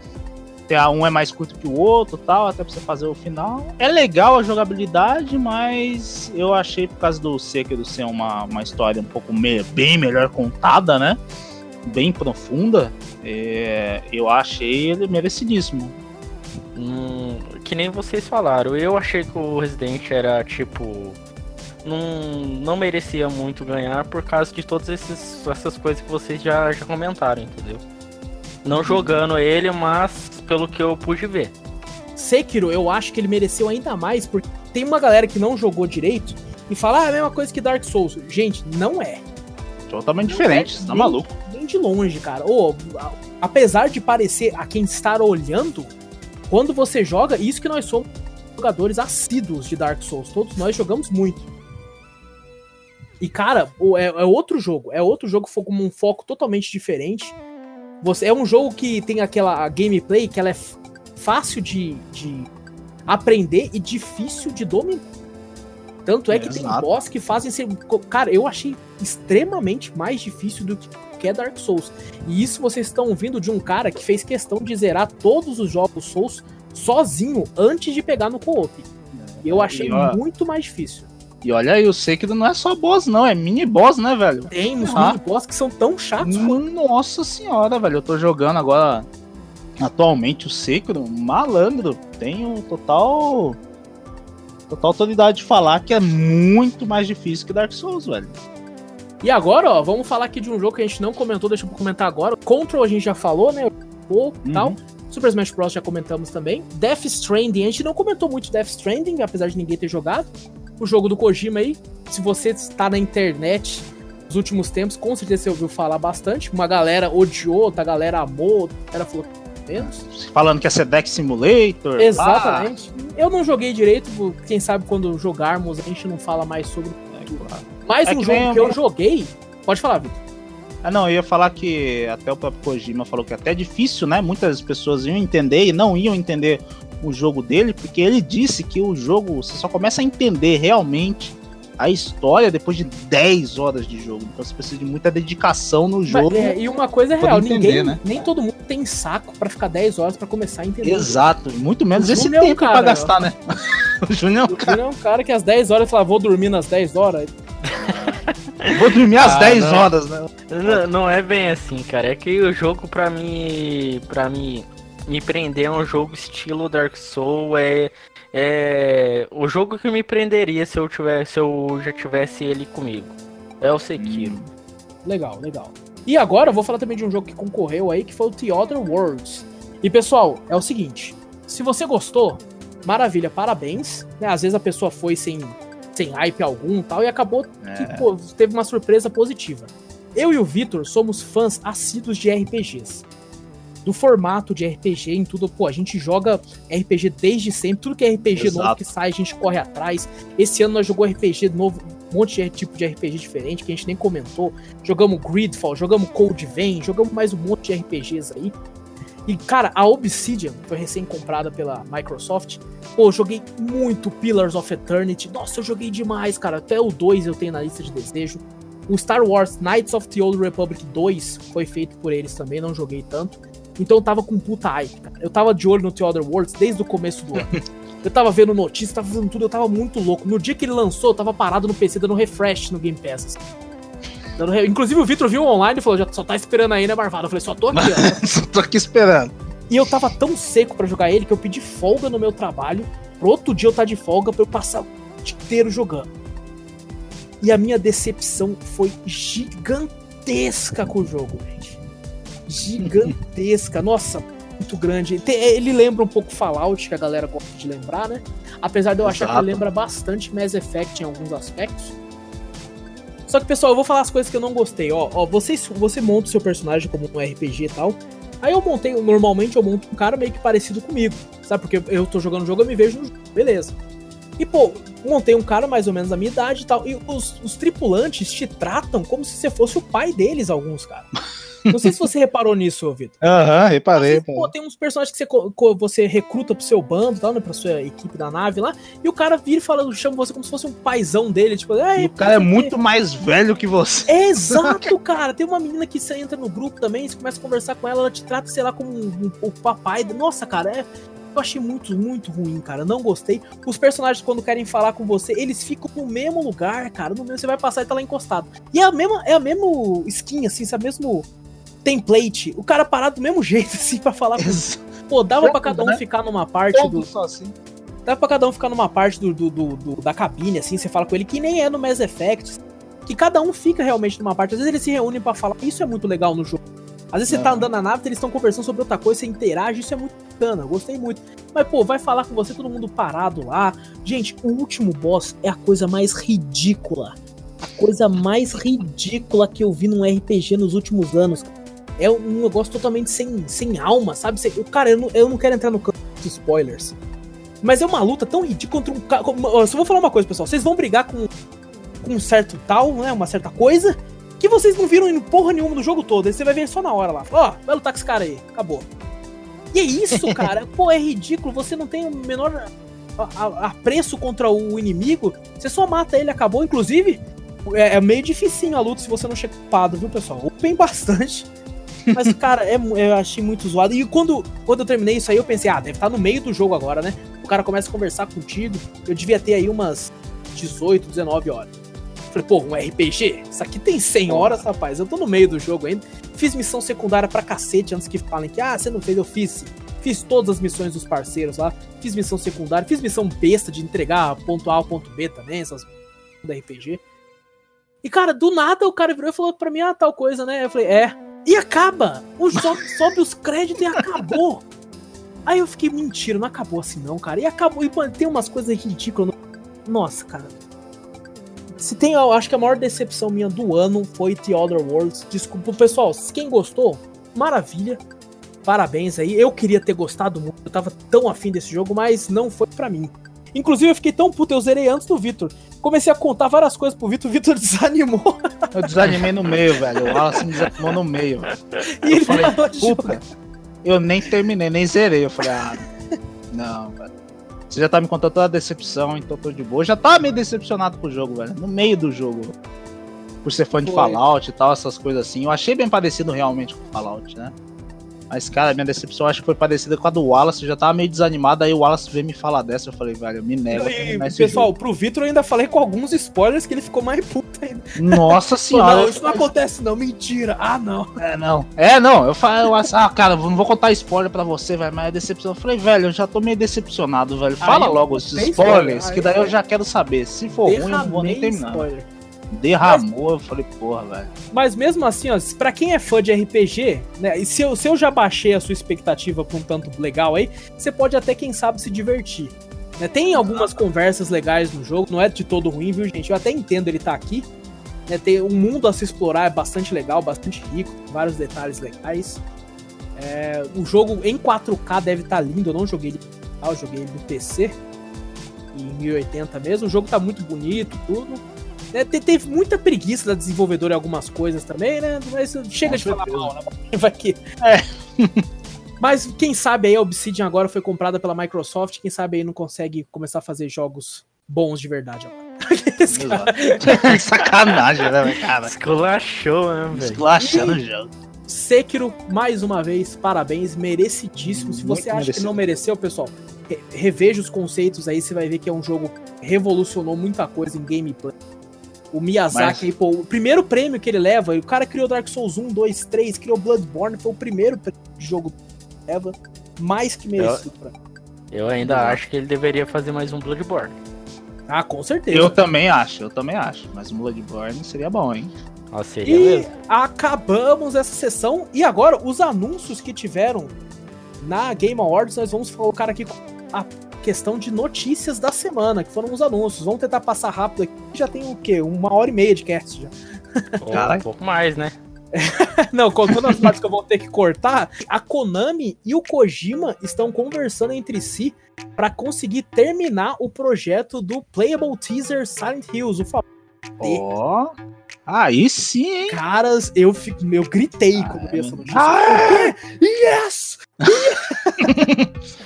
um é mais curto que o outro tal, até pra você fazer o final. É legal a jogabilidade, mas eu achei por causa do Sekiro ser uma, uma história um pouco me, bem melhor contada, né? Bem profunda, é, eu achei ele merecidíssimo. Hum, que nem vocês falaram, eu achei que o Resident era tipo. Não, não merecia muito ganhar por causa de todas esses, essas coisas que vocês já, já comentaram, entendeu? Não jogando ele, mas pelo que eu pude ver. Sekiro, eu acho que ele mereceu ainda mais, porque tem uma galera que não jogou direito e fala, ah, é a mesma coisa que Dark Souls. Gente, não é. Totalmente não diferente, é, tá maluco. Nem de longe, cara. Oh, apesar de parecer a quem está olhando, quando você joga, isso que nós somos jogadores assíduos de Dark Souls. Todos nós jogamos muito. E, cara, é, é outro jogo. É outro jogo com um foco totalmente diferente. Você é um jogo que tem aquela gameplay que ela é fácil de, de aprender e difícil de dominar. Tanto é, é que exato. tem boss que fazem ser. Cara, eu achei extremamente mais difícil do que qualquer Dark Souls. E isso vocês estão ouvindo de um cara que fez questão de zerar todos os jogos Souls sozinho antes de pegar no co-op. Eu achei ó, muito mais difícil. E olha aí, o Sekiro não é só boss, não, é mini boss, né, velho? Tem uns ah. mini boss que são tão chatos. Nossa senhora, velho. Eu tô jogando agora atualmente o Sekiro, malandro. Tenho total. Total autoridade de falar que é muito mais difícil que Dark Souls, velho. E agora, ó, vamos falar aqui de um jogo que a gente não comentou, deixa eu comentar agora. Control a gente já falou, né? Ou uhum. tal. Super Smash Bros. já comentamos também. Death Stranding, a gente não comentou muito Death Stranding, apesar de ninguém ter jogado. O jogo do Kojima aí, se você está na internet nos últimos tempos, com certeza você ouviu falar bastante. Uma galera odiou, outra galera amou, outra galera falou menos. Falando que é Deck Simulator. Exatamente. Ah. Eu não joguei direito, quem sabe quando jogarmos a gente não fala mais sobre. É, claro. Mais é um que jogo que eu joguei. Pode falar, Vitor. Ah, não, eu ia falar que até o próprio Kojima falou que é até difícil, né? Muitas pessoas iam entender e não iam entender o jogo dele, porque ele disse que o jogo você só começa a entender realmente a história depois de 10 horas de jogo. Então você precisa de muita dedicação no jogo. É, e uma coisa é real, entender, ninguém, né? nem todo mundo tem saco para ficar 10 horas para começar a entender. Exato, muito menos esse tempo é um cara, pra gastar, né? o Júnior é um cara. é um cara que às 10 horas fala, vou dormir nas 10 horas. Vou dormir às ah, 10 não. horas, né? Não, não, é bem assim, cara. É que o jogo pra mim. para mim me prender a um jogo estilo Dark Souls é. É. O jogo que me prenderia se eu tivesse. Se eu já tivesse ele comigo. É o Sekiro. Hum. Legal, legal. E agora eu vou falar também de um jogo que concorreu aí, que foi o The Other Worlds. E pessoal, é o seguinte: se você gostou, maravilha, parabéns. Né? Às vezes a pessoa foi sem sem hype algum tal, e acabou é. que pô, teve uma surpresa positiva. Eu e o Vitor somos fãs assíduos de RPGs. Do formato de RPG em tudo, pô, a gente joga RPG desde sempre, tudo que é RPG Exato. novo que sai, a gente corre atrás. Esse ano nós jogamos RPG novo, um monte de tipo de RPG diferente que a gente nem comentou. Jogamos Gridfall, jogamos Cold Vein, jogamos mais um monte de RPGs aí. E, cara, a Obsidian foi recém-comprada pela Microsoft. Pô, joguei muito Pillars of Eternity. Nossa, eu joguei demais, cara. Até o 2 eu tenho na lista de desejo. O Star Wars Knights of the Old Republic 2 foi feito por eles também, não joguei tanto. Então eu tava com puta hype, cara. Eu tava de olho no The Other Worlds desde o começo do ano. eu tava vendo notícias, tava fazendo tudo, eu tava muito louco. No dia que ele lançou, eu tava parado no PC dando refresh no Game Pass. Assim. Inclusive o Vitor viu online e falou: já só tá esperando aí, né, Marvado? Eu falei: só tô aqui, ó. só tô aqui esperando. E eu tava tão seco para jogar ele que eu pedi folga no meu trabalho. Pro outro dia eu tá de folga pra eu passar o dia inteiro jogando. E a minha decepção foi gigantesca com o jogo, gente. Gigantesca. Nossa, muito grande. Ele lembra um pouco Fallout, que a galera gosta de lembrar, né? Apesar de eu Exato. achar que ele lembra bastante Mass Effect em alguns aspectos. Só que, pessoal, eu vou falar as coisas que eu não gostei. Ó, ó você, você monta o seu personagem como um RPG e tal. Aí eu montei, normalmente eu monto um cara meio que parecido comigo, sabe? Porque eu tô jogando o jogo, eu me vejo no jogo, beleza. E, pô, montei um cara mais ou menos da minha idade e tal. E os, os tripulantes te tratam como se você fosse o pai deles, alguns, cara. Não sei se você reparou nisso, Vitor. Aham, uhum, reparei. Vezes, pô, tem uns personagens que você, você recruta pro seu bando, tal, né, pra sua equipe da nave lá, e o cara vira e fala, chama você como se fosse um paizão dele, tipo, o cara é muito mais velho que você. exato, cara. Tem uma menina que você entra no grupo também, você começa a conversar com ela, ela te trata, sei lá, como um, um, o papai. Nossa, cara, é, eu achei muito, muito ruim, cara. Não gostei. Os personagens, quando querem falar com você, eles ficam no mesmo lugar, cara. No mesmo, você vai passar e tá lá encostado. E é a mesma, é a mesma skin, assim, sabe? Mesmo template, o cara parado do mesmo jeito, assim, pra falar com. Pô, dava pra cada um né? ficar numa parte do. Só assim. Dava pra cada um ficar numa parte do, do, do, do, da cabine, assim, você fala com ele, que nem é no Mass Effect. Que cada um fica realmente numa parte. Às vezes eles se reúnem para falar. Isso é muito legal no jogo. Às vezes você tá andando na nave, eles estão conversando sobre outra coisa, você interage, isso é muito bacana, gostei muito. Mas, pô, vai falar com você, todo mundo parado lá. Gente, o último boss é a coisa mais ridícula. A coisa mais ridícula que eu vi num RPG nos últimos anos é um negócio totalmente sem, sem alma, sabe? O cara, eu não, eu não quero entrar no campo de spoilers. Mas é uma luta tão ridícula contra um cara. Só vou falar uma coisa, pessoal. Vocês vão brigar com, com um certo tal, né? Uma certa coisa. Que vocês não viram em porra nenhuma no jogo todo. Aí você vai ver só na hora lá. Ó, oh, vai lutar com esse cara aí. Acabou. E é isso, cara. Pô, é ridículo. Você não tem o menor apreço contra o inimigo. Você só mata ele, acabou. Inclusive, é, é meio dificinho a luta se você não chega ocupado, viu, pessoal? Upem bastante. Mas, cara, é, eu achei muito zoado. E quando, quando eu terminei isso aí, eu pensei, ah, deve estar no meio do jogo agora, né? O cara começa a conversar contigo. Eu devia ter aí umas 18, 19 horas. Falei, pô, um RPG? Isso aqui tem 100 horas, rapaz. Eu tô no meio do jogo ainda. Fiz missão secundária pra cacete antes que falem que, ah, você não fez, eu fiz. Fiz todas as missões dos parceiros lá. Fiz missão secundária. Fiz missão besta de entregar ponto A ao ponto B também, essas da RPG. E, cara, do nada o cara virou e falou pra mim, ah, tal coisa, né? Eu falei, é. E acaba! O sobe, sobe os créditos e acabou! Aí eu fiquei, mentira, não acabou assim não, cara. E acabou, e mano, tem umas coisas ridículas. Nossa, cara. Se tem, eu acho que a maior decepção minha do ano foi The Other Worlds. Desculpa, pessoal, quem gostou, maravilha. Parabéns aí. Eu queria ter gostado muito, eu tava tão afim desse jogo, mas não foi para mim. Inclusive, eu fiquei tão puto, eu zerei antes do Vitor. Comecei a contar várias coisas pro Vitor, o Vitor desanimou. Eu desanimei no meio, velho. O Wallace me desanimou no meio. E eu falei, puta, eu nem terminei, nem zerei. Eu falei, ah, não, velho. Você já tá me contando toda a decepção, então tô de boa. Eu já tava meio decepcionado com o jogo, velho. No meio do jogo. Por ser fã de Fallout e tal, essas coisas assim. Eu achei bem parecido realmente com Fallout, né? Mas, cara, minha decepção acho que foi parecida com a do Wallace. Eu já tava meio desanimado, aí o Wallace veio me falar dessa. Eu falei, velho, me nego. E, pessoal, pro Vitor eu ainda falei com alguns spoilers que ele ficou mais puto ainda. Nossa senhora. não, isso não acontece, não. Mentira. Ah, não. É, não. É, não. Eu falei, ah, cara, não vou contar spoiler pra você, velho, mas é decepção. Eu falei, velho, eu já tô meio decepcionado, velho. Fala aí, logo os spoilers, spoiler. que daí eu já quero saber. Se for ruim, eu não vou nem terminar. Spoiler. Derramou, Mas, eu falei, porra, velho. Mas mesmo assim, ó, pra quem é fã de RPG, né? E se eu, se eu já baixei a sua expectativa pra um tanto legal aí, você pode até, quem sabe, se divertir. Né? Tem algumas conversas legais no jogo, não é de todo ruim, viu, gente? Eu até entendo ele tá aqui. Né? Tem um mundo a se explorar, é bastante legal, bastante rico, vários detalhes legais. É, o jogo em 4K deve estar tá lindo, eu não joguei eu joguei ele no PC, em 1080 mesmo. O jogo tá muito bonito, tudo. É, teve muita preguiça da desenvolvedora em algumas coisas também, né? Mas chega Com de falar mal, né? Vai que. É. Mas quem sabe aí a Obsidian agora foi comprada pela Microsoft, quem sabe aí não consegue começar a fazer jogos bons de verdade agora. Sacanagem, né, cara? Esculachou, né, velho? Esculachando o jogo. Sekiro, mais uma vez, parabéns, merecidíssimo. Se você Muito acha merecido. que não mereceu, pessoal, reveja os conceitos aí, você vai ver que é um jogo que revolucionou muita coisa em gameplay o Miyazaki, Mas... pô, o primeiro prêmio que ele leva, o cara criou Dark Souls 1, 2, 3, criou Bloodborne, foi o primeiro jogo que leva, mais que merecido eu, pra Eu ainda acho que ele deveria fazer mais um Bloodborne. Ah, com certeza. Eu também acho, eu também acho. Mas um Bloodborne seria bom, hein? Ah, seria e mesmo. acabamos essa sessão. E agora, os anúncios que tiveram na Game Awards, nós vamos colocar aqui a questão de notícias da semana, que foram os anúncios. Vamos tentar passar rápido aqui. Já tem o quê? Uma hora e meia de cast já. Oh, um pouco mais, né? Não, contando as partes que eu vou ter que cortar, a Konami e o Kojima estão conversando entre si para conseguir terminar o projeto do Playable Teaser Silent Hills, o famoso. Ó. Oh. Aí sim, hein? Caras, eu, eu gritei quando vi essa notícia. Ah, yes! yes!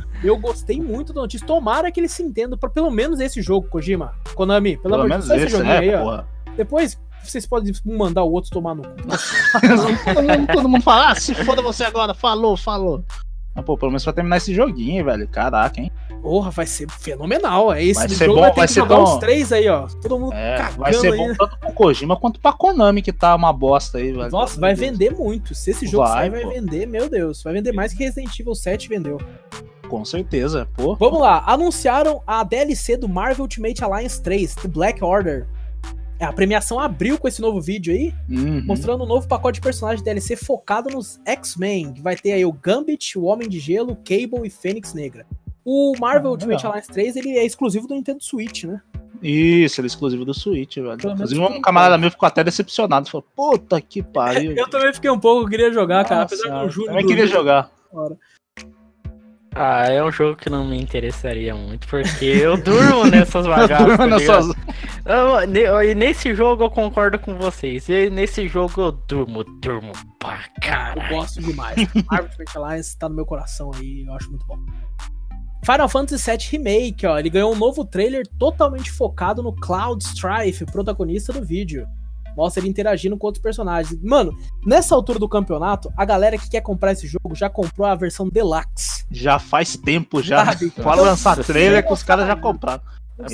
Eu gostei muito da notícia. Tomara que eles se entendam para pelo menos esse jogo, Kojima. Konami, pelo, pelo Deus, esse joguinho é, aí, ó. Depois vocês podem mandar o outro tomar no cu. todo, mundo fala, ah, se foda você agora, falou, falou. Mas, pô, pelo menos pra terminar esse joguinho, velho. Caraca, hein? Porra, vai ser fenomenal. É esse vai ser jogo bom, vai, vai ser bom. os três aí, ó. Todo mundo é, Vai ser bom tanto pro Kojima quanto pra Konami, que tá uma bosta aí, velho. Nossa, vai vender muito. Se esse jogo vai, sair, vai vender, meu Deus. Vai vender mais que Resident Evil 7 vendeu. Com certeza, pô. Vamos lá, anunciaram a DLC do Marvel Ultimate Alliance 3, The Black Order. É, a premiação abriu com esse novo vídeo aí, uhum. mostrando um novo pacote de personagens DLC focado nos X-Men, que vai ter aí o Gambit, o Homem de Gelo, Cable e Fênix Negra. O Marvel ah, Ultimate Alliance 3, ele é exclusivo do Nintendo Switch, né? Isso, ele é exclusivo do Switch, velho. Inclusive, um camarada meu ficou até decepcionado. Falou, puta que pariu. eu também fiquei um pouco, queria jogar, cara. Apesar do Júlio. Também queria jogar. Ah, é um jogo que não me interessaria muito, porque eu durmo nessas bagaças. Tá nessas... E nesse jogo eu concordo com vocês. E nesse jogo eu durmo, durmo pra caralho. Eu gosto demais. Marvel Alliance tá no meu coração aí, eu acho muito bom. Final Fantasy VII Remake, ó, ele ganhou um novo trailer totalmente focado no Cloud Strife, protagonista do vídeo. Mostra ele interagindo com outros personagens. Mano, nessa altura do campeonato, a galera que quer comprar esse jogo já comprou a versão Deluxe. Já faz tempo já. Sabe? Fala lançar trailer que os caras já compraram.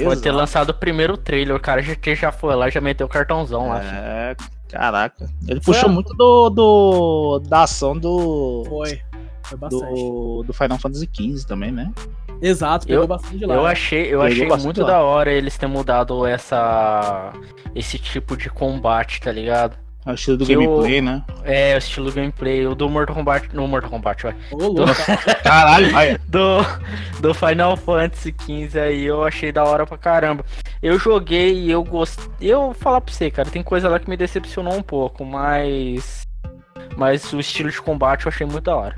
Pode ter lançado o primeiro trailer, o cara já, já foi lá, já meteu o cartãozão lá. É, caraca. Ele Foi puxou a- muito do, do da ação do, Foi. Foi bastante. do, do Final Fantasy XV também, né? Exato, pegou Eu- bastante lá. Eu achei, eu Pegou achei muito lá. da hora eles terem mudado essa esse tipo de combate, tá ligado? É o estilo do Que o- gameplay, né? É, o estilo gameplay, o do Mortal Kombat, no Mortal Kombat, vai. Ô, louco. Caralho, vai. Do, do Final Fantasy XV aí, eu achei da hora pra caramba. Eu joguei e eu gostei. Eu vou falar pra você, cara, tem coisa lá que me decepcionou um pouco, mas. Mas o estilo de combate eu achei muito da hora.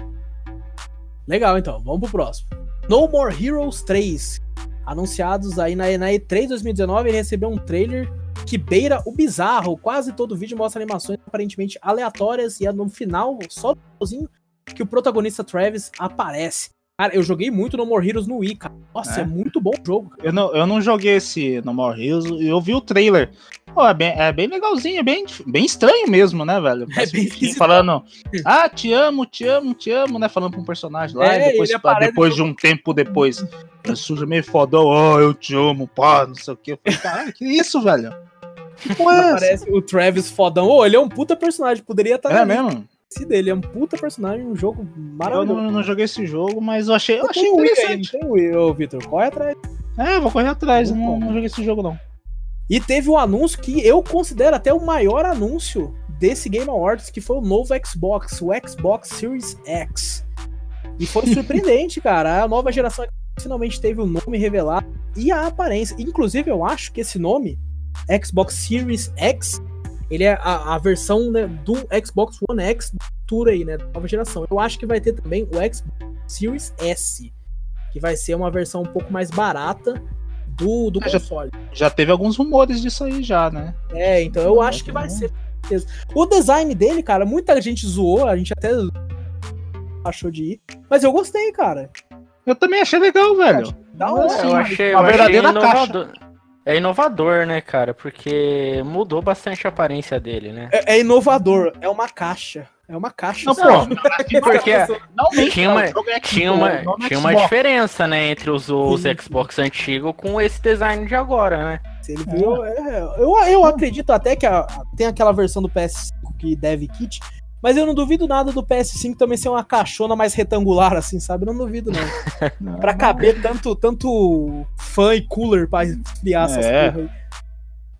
Legal, então. Vamos pro próximo. No More Heroes 3. Anunciados aí na, na E3 2019, ele recebeu um trailer que beira o bizarro. Quase todo vídeo mostra animações aparentemente aleatórias e é no final, só no finalzinho, que o protagonista Travis aparece. Cara, eu joguei muito No More Heroes no Wii, cara. Nossa, é, É? muito bom o jogo. cara. Eu não, eu não joguei esse No More Heroes, eu vi o trailer. Pô, é, bem, é bem legalzinho, é bem, bem estranho mesmo, né, velho? É Parece bem falando, ah, te amo, te amo, te amo, né? Falando pra um personagem lá, É, e depois, aparece depois de um tempo depois, ele surge meio fodão, ó, eu te amo, pá, não sei o que. Eu falei, caralho, que isso, velho? Que porra é essa? Aparece o Travis fodão. Ô, ele é um puta personagem. Poderia estar É mesmo? Dele. É um puta personagem, um jogo Eu maravilhoso. não, não joguei esse jogo, mas eu achei, eu achei tem Wii interessante. não tem Wii, ô, Vitor. Corre atrás. É, eu vou correr atrás, Muito não, bom. não joguei esse jogo não. E teve um anúncio que eu considero até o maior anúncio desse Game Awards, que foi o novo Xbox, o Xbox Series X. E foi surpreendente, cara. A nova geração finalmente teve o nome revelado e a aparência. Inclusive, eu acho que esse nome, Xbox Series X, ele é a, a versão né, do Xbox One X da futura aí, né? Da nova geração. Eu acho que vai ter também o Xbox Series S, que vai ser uma versão um pouco mais barata do, do É, já- console. Já teve alguns rumores disso aí já, né? É, então eu acho que vai ser. O design dele, cara, muita gente zoou, a gente até achou de ir. Mas eu gostei, cara. Eu também achei legal, velho. Da hora. Assim, eu achei, uma eu achei verdadeira inovador. É inovador, né, cara? Porque mudou bastante a aparência dele, né? É, é inovador, é uma caixa. É uma caixa. Não, só. pô, Porque Tinha uma- é tinha uma, tinha uma Xbox. diferença, né, entre os, os. Xbox antigos com esse design de agora, né? Se ele viu, é, eu, eu acredito até que a- tem aquela versão do PS5 que deve kit, mas eu não duvido nada do PS5 também ser uma caixona mais retangular, assim, sabe? Não duvido, não. Não, Pra caber tanto, tanto fã e cooler pra esfriar essas É. porra aí.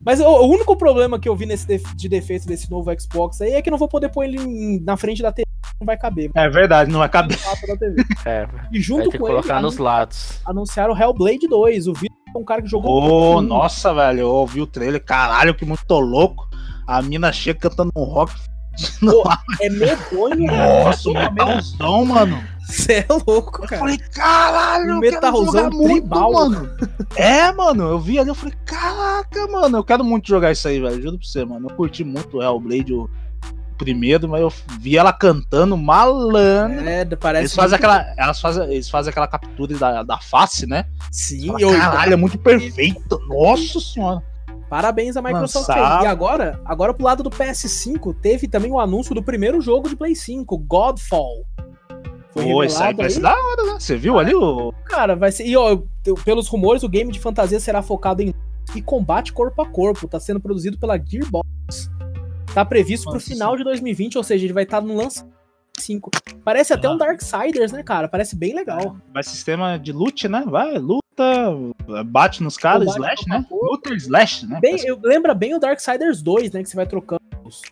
Mas o, o único problema que eu vi nesse def- de defeito desse novo Xbox aí é que eu não vou poder pôr ele em- na frente da TV, não vai caber. É verdade, não vai caber. É, E vai junto com ele, colocar nos anun- lados. anunciaram o Hellblade 2. O Vitor é um cara que jogou. Ô, muito. nossa, velho, eu ouvi o trailer, caralho, que muito louco. A mina chega cantando um rock. É medonho. Nossa, um metalzão, mano. Você é louco, Eu cara. falei, caralho, eu quero metalzão jogar muito, tribal. mano. É, mano, eu vi ali, eu falei, caraca, mano, eu quero muito jogar isso aí, velho, juro pra você, mano. Eu curti muito o Hellblade, o primeiro, mas eu vi ela cantando malandro. É, parece. Eles fazem muito- aquela, elas fazem, eles fazem aquela captura da, da face, né? Sim, Fala, eu- Caralho, é muito perfeito. Nossa senhora. Parabéns à Microsoft Lançar. E agora, agora pro lado do PS5, teve também o anúncio do primeiro jogo de Play 5, Godfall. Pô, isso aí parece da hora, né? Você viu ali o. Cara, vai ser. E ó, pelos rumores, o game de fantasia será focado em e combate corpo a corpo. Tá sendo produzido pela Gearbox. Tá previsto pro Nossa, final de 2020, ou seja, ele vai estar no lançamento 5. Parece até um Ah. Darksiders, né, cara? Parece bem legal. Vai sistema de loot, né? Vai, luta, bate nos caras, slash, né? Luta slash, né? Bem, eu, lembra bem o Darksiders 2, né? Que você vai trocando. os-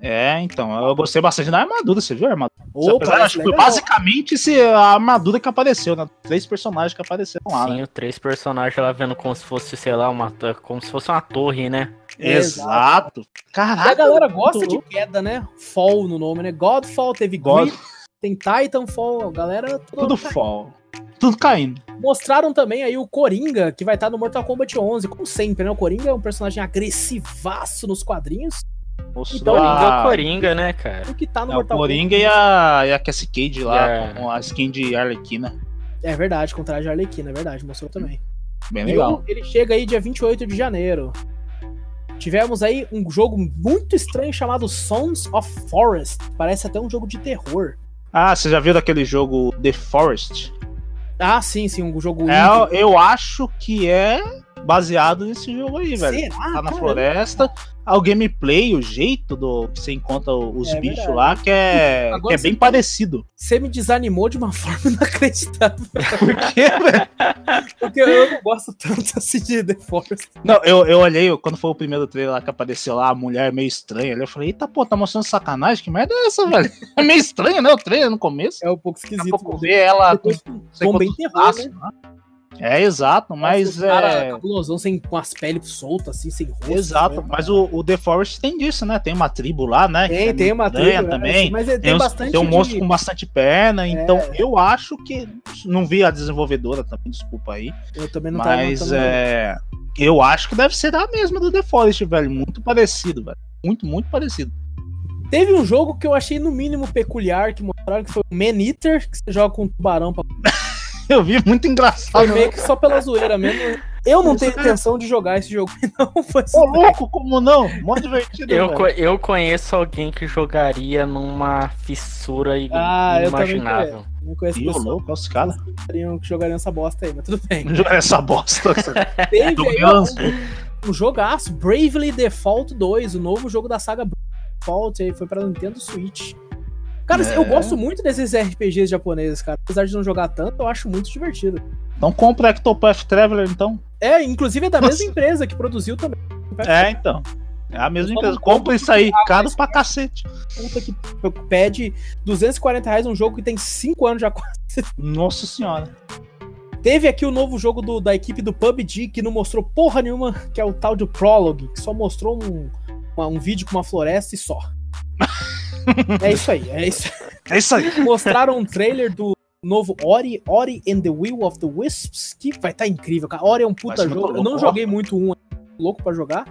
É, então, eu gostei bastante da armadura, você viu a armadura? Ô, Apesar, acho que basicamente esse, a armadura que apareceu, né? Três personagens que apareceram lá, né? Sim, três personagens lá vendo como se fosse, sei lá, uma, como se fosse uma torre, né? Exato. E a Caraca. galera gosta de queda, né? Fall no nome, né? Godfall, teve God- tem Titanfall, a galera. Tudo fall. Tudo caindo. Mostraram também aí o Coringa, que vai estar no Mortal Kombat 11, como sempre, né? O Coringa é um personagem agressivaço nos quadrinhos, Mostrou Então, Coringa é a- o Coringa, né, cara? o que tá no é, o Mortal Coringa e a, e a Cassie Cage lá, E a- com a skin de Arlequina. É verdade, com traje Arlequina, é verdade, mostrou também. Bem E legal. o- ele chega aí dia 28 de janeiro. Tivemos aí um jogo muito estranho chamado Sons of Forest. Parece até um jogo de terror. Ah, você já viu daquele jogo The Forest? Ah, sim, sim, um jogo É, indie. eu acho que é baseado nesse jogo aí, velho. Será? Tá na Caramba. floresta. Ah, O gameplay, o jeito do que você encontra os É bichos verdade. lá, que é, Agora que é bem tem- parecido. Você me desanimou de uma forma inacreditável. Por quê, velho? Porque eu não gosto tanto assim de The Forest. Não, eu, eu olhei quando foi o primeiro trailer lá que apareceu lá, a mulher meio estranha. ali, Eu falei, eita, pô, tá mostrando sacanagem? Que merda é essa, velho? É meio estranho, né? O trailer no começo. É um pouco Daqui a esquisito. pouco ver ela com bem terror, braços, né? É, exato, mas cara é. cabulosão, sem, com as peles soltas, assim, sem rosto. Exato, né? mas o, o The Forest tem disso, né? Tem uma tribo lá, né? Tem, é tem uma tribo, né? também. Mas é- tem, Tem, uns- bastante tem um de- É. monstro com bastante perna, então eu acho que. Não vi a desenvolvedora também, desculpa aí. Eu também não tava mas não. é. Eu acho que deve ser a mesma do The Forest, velho. Muito parecido, velho. Muito, muito parecido. Teve um jogo que eu achei no mínimo peculiar, que mostraram que foi o Man Eater, que você joga com um tubarão pra Eu vi muito Foi engraçado. meio que só pela zoeira mesmo. Eu não Isso tenho é. intenção de jogar esse jogo, não. Foi Ô, louco, como não? Mó divertido, Eu, co- eu conheço alguém que jogaria numa fissura Ah, eu também inimaginável. Não conheço Ih, louco, os caras. que jogariam- essa bosta aí, mas tudo bem. Essa bosta. Teve Do aí, um, um jogaço, Bravely Default 2, o novo jogo da saga Default, aí foi pra Nintendo Switch. Cara, É. eu gosto muito desses RPGs japoneses, cara. Apesar de não jogar tanto, eu acho muito divertido. Então compra Ectopath Traveler, então. É, inclusive é da mesma empresa que produziu também. É, então. É a mesma empresa. Compra isso aí, caro pra cacete. Puta que pede 240 reais um jogo que tem 5 anos já quase. Nossa senhora. Teve aqui o novo jogo do- da equipe do PUBG que não mostrou porra nenhuma, que é o tal de Prologue, que só mostrou um, uma- um vídeo com uma floresta e só. é isso aí, é isso. É isso aí. Mostraram um trailer do novo Ori, Ori and the Will of the Wisps, que vai estar incrível, cara. Ori é um puta muito jogo. Eu não joguei muito um, louco pra jogar.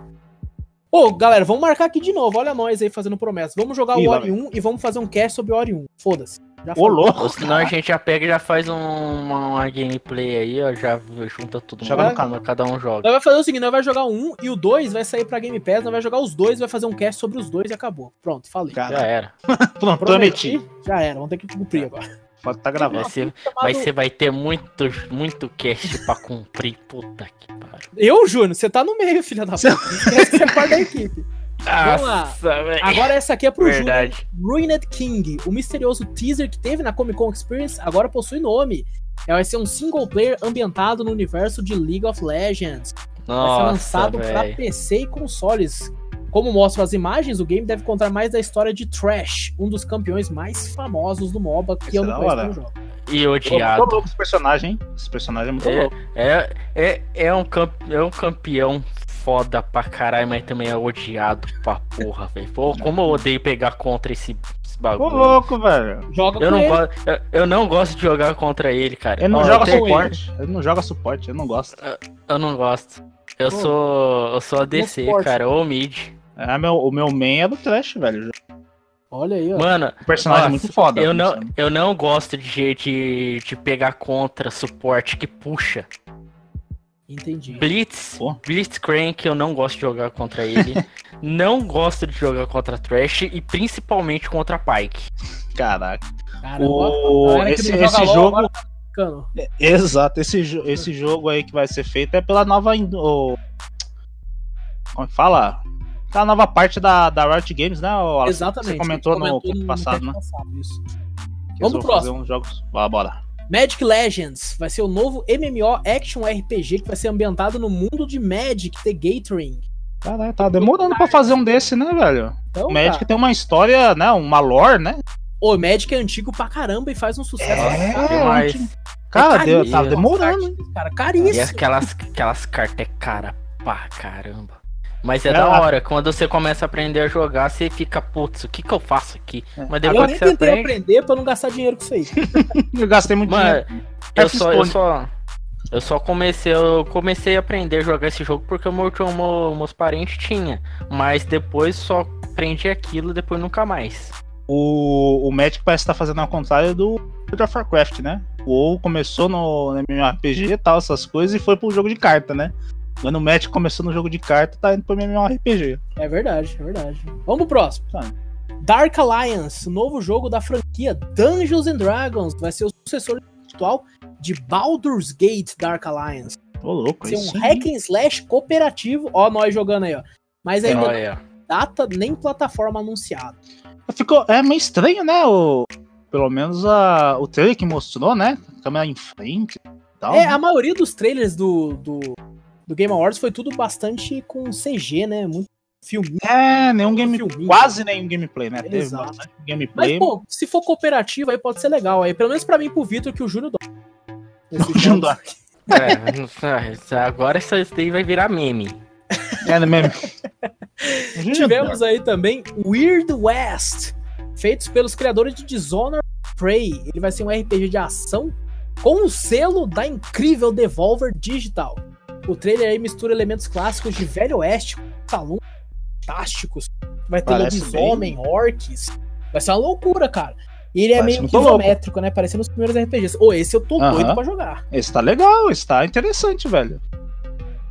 Ô, galera, vamos marcar aqui de novo. Olha nós aí fazendo promessa. Vamos jogar Ih, o Ori 1 e vamos fazer um cast sobre o Ori 1. Foda-se. Já Ô, louco. Ou senão a gente já pega e já faz um- uma, uma gameplay aí, ó, já junta tudo Joga mundo, no canal. cada um joga. Nós vai fazer o seguinte, nós vai jogar o 1 e o 2 vai sair pra Game Pass, nós vai jogar os dois, vai fazer um cast sobre os dois e acabou. Pronto, falei. Já Cara, era. pronto, prometi. Já era, vamos ter que cumprir agora. Pode tá Vai gravando. ser, vai ser, vai ter muito, muito cast pra cumprir. Puta que pariu. Eu, Júnior, você tá no meio, filha da puta. Você é parte da equipe. Vamos lá. Nossa, velho. Agora essa aqui é pro Júnior. Verdade. Ruined King, o misterioso teaser que teve na Comic Con Experience, agora possui nome. É, Vai ser um single player ambientado no universo de League of Legends. Vai ser Nossa, lançado para. PC e consoles. Como mostram as imagens, o game deve contar mais da história de Trash, um dos campeões mais famosos do MOBA que eu é não conheço no jogo. E odiado. louco esse personagem, hein? Esse personagem é muito É, louco. é, é, é, um camp, é um campeão foda pra caralho, mas também é odiado pra porra, velho. Pô, como eu odeio pegar contra esse, esse Ô, bagulho. louco, velho. Joga Eu com não, ele. gosto, eu, eu não gosto de jogar contra ele, cara. Ele não Ó, joga eu, suporte. Ele não joga suporte, eu não gosto. eu não gosto. Eu sou. Eu sou ADC, suporte. cara, ou mid. É, meu, o meu main é do Trash, velho. Olha aí, ó. Mano, O personagem é Nossa, muito foda. eu não, eu não gosto de, de, de pegar contra suporte que puxa. Entendi. Blitz, Pô. Blitzcrank, eu não gosto de jogar contra ele. não gosto de jogar contra Trash e principalmente contra Pike. Caraca. Caramba, O- esse esse jogo. agora tá ficando. Exato, esse, esse jogo aí que vai ser feito é pela nova. o- como é que fala? Aquela nova parte da, da Riot Games, né? Exatamente. Você comentou, a gente no clipe passado, né? cast passado, Vamos pro próximo. uns jogos. Bora, bora. Magic Legends vai ser o novo MMO Action RPG que vai ser ambientado no mundo de Magic The Gathering. Caralho, tá demorando pra fazer um desse, né, velho? Então, O Magic cara, tem uma história, né? Uma lore, né? o Magic é antigo pra caramba e faz um sucesso. É, Mas, Cara, É deu- tá caríssimo, demorando. hein? Cara, e caríssimo. aquelas, aquelas cartas é cara pra caramba. Mas é, É, da hora, quando você começa a aprender a jogar, você fica, putz, o que que eu faço aqui? Mas Eu depois nem que você tentei aprende. aprender pra não gastar dinheiro com isso aí. Eu gastei muito Mano, dinheiro. eu só, eu só. Eu só comecei, eu comecei a aprender a jogar esse jogo porque o meu, tio- meu, meus parentes tinha. Mas depois só aprendi aquilo depois nunca mais. O, o Magic parece estar fazendo ao contrário do World of Warcraft, né? O WoW começou no no MMORPG e tal, essas coisas, e foi pro jogo de carta, né? Quando o Match começou no jogo de carta, tá indo pro MMORPG. É verdade, é verdade. Vamos pro próximo. Tá. Dark Alliance, novo jogo da franquia Dungeons and Dragons. Vai ser o sucessor atual de Baldur's Gate Dark Alliance. Ô, louco, Vai ser isso um hack and slash cooperativo. Ó, nós jogando aí, ó. Mas ainda não Olha, data nem plataforma anunciada. Ficou, é meio estranho, né? O, pelo menos a, o trailer que mostrou, né? Câmera em frente e tal. É, né? a maioria dos trailers do, do, do Game Awards foi tudo bastante com CG, né? Muito filminho. É, nenhum game, filminho. quase nenhum gameplay, né? Teve Exato. Mas, gameplay. pô, se for cooperativo, aí pode ser legal. Aí, pelo menos pra mim e pro Vitor, que o Júnior dó. Esse O Júnior jogo. é, não sei, agora isso daí vai virar meme. É, no mesmo. Tivemos aí também Weird West, feitos pelos criadores de Dishonored Prey. Ele vai ser um RPG de ação com o selo da incrível Devolver Digital. O trailer aí mistura elementos clássicos de Velho Oeste com salões fantásticos. Vai ter Parece lobisomem, orcs. Vai ser uma loucura, cara. E ele é Parece meio muito louco. isométrico, né? Parecendo os primeiros RPGs. Ô, esse eu tô Aham. doido pra jogar. Esse tá legal, esse tá interessante, velho.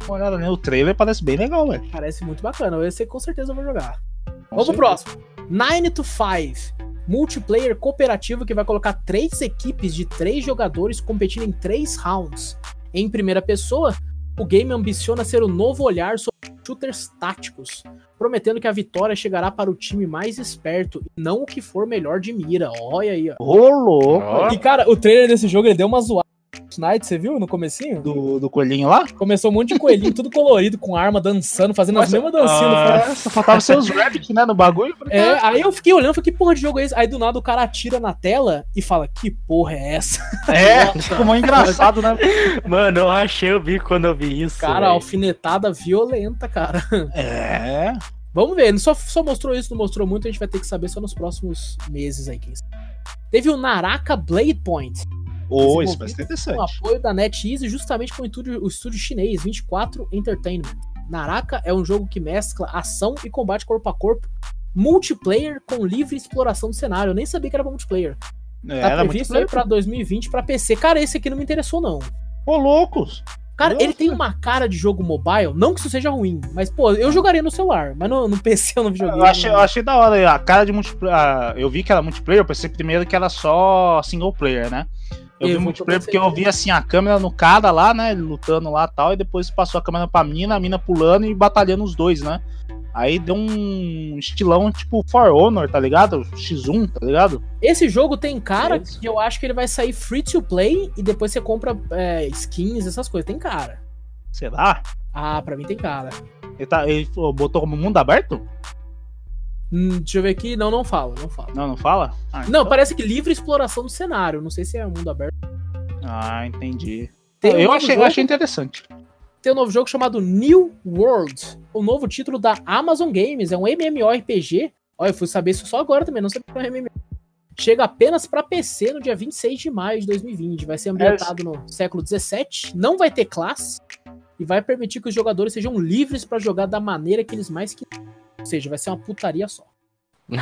Uma olhada né? O trailer parece bem legal, velho. Parece muito bacana. Esse com certeza eu vou jogar. Com Vamos pro próximo. 9 to 5. Multiplayer cooperativo que vai colocar três equipes de três jogadores competindo em três rounds. Em primeira pessoa, o game ambiciona ser o novo olhar sobre shooters táticos, prometendo que a vitória chegará para o time mais esperto e não o que for melhor de mira. Olha aí, ó. Ô, louco. Ó. E cara, o trailer desse jogo ele deu uma zoada. Night, você viu no comecinho? Do, do coelhinho lá? Começou um monte de coelhinho, tudo colorido, com arma, dançando, fazendo as Nossa, mesmas dancinhas. no ah, fundo. Só faltava ser os rabbits, né? No bagulho. Falei, É, aí eu fiquei olhando, falei, que porra de jogo é esse? Aí do nada o cara atira na tela e fala, que porra é essa? É, ficou muito engraçado, né? Mano, eu achei o bico quando eu vi isso. Cara, velho. alfinetada violenta, cara. É. Vamos ver, ele só, só mostrou isso, não mostrou muito, a gente vai ter que saber só nos próximos meses aí. Teve o Naraka Blade Point, Ô, isso vai ser com interessante. apoio da NetEase, justamente com o estúdio, o estúdio chinês 24 Entertainment. Naraka é um jogo que mescla ação e combate corpo a corpo, multiplayer com livre exploração do cenário. Eu nem sabia que era multiplayer. É, Tá era muito previsto aí legal. pra 2020 pra PC. Cara, esse aqui não me interessou, não. Ô, loucos. Cara, Nossa. ele tem uma cara de jogo mobile, não que isso seja ruim, mas, pô, eu jogaria no celular, mas no, no PC eu não videogame. Eu achei, eu achei da hora. A cara de multiplayer. Eu vi que era multiplayer, eu pensei primeiro que era só single player, né? Eu Eu vi multiplayer porque eu vi assim a câmera no cara lá, né? Ele lutando lá e tal, e depois passou a câmera pra mina, a mina pulando e batalhando os dois, né? Aí deu um estilão tipo For Honor, tá ligado? X1, tá ligado? Esse jogo tem cara Isso. que eu acho que ele vai sair free to play e depois você compra é, skins, essas coisas. Tem cara. Será? Ah, pra mim tem cara. Ele, tá, ele botou como mundo aberto? Hum, deixa eu ver aqui. Não, não fala, não fala. Não, não fala? Ah, Não, então- parece que livre exploração do cenário. Não sei se é mundo aberto. Ah, entendi. Tem eu, achei, eu jogo- achei interessante. Tem um novo jogo chamado New World. O novo título da Amazon Games. É um MMORPG. Olha, eu fui saber isso só agora também. Não sei porque é um MMO. Chega apenas pra PC no dia 26 de maio de 2020. Vai ser ambientado no século 17. Não vai ter classe. E vai permitir que os jogadores sejam livres pra jogar da maneira que eles mais quiserem. Ou seja, vai ser uma putaria só.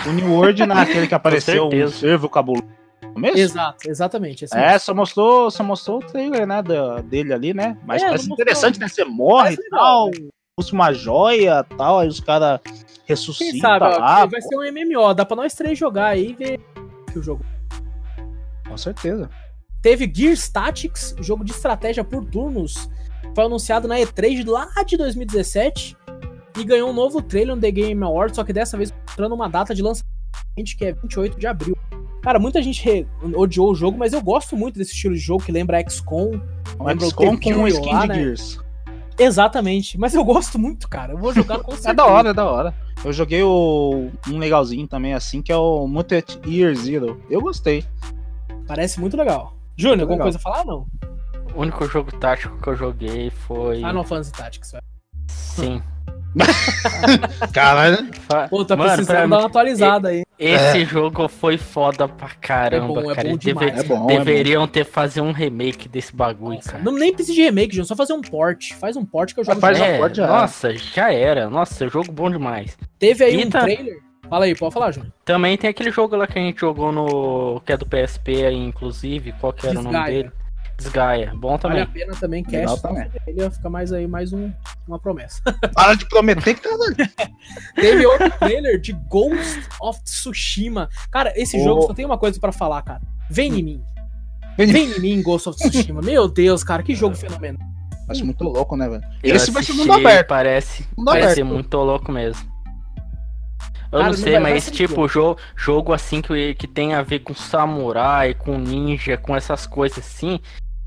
O New World naquele que apareceu um certeza. servo cabuloso no começo? Exato, exatamente. esse É, mesmo. só mostrou, só mostrou o trailer, né, da- dele ali, né? Mas É, parece interessante, mostrou. né? Você morre e tal, legal, usa uma joia e tal, aí os caras Quem ressuscitam sabe, ó, lá. vai ser um MMO. Dá pra nós três jogar aí e ver que o jogo. Com certeza. Teve Gears Tactics, jogo de estratégia por turnos. Foi anunciado na E3 lá de 2017 e ganhou um novo trailer no The Game Awards, só que dessa vez mostrando uma data de lançamento que é 28 de abril. Cara, muita gente odiou o jogo, mas eu gosto muito desse estilo de jogo que lembra XCOM. Lembra o XCOM com um skin lá, de né? Gears. Exatamente, mas eu gosto muito, cara. Eu vou jogar com certeza. É da hora, é da hora. Eu joguei o, um legalzinho também, assim, que é o Mutant Year Zero. Eu gostei. Parece muito legal. Júnior, alguma legal. coisa a falar? Não. O único jogo tático que eu joguei foi. Ah, não, Fantasy Tactics. velho. Sim. Caralho. Pô, tá Mano, precisando dar uma atualizada aí. Esse jogo foi foda pra caramba, É bom, é cara. bom Eles demais, deve- É bom, é deveriam ter fazer um remake desse bagulho, Nossa, cara. não nem precisa de remake, Júnior. Só fazer um port. Faz um port que eu jogo. faz um É, port, já era. nossa, já era. Nossa, jogo bom demais. Teve aí um Eita. trailer. Fala aí, pode falar, Júnior. Também tem aquele jogo lá que a gente jogou no. que é do PSP aí, inclusive. Qual que era o nome Desgaia. dele? Desgaia. Bom Vale também. a pena também, Legal cast. também. Ele vai ficar mais aí, mais um, uma promessa. Para de prometer que tá Teve outro trailer de Ghost of Tsushima. Cara, esse Oh. jogo só tem uma coisa pra falar, cara. Vem em mim. Vem em Vem em mim, Ghost of Tsushima. Meu Deus, cara, que jogo fenomenal. Acho muito louco, né, velho? Eu Esse vai ser assisti, mundo aberto. Parece, Mundo parece aberto. ser muito louco mesmo. Eu Cara, não sei, mas ser tipo, jogo, jogo assim que, que tem a ver com samurai, com ninja, com essas coisas assim,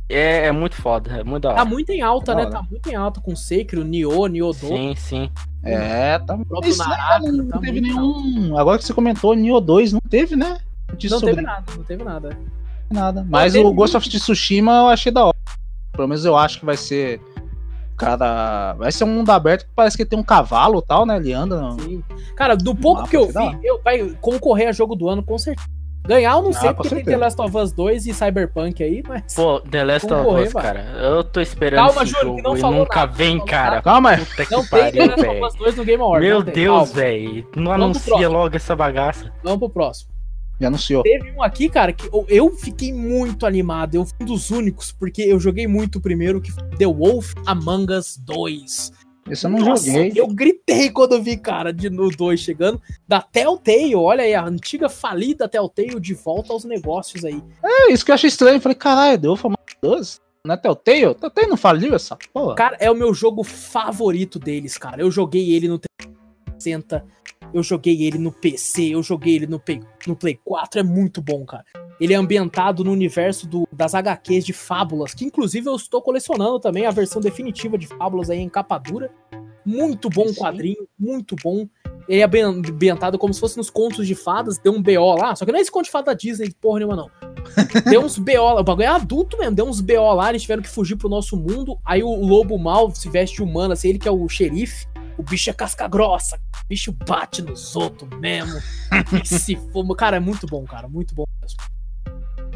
é, é muito foda, é muito da Tá hora. muito em alta, Da né? Tá muito em alta com Sekiro, Nioh, Niodo, Sim, sim. É, tá. próprio Isso, né, Naraka. não, tá teve muito nenhum. Agora que você comentou, Nioh 2 não teve, né? Notícia Não sobre teve nada, não teve nada. nada. Mas o Ghost of Tsushima eu achei da hora. Pelo menos eu acho que vai ser. Cara. Vai ser um mundo aberto que parece que tem um cavalo e tal, né? Ele anda. Sim. Cara, do pouco mapa que eu vi, eu, vai concorrer a jogo do ano com certeza. Ganhar eu não Ah, sei, porque tem certeza. The Last of Us 2 e Cyberpunk aí, mas. Pô, The Last of Us, vai. cara, eu tô esperando Calma, esse Júlio, que não e falou nunca nada, vem, cara. Calma aí. Puta que Não tem The pariu, Last of velho. Us 2 no Game Awards. Meu tem. Deus, velho. Não anuncia logo essa bagaça. Vamos pro próximo. Já anunciou. Teve um aqui, cara, que eu, eu fiquei muito animado. Eu fui um dos únicos, porque eu joguei muito o primeiro, que foi The Wolf Among Us 2. Esse eu não Nossa, joguei. Eu gritei quando eu vi, cara, de no 2 chegando. Da Telltale, olha aí, a antiga falida Telltale de volta aos negócios aí. É isso que eu achei estranho. Eu falei, caralho, deu famoso 12. Não é Telltale? Telltale não faliu essa porra? Cara, é o meu jogo favorito deles, cara. Eu joguei ele no 360, eu joguei ele no PC, eu joguei ele no Play, no Play 4, é muito bom, cara. Ele é ambientado no universo do- das HQs de Fábulas, que inclusive eu estou colecionando também a versão definitiva de Fábulas aí em capa dura. Muito bom Sim. quadrinho, muito bom. Ele é ambi- ambientado como se fosse nos contos de fadas, deu um BO lá, só que não é esse conto de fada da Disney, porra nenhuma não. Deu uns BO lá, o bagulho é adulto mesmo, deu uns BO lá, eles tiveram que fugir pro nosso mundo. Aí o lobo mal se veste de humano, assim, ele que é o xerife. O bicho é casca grossa, o bicho bate nos outros mesmo. se fuma. Cara, é muito bom, cara, muito bom mesmo.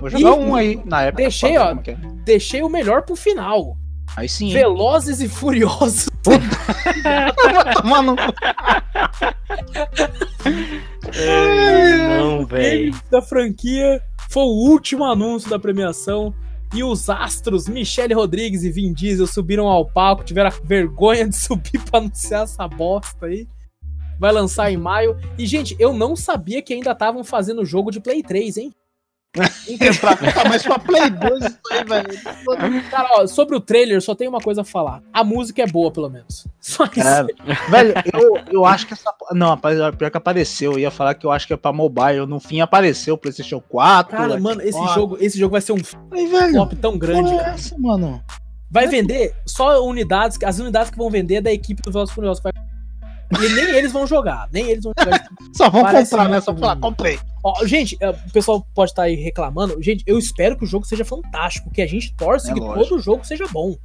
Vou jogar Ih, um aí na época. deixei, ó. é. Deixei o melhor pro final. Aí sim. hein? Velozes e Furiosos. Mano, Não, velho. da franquia. Foi o último anúncio da premiação. E os astros Michelle Rodrigues e Vin Diesel subiram ao palco, tiveram a vergonha de subir pra anunciar essa bosta aí. Vai lançar em maio. E, gente, eu não sabia que ainda estavam fazendo jogo de Play 3, hein? Pra, mas pra Play 2 isso aí, velho. Cara, ó, sobre o trailer, só tem uma coisa a falar. A música é boa, pelo menos. Só isso. É, velho, eu, eu acho que essa. Não, pior que apareceu. Eu ia falar que eu acho que é pra mobile. No fim apareceu o PlayStation 4. Cara, mano, esse Xbox. jogo, esse jogo vai ser um Aí, velho. flop tão grande, porra é cara. essa, mano? Vai vender só unidades, as unidades que vão vender é da equipe do Velozes e Furiosos. Vai- E nem eles vão jogar, nem eles vão jogar. Só vão Parece comprar, né? Só falar, comprei. Ó, gente, é, o pessoal pode estar aí reclamando. Gente, eu espero que o jogo seja fantástico, porque a gente torce É que lógico. todo jogo seja bom.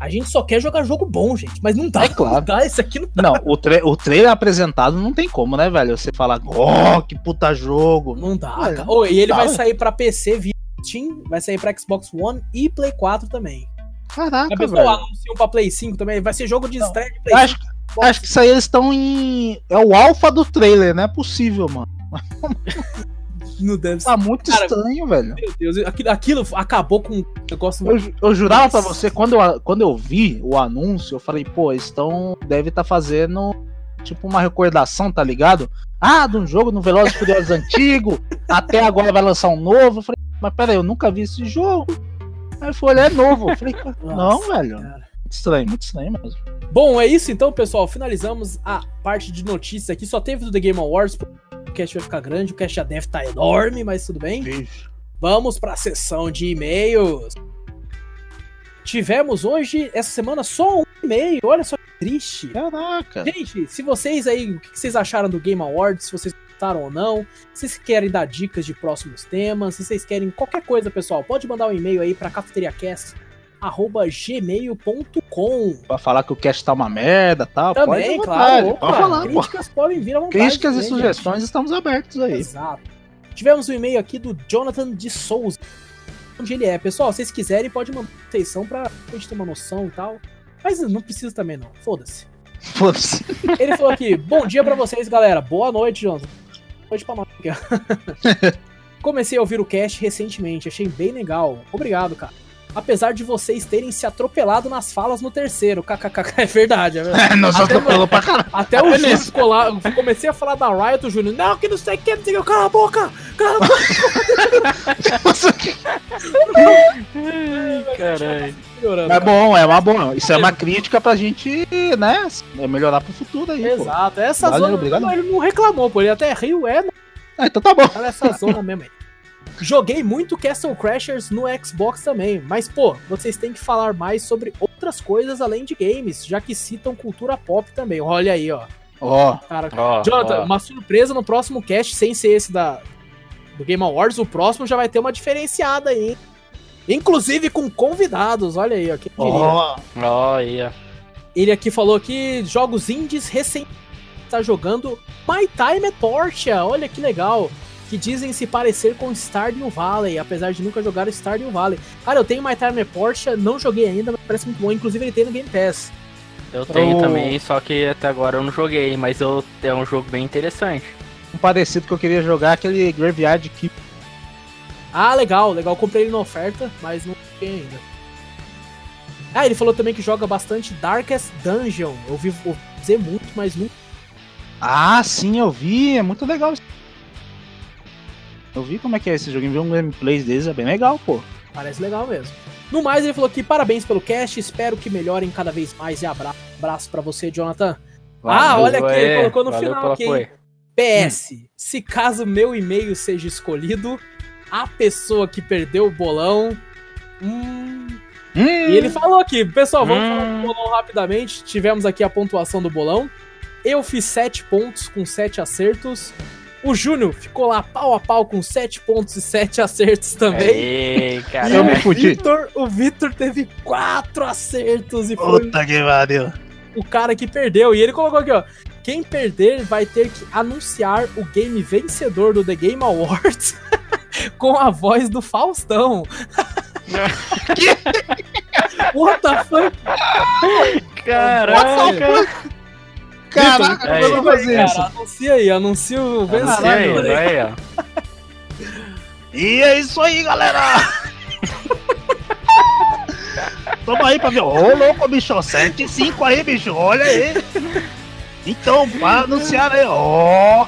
A gente só quer jogar jogo bom, gente, mas não dá. É claro. Não dá, esse aqui não dá. Não, o, tra o trailer apresentado não tem como, né, velho? Você falar, oh, que puta jogo. Não dá, Ué, cara. Ô, e ele dá, vai sair pra PC via Steam, vai sair pra Xbox One e Play 4 também. Caraca, A pessoa velho. anunciou pra Play 5 também, vai ser jogo de Não. estreia de Play acho, acho que isso aí eles estão em. É o alfa do trailer, não é possível, mano. 5. Não deve ser. Tá muito Cara, estranho, velho. Meu Deus, aquilo, aquilo acabou com um negócio Eu, eu jurava pra você, quando eu, quando eu vi o anúncio, eu falei, pô, eles estão. Deve estar fazendo tipo uma recordação, tá ligado? Ah, de um jogo no Velozes e Furiosos antigo, até agora vai lançar um novo. Eu falei, mas peraí, eu nunca vi esse jogo. Aí eu é novo. Eu falei, não, Nossa, velho. cara. Muito estranho, muito estranho mesmo. Bom, é isso então, pessoal. Finalizamos a parte de notícias aqui. Só teve do The Game Awards. O cast vai ficar grande, o cast já deve estar enorme, mas tudo bem. Beijo. Vamos para a sessão de e-mails. Tivemos hoje, essa semana, só um e-mail. Olha só que triste. Caraca. Gente, se vocês aí, o que vocês acharam do Game Awards, se vocês gostaram ou não, se vocês querem dar dicas de próximos temas, se vocês querem qualquer coisa, pessoal, pode mandar um e-mail aí para cafeteriacast@gmail.com. Pra falar que o cast tá uma merda e tal. Também, pode, claro. opa, pode falar, pô. críticas podem vir à vontade. Críticas e também, sugestões estamos abertos gente. aí. Exato. Tivemos um e-mail aqui do Jonathan de Souza. Onde ele é. Pessoal, se vocês quiserem, pode mandar atenção pra gente ter uma noção e tal. Mas não precisa também, não. Foda-se. Foda-se. Ele falou aqui: bom dia pra vocês, galera. Boa noite, Jonathan. Boa noite pra nós. Comecei a ouvir o cast recentemente, achei bem legal. Obrigado, cara. Apesar de vocês terem se atropelado nas falas no terceiro. KKK, é verdade, é verdade. É, nós Até atropelou pra caralho. Até o Júnior ficou lá. eu Comecei a falar da Riot, o Júnior. Não, que não sei o que, não sei o que. Cala a boca! Cala a boca! Caralho. Melhorando, É cara. bom, é uma boa. Isso é uma crítica pra gente, né? melhorar pro futuro aí, pô. Exato. Essa Valeu, zona. obrigado. Ele não reclamou, pô. Ele até riu, é, Ah, então tá bom. Tá nessa zona mesmo aí. Joguei muito Castle Crashers no Xbox também, mas pô, vocês têm que falar mais sobre outras coisas além de games, já que citam cultura pop também. Olha aí, ó. Ó, Cara, Ó, Jonathan, ó. uma surpresa no próximo cast, sem ser esse da do Game Awards, o próximo já vai ter uma diferenciada aí. hein? Inclusive com convidados, olha aí, ó. Quem diria? aí, ó. Ele aqui falou que jogos indies recém tá jogando My Time at Portia. Olha que legal. Que dizem se parecer com Stardew Valley, apesar de nunca jogar Stardew Valley. Cara, eu tenho My Time Portia, não joguei ainda, mas parece muito bom. Inclusive ele tem no Game Pass. Eu tenho também, só que até agora eu não joguei, mas eu, é um jogo bem interessante. Um parecido que eu queria jogar, aquele Graveyard Keep. Ah, legal, legal. Comprei ele na oferta, mas não joguei ainda. Ah, ele falou também que joga bastante Darkest Dungeon. Eu ouvi ouvi dizer muito, mas nunca. Ah, sim, eu vi, é muito legal. Eu vi como é que é esse joguinho, vi um gameplay deles, é bem legal, pô. Parece legal mesmo. No mais, ele falou que parabéns pelo cast, espero que melhorem cada vez mais e abra abraço pra você, Jonathan. Ah, olha aqui, ele colocou no valeu final aqui, hein? PS, se caso meu e-mail seja escolhido, a pessoa que perdeu o bolão. Hum, Hum, E ele falou aqui, pessoal, vamos Hum. falar do bolão rapidamente. Tivemos aqui a pontuação do bolão. Eu fiz 7 pontos com 7 acertos. O Júnior ficou lá pau a pau com 7 pontos e 7 acertos também. Ei, E cara. Eu me o fudi. Vitor, o Vitor teve 4 acertos e foi Puta que pariu. o cara que perdeu. E ele colocou aqui, ó. Quem perder vai ter que anunciar o game vencedor do The Game Awards com a voz do Faustão. What the fuck? Caraca. Caraca, Aí. eu vou fazer Cara, isso. anuncia aí, anuncia o aí, vencedor. ó. E é isso aí, galera! Toma aí pra ver. Ô, louco, bicho. 7-5 aí, bicho. Olha aí. Então, pra anunciar aí, ó.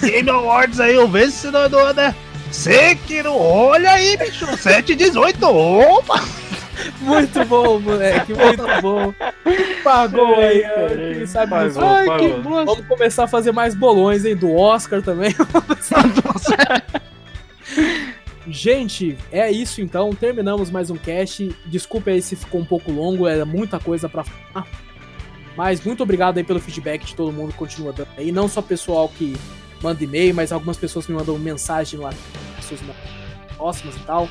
Game Awards aí, o vencedor, né? Sekiro, olha aí, bicho. 7-18. Opa! Muito bom, moleque, muito bom. Pagou aí, quem sabe Pagou. Ai, que pagou. boa. Vamos começar a fazer mais bolões, hein, do Oscar também. Gente, é isso então. Terminamos mais um cast. Desculpe aí se ficou um pouco longo, é muita coisa pra falar. Mas muito obrigado aí pelo feedback de todo mundo que continua dando aí. Não só pessoal que manda e-mail, mas algumas pessoas que me mandam mensagem lá, pessoas próximas e tal.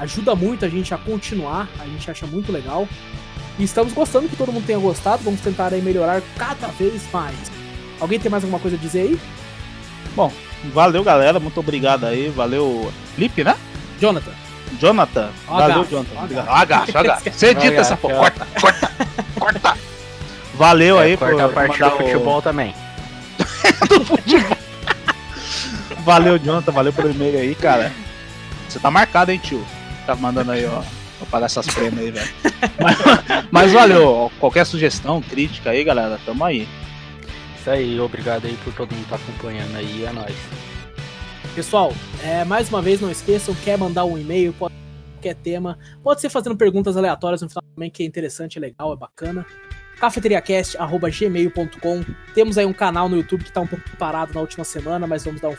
Ajuda muito a gente a continuar, a gente acha muito legal. E estamos gostando que todo mundo tenha gostado. Vamos tentar aí melhorar cada vez mais. Alguém tem mais alguma coisa a dizer aí? Valeu, galera. Muito obrigado aí. Valeu, Felipe, né? Jonathan. Jonathan. Ó, Valeu, agacho, Jonathan. agacho. Agacha, agacha. Você edita Agacha, essa porra. ó. Corta, corta, corta. Valeu aí É, corta a por parte mandar do o- futebol também. Valeu, Jonathan. Valeu pelo e-mail aí, cara. Você tá marcado, hein, tio? Tá mandando aí, ó. Vou pagar essas prêmios aí, velho. Mas, mas valeu. Qualquer sugestão, crítica aí, galera, tamo aí. Isso aí, obrigado aí por todo mundo estar acompanhando aí, é nóis. Pessoal, é, mais uma vez, não esqueçam, quer mandar um e-mail, pode qualquer tema. Pode ser fazendo perguntas aleatórias no final também, que é interessante, é legal, é bacana. cafeteriacast.gmail.com Temos aí um canal no YouTube que tá um pouco parado na última semana, mas vamos dar um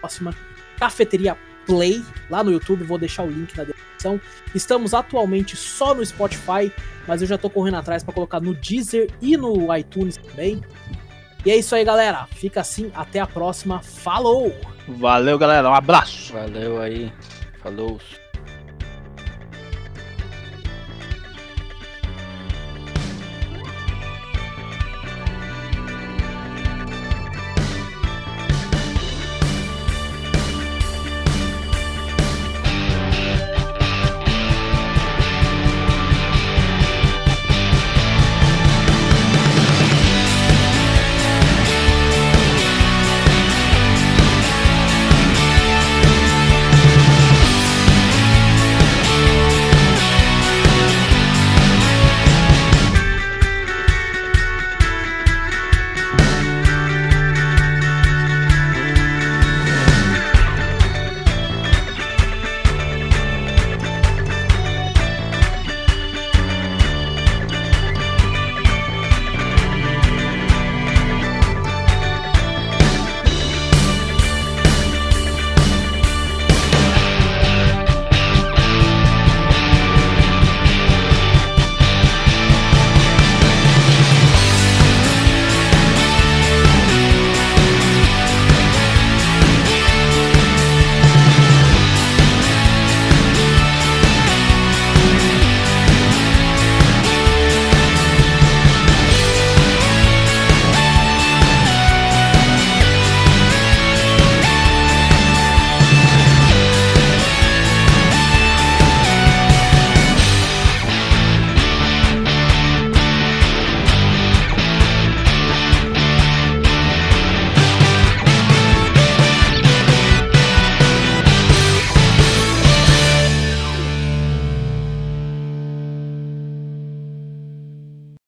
próxima. Cafeteria Play, lá no YouTube, vou deixar o link na descrição. Estamos atualmente só no Spotify, mas eu já tô correndo atrás para colocar no Deezer e no iTunes também. E é isso aí, galera. Fica assim, até a próxima. Falou! Valeu, galera. Um abraço. Valeu aí, falou.